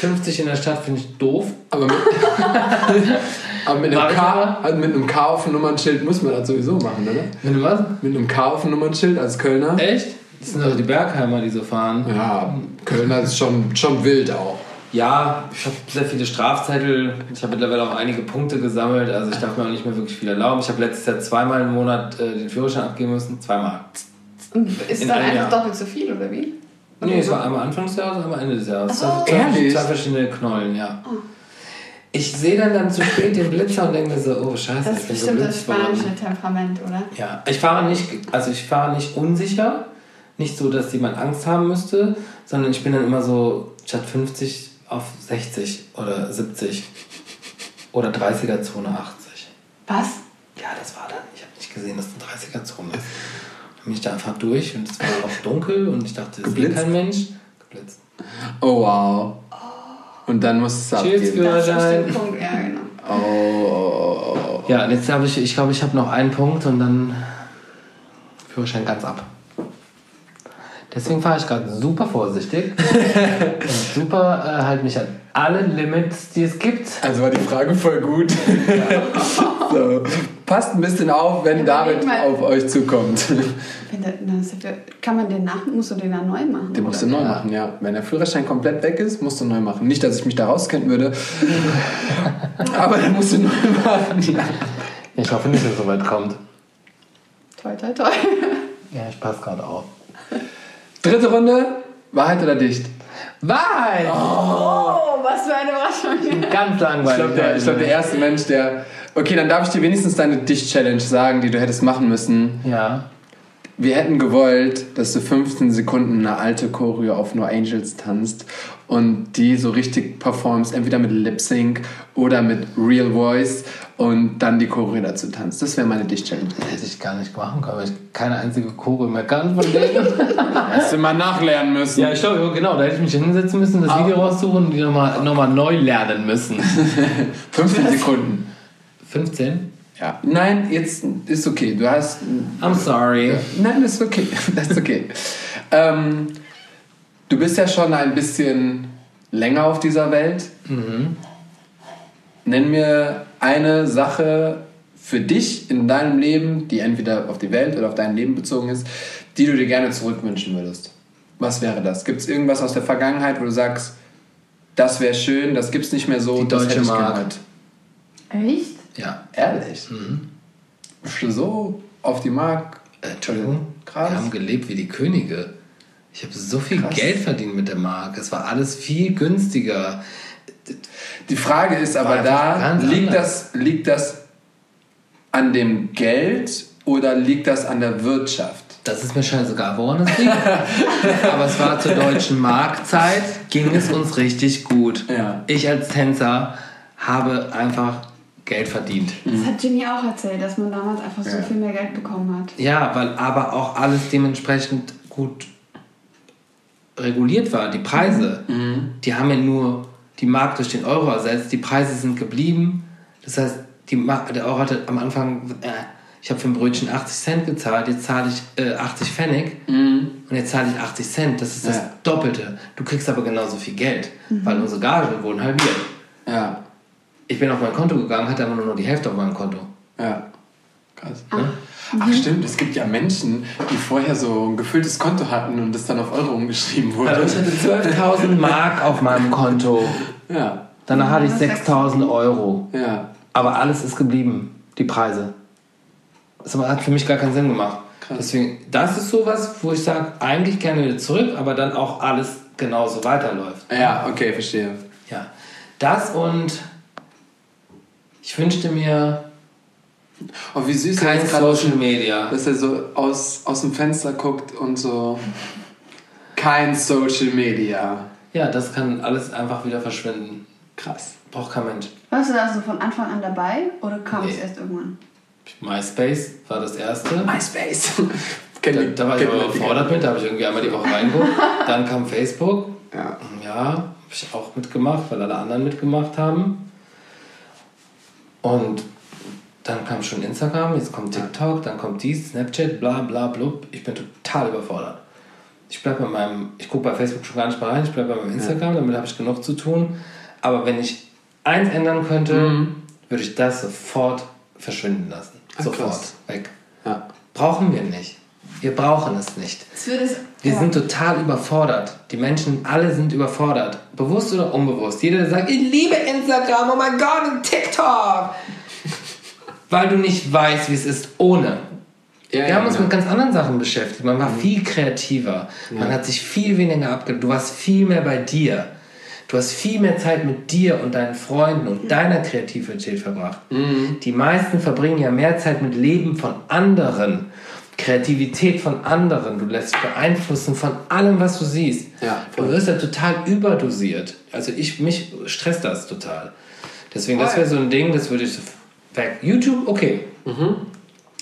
50 in der Stadt finde ich doof. Aber mit, aber mit, einem K, also mit einem K auf dem Nummernschild muss man das sowieso machen, oder? Wenn du was? Mit einem K auf dem Nummernschild als Kölner. Echt? Das sind doch die Bergheimer, die so fahren. Ja, Kölner ist schon, schon wild auch. Ja, ich habe sehr viele Strafzettel. Ich habe mittlerweile auch einige Punkte gesammelt. Also ich darf mir auch nicht mehr wirklich viel erlauben. Ich habe letztes Jahr zweimal im Monat äh, den Führerschein abgeben müssen. Zweimal. Ist in dann einem einfach Jahr. doppelt so viel, oder wie? Nee, es war einmal Anfang des Jahres, einmal Ende des Jahres. So. zwei, Ehrlich? zwei verschiedene Knollen, ja. Ich sehe dann, dann zu spät den Blitzer und denke mir so, oh scheiße, Das ich ist bin so bestimmt das spanische Temperament, oder? Ja, ich fahre nicht, also ich fahre nicht unsicher, nicht so, dass jemand Angst haben müsste, sondern ich bin dann immer so statt 50 auf 60 oder 70 oder 30er Zone 80. Was? Ja, das war dann, ich habe nicht gesehen, dass eine 30er Zone ist. Dann bin ich da einfach durch und es war auch dunkel und ich dachte, es ist Geblitzt? kein Mensch. Geblitzt. Oh wow. Und dann musst du es abgeben. Das ist Führerschein. ja, genau. Oh, oh, oh. Ja, und jetzt habe ich, ich glaube, ich habe noch einen Punkt und dann Führerschein ganz ab. Deswegen fahre ich gerade super vorsichtig und super äh, halt mich an alle Limits, die es gibt. Also war die Frage voll gut. so. Passt ein bisschen auf, wenn David mal- auf euch zukommt. Wenn der, ja- kann man den nach, musst du den dann neu machen? Den musst du neu machen, ja. Wenn der Führerschein komplett weg ist, musst du neu machen. Nicht, dass ich mich da rauskennen würde, aber dann musst du neu machen. Ja. Ich hoffe nicht, dass es so weit kommt. Toi, toi, toi. Ja, ich passe gerade auf. Dritte Runde, Wahrheit oder Dicht? Wahrheit! Oh, was für eine Überraschung. Ganz Ich langweilig. glaube, der, ich glaub, der erste Mensch, der... Okay, dann darf ich dir wenigstens deine Dicht-Challenge sagen, die du hättest machen müssen. ja. Wir hätten gewollt, dass du 15 Sekunden eine alte Choreo auf No Angels tanzt und die so richtig performst, entweder mit Lip Sync oder mit Real Voice und dann die Choreo dazu tanzt. Das wäre meine Dicht-Challenge. Hätte ich gar nicht machen können, weil ich keine einzige Choreo mehr kann von denen. Hättest du mal nachlernen müssen. ja, ich glaube, genau, da hätte ich mich hinsetzen müssen, das Video raussuchen und die nochmal noch mal neu lernen müssen. 15 Sekunden. 15? Ja. Nein, jetzt ist okay. Du hast. I'm sorry. Nein, das ist okay. Das ist okay. ähm, du bist ja schon ein bisschen länger auf dieser Welt. Nenn mir eine Sache für dich in deinem Leben, die entweder auf die Welt oder auf dein Leben bezogen ist, die du dir gerne zurückwünschen würdest. Was wäre das? Gibt es irgendwas aus der Vergangenheit, wo du sagst, das wäre schön, das gibt es nicht mehr so, Die das Deutsche hätte ich Mark. Echt? Ja. Ehrlich? Du so auf die Mark? Äh, Entschuldigung. Krass. Wir haben gelebt wie die Könige. Ich habe so viel Krass. Geld verdient mit der Mark. Es war alles viel günstiger. Die Frage ist aber da, liegt anders. das, liegt das an dem Geld oder liegt das an der Wirtschaft? Das ist mir scheißegal, woran es liegt. Aber es war zur deutschen Marktzeit, ging es uns richtig gut. Ja. Ich als Tänzer habe einfach Geld verdient. Das hat Ginny auch erzählt, dass man damals einfach so Ja. viel mehr Geld bekommen hat. Ja, weil aber auch alles dementsprechend gut reguliert war. Die Preise, die haben ja nur die Mark durch den Euro ersetzt. Die Preise sind geblieben. Das heißt, die Ma der Euro hatte am Anfang, äh, ich habe für ein Brötchen 80 Cent gezahlt, jetzt zahle ich äh, 80 Pfennig und jetzt zahle ich 80 Cent. Das ist das Ja. Doppelte. Du kriegst aber genauso viel Geld, weil unsere Gagen wurden halbiert. Ja, Ich bin auf mein Konto gegangen, hatte aber nur noch die Hälfte auf meinem Konto. ja. Krass. Ach stimmt, es gibt ja Menschen, die vorher so ein gefülltes Konto hatten und das dann auf Euro umgeschrieben wurde. Also ich hatte 12.000 Mark auf meinem Konto. Ja, Danach hatte ich Ja, 6000 Euro. ja. Aber alles ist geblieben, die Preise. Das hat für mich gar keinen Sinn gemacht. Krass. Deswegen, das ist sowas, wo ich sage, eigentlich gerne wieder zurück, aber dann auch alles genauso weiterläuft. Ja, okay, verstehe. Ja. Das und ich wünschte mir Oh, wie süß kein Social Media. dass er so aus, aus dem Fenster guckt und so kein Social Media. Ja, das kann alles einfach wieder verschwinden. Krass. Braucht kein Mensch. Warst du da so von Anfang an dabei oder kam es Nee. erst irgendwann? MySpace war das erste. MySpace. Da, da war ich aber überfordert mit, da habe ich irgendwie einmal die Woche reingeguckt. Dann kam Facebook. Ja. Ja, habe ich auch mitgemacht, weil alle anderen mitgemacht haben. Und dann kam schon Instagram, jetzt kommt TikTok, dann kommt dies, Snapchat, bla bla blub. Ich bin total überfordert. Ich bleib bei meinem, ich gucke bei Facebook schon gar nicht mehr rein, ich bleibe bei meinem Instagram, damit habe ich genug zu tun. Aber wenn ich eins ändern könnte, würde ich das sofort verschwinden lassen. Ach, sofort. krass. Weg. Ja. Brauchen wir nicht. Wir brauchen es nicht. Es. Wir ja. sind total überfordert. Die Menschen, alle sind überfordert. Bewusst oder unbewusst. Jeder sagt, ich liebe Instagram, oh mein Gott, und TikTok. Weil du nicht weißt, wie es ist ohne. Ja, Wir ja, haben uns genau. mit ganz anderen Sachen beschäftigt. Man war viel kreativer. Man hat sich viel weniger abgelenkt. Du warst viel mehr bei dir. Du hast viel mehr Zeit mit dir und deinen Freunden und deiner Kreativität verbracht. Die meisten verbringen ja mehr Zeit mit Leben von anderen. Kreativität von anderen. Du lässt dich beeinflussen von allem, was du siehst. Ja, du wirst ja total überdosiert. Also ich, mich stresst das total. Deswegen, das wäre so ein Ding, das würde ich weg. YouTube, okay.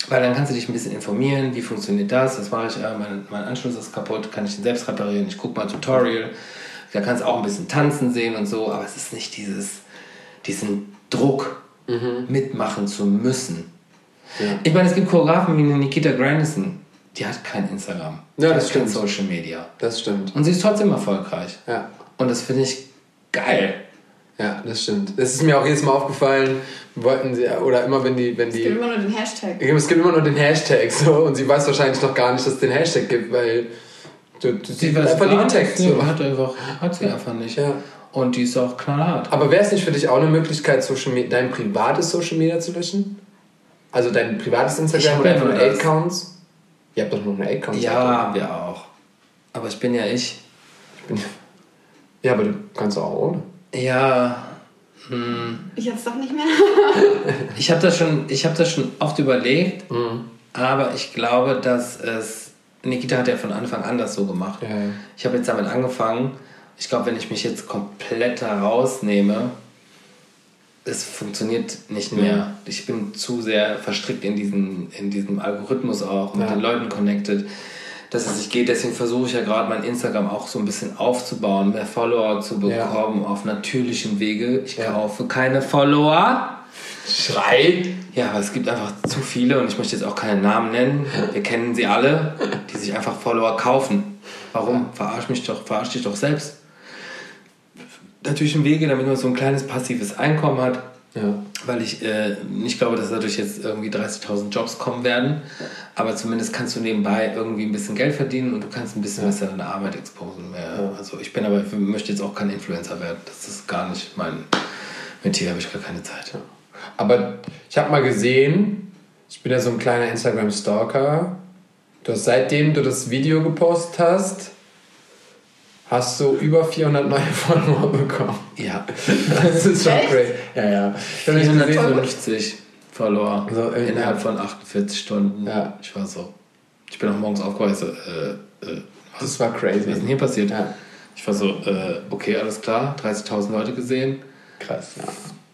Weil dann kannst du dich ein bisschen informieren, wie funktioniert das, das mache ich, äh, mein, mein Anschluss ist kaputt, kann ich den selbst reparieren, ich gucke mal ein Tutorial, da kannst du auch ein bisschen tanzen sehen und so, aber es ist nicht dieses, diesen Druck, mitmachen zu müssen. Ja. Ich meine, es gibt Choreografen wie eine Nikita Grandison, die hat kein Instagram. Ja, die das hat kein stimmt. Social Media. Das stimmt. Und sie ist trotzdem erfolgreich. Ja. Und das finde ich geil. Ja, das stimmt. Das ist mir auch jedes Mal aufgefallen, wollten sie, oder immer wenn die, wenn Es gibt die. immer nur den Hashtag. Es gibt immer nur den Hashtag so und sie weiß wahrscheinlich noch gar nicht, dass es den Hashtag gibt, weil du, du sie weiß einfach getaggt. nicht. So. Hat, einfach, hat sie einfach nicht. Ja. Und die ist auch knallhart. Aber wäre es nicht für dich auch eine Möglichkeit, Social Media, dein privates Social Media zu löschen? Also dein privates Ich Instagram hab oder ja nur. Accounts? Ihr habt doch noch eine Account. Ja, haben wir auch. Aber ich bin ja ich. Ja, aber du kannst auch ohne. Ja, hm, Ich jetzt doch nicht mehr. ich habe das, schon- ich hab das schon oft überlegt, Mhm. aber ich glaube, dass es. Nikita hat ja von Anfang an das so gemacht. Ja, ja. Ich habe jetzt damit angefangen. Ich glaube, wenn ich mich jetzt komplett herausnehme, es funktioniert nicht mehr. Ich bin zu sehr verstrickt in, diesen, in diesem Algorithmus auch, mit Ja. den Leuten connected, dass es nicht geht. Deswegen versuche ich ja gerade mein Instagram auch so ein bisschen aufzubauen, mehr Follower zu Ja. bekommen auf natürlichem Wege. Ich Ja. kaufe keine Follower. Schrei! Ja, aber es gibt einfach zu viele und ich möchte jetzt auch keine Namen nennen. Wir kennen sie alle, die sich einfach Follower kaufen. Warum? Verarsch mich doch, verarsch dich doch selbst. Natürlich im Wege, damit man so ein kleines passives Einkommen hat, Ja. weil ich äh, nicht glaube, dass dadurch jetzt irgendwie 30.000 Jobs kommen werden. Aber zumindest kannst du nebenbei irgendwie ein bisschen Geld verdienen und du kannst ein bisschen besser deine Arbeit exposen. Ja, Also ich bin aber, ich möchte jetzt auch kein Influencer werden. Das ist gar nicht mein Metier, habe ich gar keine Zeit. Aber ich habe mal gesehen, ich bin ja so ein kleiner Instagram-Stalker. Du hast, seitdem du das Video gepostet hast, hast du über 400 neue Follower bekommen. Ja. Das ist schon crazy. Ja, ja. Ich hab nicht gesehen, 450 verloren So, innerhalb ja. von 48 Stunden. Ja. Ich war so. Ich bin auch morgens aufgewacht. So, äh, äh, was, das war was ist denn crazy. hier passiert? Ja. Ich war so, äh, okay, alles klar. 30.000 Leute gesehen. Krass, ja.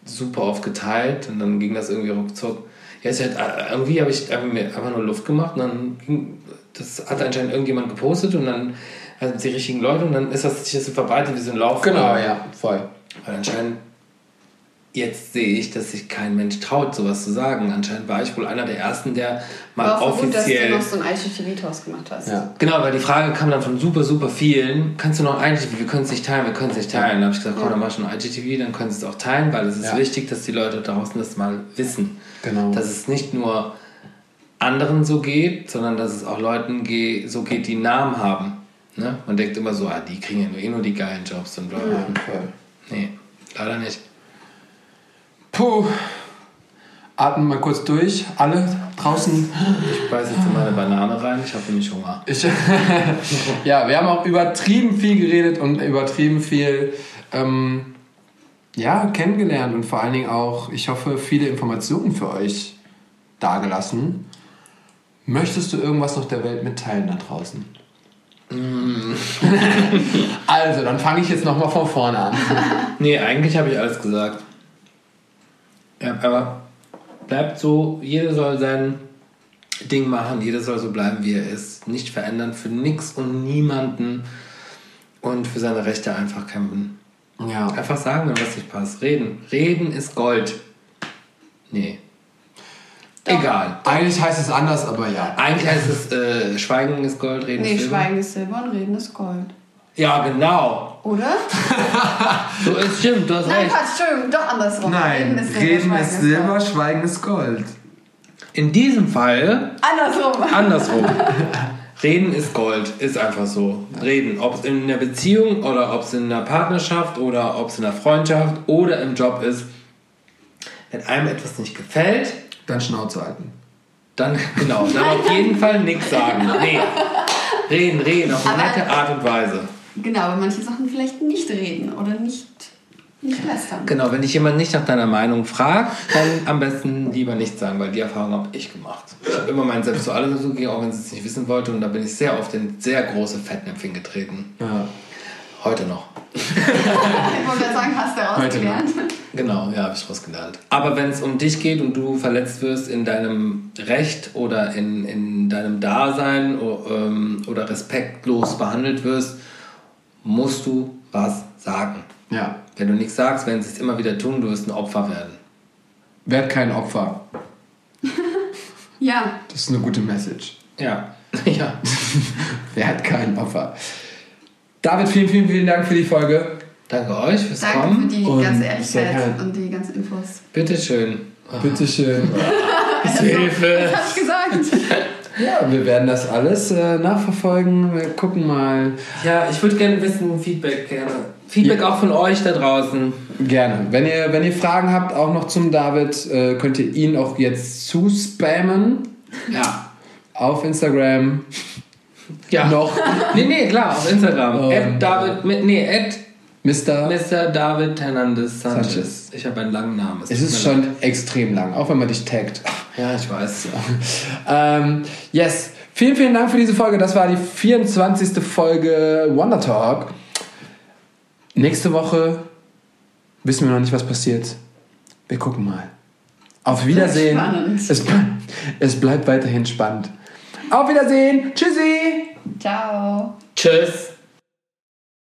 Super oft geteilt und dann ging das irgendwie ruckzuck. Ja, es hat, äh, irgendwie habe ich mir einfach nur Luft gemacht und dann ging, das hat anscheinend irgendjemand gepostet und dann hatten die richtigen Leute und dann ist das sich das so verbreitet wie so ein Lauf. Genau, ja, voll. Weil anscheinend, jetzt sehe ich, dass sich kein Mensch traut, sowas zu sagen. Anscheinend war ich wohl einer der Ersten, der mal War auch gut, dass du offiziell. noch so ein IGTV-Toast gemacht hast. Ja. Genau, weil die Frage kam dann von super, super vielen. Kannst du noch ein IGTV? Wir können es nicht teilen, wir können es nicht teilen. Dann habe ich gesagt, komm, dann mach schon ein IGTV, dann können sie es auch teilen, weil es ist Ja. wichtig, dass die Leute draußen das mal wissen. Genau. Dass es nicht nur anderen so geht, sondern dass es auch Leuten so geht, die Namen haben. Ne? Man denkt immer so, ah, die kriegen ja nur, eh nur die geilen Jobs und bla bla. Ja, voll. Nee, leider nicht. Puh. Atmen mal kurz durch. Alle draußen. Ich beiße jetzt in meine Banane rein, ich habe nämlich Hunger. Ich, ja, wir haben auch übertrieben viel geredet und übertrieben viel ähm, ja, kennengelernt und vor allen Dingen auch, ich hoffe, viele Informationen für euch dargelassen. Möchtest du irgendwas noch der Welt mitteilen da draußen? also, dann fange ich jetzt nochmal von vorne an. Nee, eigentlich habe ich alles gesagt. Ja, aber bleibt so, jeder soll sein Ding machen, jeder soll so bleiben, wie er ist. Nicht verändern für nix und niemanden und für seine Rechte einfach kämpfen. Ja. Einfach sagen, wenn was nicht passt. Reden. Reden ist Gold. Nee. Egal. Eigentlich heißt es anders, aber ja. Eigentlich heißt es, äh, Schweigen ist Gold, Reden Nee, ist Silber. Schweigen ist Silber und Reden ist Gold. Ja, genau. Oder? So ist stimmt, du hast Nein, recht. Quatsch, Entschuldigung, doch andersrum. Schweigen Schweigen ist Gold. In diesem Fall Andersrum. Andersrum. Reden ist Gold, ist einfach so. Reden, ob es in einer Beziehung oder ob es in einer Partnerschaft oder ob es in einer Freundschaft oder im Job ist. Wenn einem etwas nicht gefällt, Dann Schnauze halten. dann genau, dann auf jeden Fall nichts sagen. Nee. Reden, reden, auf eine nette Art und Weise. Genau, aber manche Sachen vielleicht nicht reden oder nicht, nicht lästern. Genau, wenn dich jemand nicht nach deiner Meinung fragt, dann am besten lieber nichts sagen, weil die Erfahrung habe ich gemacht. Ich habe immer meinen Selbst zu alles dazugegeben, auch wenn sie es nicht wissen wollte. Und da bin ich sehr oft in sehr große Fettnäpfchen getreten. Ja. Heute noch. Ich wollte sagen, hast du Heute ausgelernt. Genau, ja, habe ich rausgelernt. Aber wenn es um dich geht und du verletzt wirst in deinem Recht oder in, in deinem Dasein ähm, oder respektlos behandelt wirst, musst du was sagen. Ja. Wenn du nichts sagst, werden sie es immer wieder tun, du wirst ein Opfer werden. Werd kein Opfer. Ja, Das ist eine gute Message. Ja. ja. Werd kein Opfer. David, vielen, vielen, vielen Dank für die Folge. Danke euch fürs danke für Kommen. die Und ganze sehr Ehrlichkeit und die ganzen Infos. Bitteschön. Bitteschön. Hilfe. Was hast du gesagt? Ja, wir werden das alles äh, nachverfolgen. Wir gucken mal. Ja, ich würde gerne wissen, Feedback gerne. Feedback auch von euch da draußen. Gerne. Wenn ihr, wenn ihr Fragen habt, auch noch zum David, äh, könnt ihr ihn auch jetzt zuspammen Ja. auf Instagram. Ja. Noch. Nee, nee, klar, auf Instagram. Ähm. At David, mit- nee, at Mr. Mr. David Hernandez Sanchez. Sanchez. Ich habe einen langen Namen. Es ist tut mir schon extrem lang, auch wenn man dich taggt. Ja, ich weiß. Ähm, yes. Vielen, vielen Dank für diese Folge. Das war die 24. Folge Wonder Talk. Nächste Woche wissen wir noch nicht, was passiert. Wir gucken mal. Auf Wiedersehen. Es, es bleibt weiterhin spannend. Auf Wiedersehen. Tschüssi. Ciao. Tschüss.